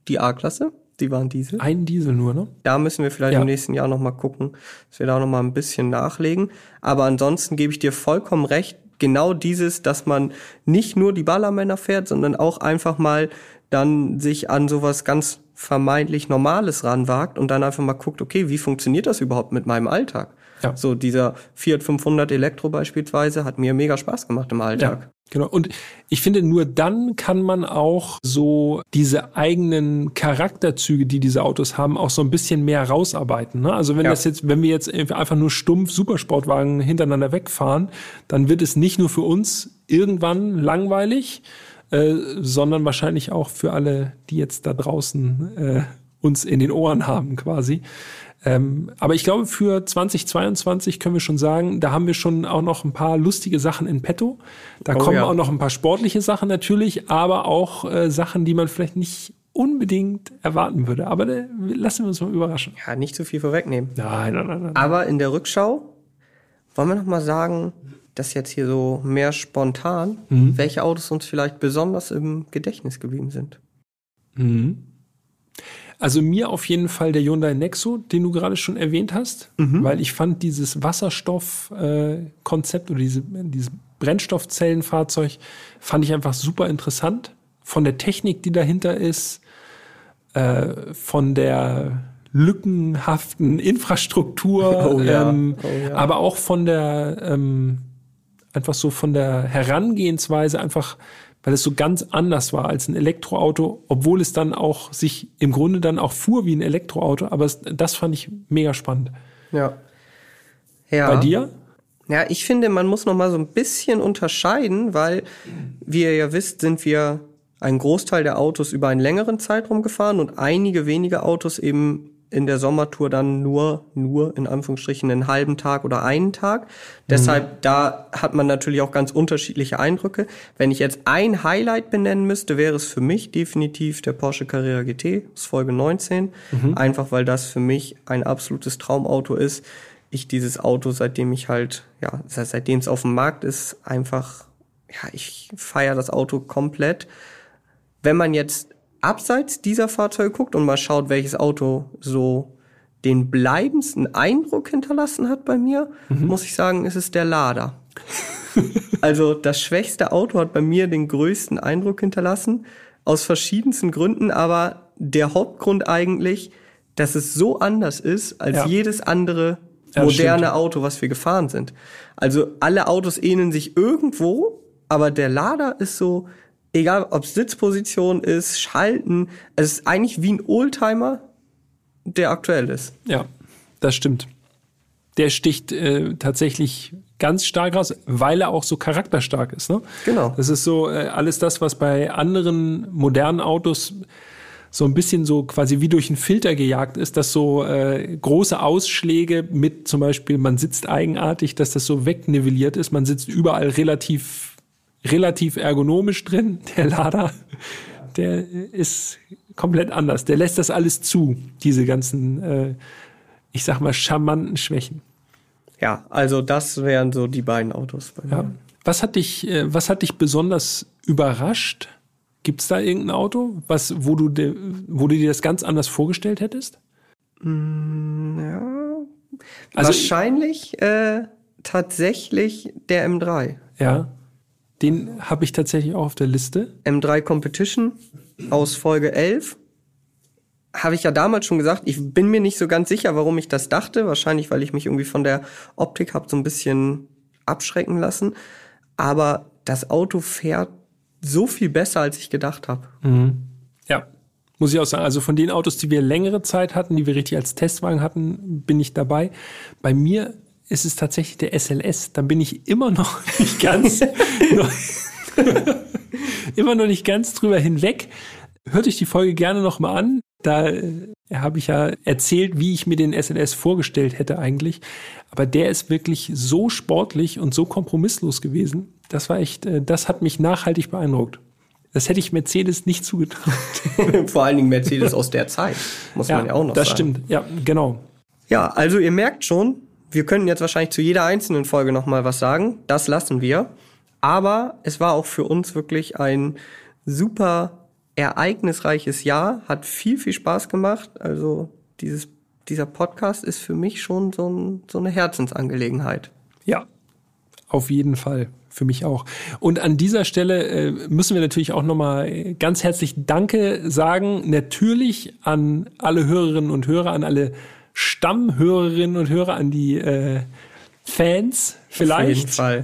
die A-Klasse, die waren Diesel. Ein Diesel nur, ne? Da müssen wir vielleicht ja. im nächsten Jahr nochmal gucken, dass wir da nochmal ein bisschen nachlegen. Aber ansonsten gebe ich dir vollkommen recht, genau dieses, dass man nicht nur die Ballermänner fährt, sondern auch einfach mal dann sich an sowas ganz vermeintlich Normales ranwagt und dann einfach mal guckt, okay, wie funktioniert das überhaupt mit meinem Alltag? Ja. So dieser Fiat 500 Elektro beispielsweise hat mir mega Spaß gemacht im Alltag. Ja. Genau. Und ich finde, nur dann kann man auch so diese eigenen Charakterzüge, die diese Autos haben, auch so ein bisschen mehr rausarbeiten. Ne? Also wenn ja. das jetzt, wenn wir jetzt einfach nur stumpf Supersportwagen hintereinander wegfahren, dann wird es nicht nur für uns irgendwann langweilig, äh, sondern wahrscheinlich auch für alle, die jetzt da draußen äh, uns in den Ohren haben quasi. Ähm, aber ich glaube, für 2022 können wir schon sagen, da haben wir schon auch noch ein paar lustige Sachen in petto. Da oh, kommen ja. auch noch ein paar sportliche Sachen natürlich, aber auch äh, Sachen, die man vielleicht nicht unbedingt erwarten würde. Aber äh, lassen wir uns mal überraschen. Ja, nicht zu viel vorwegnehmen. Nein, nein, nein, nein. Aber in der Rückschau wollen wir noch mal sagen, dass jetzt hier so mehr spontan, mhm. welche Autos uns vielleicht besonders im Gedächtnis geblieben sind. Mhm. Also mir auf jeden Fall der Hyundai Nexo, den du gerade schon erwähnt hast, mhm. weil ich fand dieses Wasserstoff-Konzept äh, oder diese, dieses Brennstoffzellenfahrzeug fand ich einfach super interessant. Von der Technik, die dahinter ist, äh, von der lückenhaften [laughs] Infrastruktur, Oh ja, ähm, oh ja. aber auch von der ähm, einfach so von der Herangehensweise einfach, weil es so ganz anders war als ein Elektroauto, obwohl es dann auch sich im Grunde dann auch fuhr wie ein Elektroauto. Aber es, das fand ich mega spannend. Ja. Ja. Bei dir? Ja, ich finde, man muss noch mal so ein bisschen unterscheiden, weil, wie ihr ja wisst, sind wir einen Großteil der Autos über einen längeren Zeitraum gefahren und einige wenige Autos eben in der Sommertour dann nur, nur in Anführungsstrichen einen halben Tag oder einen Tag. Deshalb, da hat man natürlich auch ganz unterschiedliche Eindrücke. Wenn ich jetzt ein Highlight benennen müsste, wäre es für mich definitiv der Porsche Carrera GT aus Folge 19. Einfach weil das für mich ein absolutes Traumauto ist. Ich dieses Auto, seitdem ich halt, ja, se- seitdem es auf dem Markt ist, einfach, ja, ich feiere das Auto komplett. Wenn man jetzt abseits dieser Fahrzeuge guckt und mal schaut, welches Auto so den bleibendsten Eindruck hinterlassen hat bei mir, muss ich sagen, ist es der Lada. [laughs] also das schwächste Auto hat bei mir den größten Eindruck hinterlassen, aus verschiedensten Gründen, aber der Hauptgrund eigentlich, dass es so anders ist als Ja. jedes andere Ja, moderne stimmt. Auto, was wir gefahren sind. Also alle Autos ähneln sich irgendwo, aber der Lada ist so, egal ob Sitzposition ist, Schalten, es ist eigentlich wie ein Oldtimer, der aktuell ist. Ja, das stimmt. Der sticht äh, tatsächlich ganz stark raus, weil er auch so charakterstark ist. Ne? Genau. Das ist so äh, alles das, was bei anderen modernen Autos so ein bisschen so quasi wie durch einen Filter gejagt ist, dass so äh, große Ausschläge mit zum Beispiel, man sitzt eigenartig, dass das so wegnivelliert ist. Man sitzt überall relativ, relativ ergonomisch drin. Der Lader, der ist komplett anders. Der lässt das alles zu, diese ganzen, äh, ich sag mal, charmanten Schwächen. Ja, also das wären so die beiden Autos bei mir. Ja. Was hat dich, äh, was hat dich besonders überrascht? Gibt es da irgendein Auto, was, wo du, dir- wo du dir das ganz anders vorgestellt hättest? Ja. Also- Wahrscheinlich äh, tatsächlich der M3. Ja. Den habe ich tatsächlich auch auf der Liste. M3 Competition aus Folge 11. Habe ich ja damals schon gesagt, ich bin mir nicht so ganz sicher, warum ich das dachte. Wahrscheinlich, weil ich mich irgendwie von der Optik hab so ein bisschen abschrecken lassen. Aber das Auto fährt so viel besser, als ich gedacht habe. Ja. Muss ich auch sagen. Also von den Autos, die wir längere Zeit hatten, die wir richtig als Testwagen hatten, bin ich dabei. Bei mir ist es tatsächlich der SLS. Dann bin ich immer noch [laughs] nicht ganz, [laughs] [laughs] immer noch nicht ganz drüber hinweg. Hört euch die Folge gerne noch mal an. Da äh, habe ich ja erzählt, wie ich mir den SLS vorgestellt hätte eigentlich. Aber der ist wirklich so sportlich und so kompromisslos gewesen. Das war echt, äh, das hat mich nachhaltig beeindruckt. Das hätte ich Mercedes nicht zugetraut. Vor allen Dingen Mercedes aus der Zeit, muss man ja auch noch das sagen. stimmt. Ja, genau. Ja, also ihr merkt schon, wir können jetzt wahrscheinlich zu jeder einzelnen Folge noch mal was sagen. Das lassen wir. Aber es war auch für uns wirklich ein super ereignisreiches Jahr, hat viel, viel Spaß gemacht. Also dieses, dieser Podcast ist für mich schon so, ein, so eine Herzensangelegenheit. Ja, auf jeden Fall. Für mich auch. Und an dieser Stelle äh, müssen wir natürlich auch nochmal ganz herzlich Danke sagen. Natürlich an alle Hörerinnen und Hörer, an alle Stammhörerinnen und Hörer, an die äh, Fans vielleicht. Auf jeden Fall.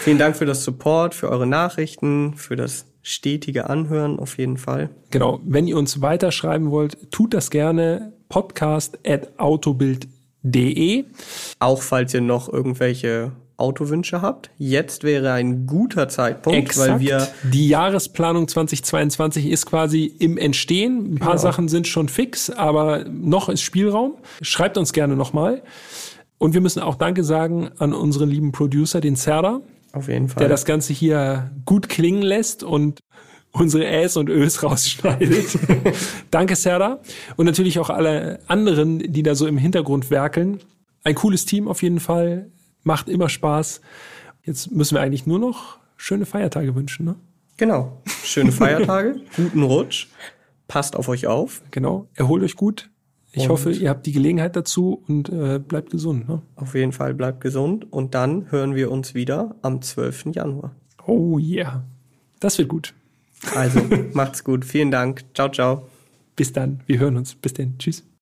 Vielen Dank für das Support, für eure Nachrichten, für das stetige Anhören auf jeden Fall. Genau, wenn ihr uns weiterschreiben wollt, tut das gerne. Podcast at autobild.de. Auch falls ihr noch irgendwelche Autowünsche habt. Jetzt wäre ein guter Zeitpunkt, weil wir die Jahresplanung 2022 ist quasi im Entstehen. Ein paar Genau. Sachen sind schon fix, aber noch ist Spielraum. Schreibt uns gerne nochmal. Und wir müssen auch Danke sagen an unseren lieben Producer, den Serda, auf jeden Fall. der das Ganze hier gut klingen lässt und unsere Äs und Ös rausschneidet. [laughs] Danke, Serda. Und natürlich auch alle anderen, die da so im Hintergrund werkeln. Ein cooles Team auf jeden Fall. Macht immer Spaß. Jetzt müssen wir eigentlich nur noch schöne Feiertage wünschen, ne? Genau. Schöne Feiertage, [laughs] guten Rutsch, passt auf euch auf. Genau. Erholt euch gut. Ich Und- hoffe, ihr habt die Gelegenheit dazu und äh, bleibt gesund. Ne? Auf jeden Fall bleibt gesund und dann hören wir uns wieder am 12. Januar. Oh yeah. Das wird gut. Also [laughs] macht's gut. Vielen Dank. Ciao, ciao. Bis dann. Wir hören uns. Bis dann. Tschüss.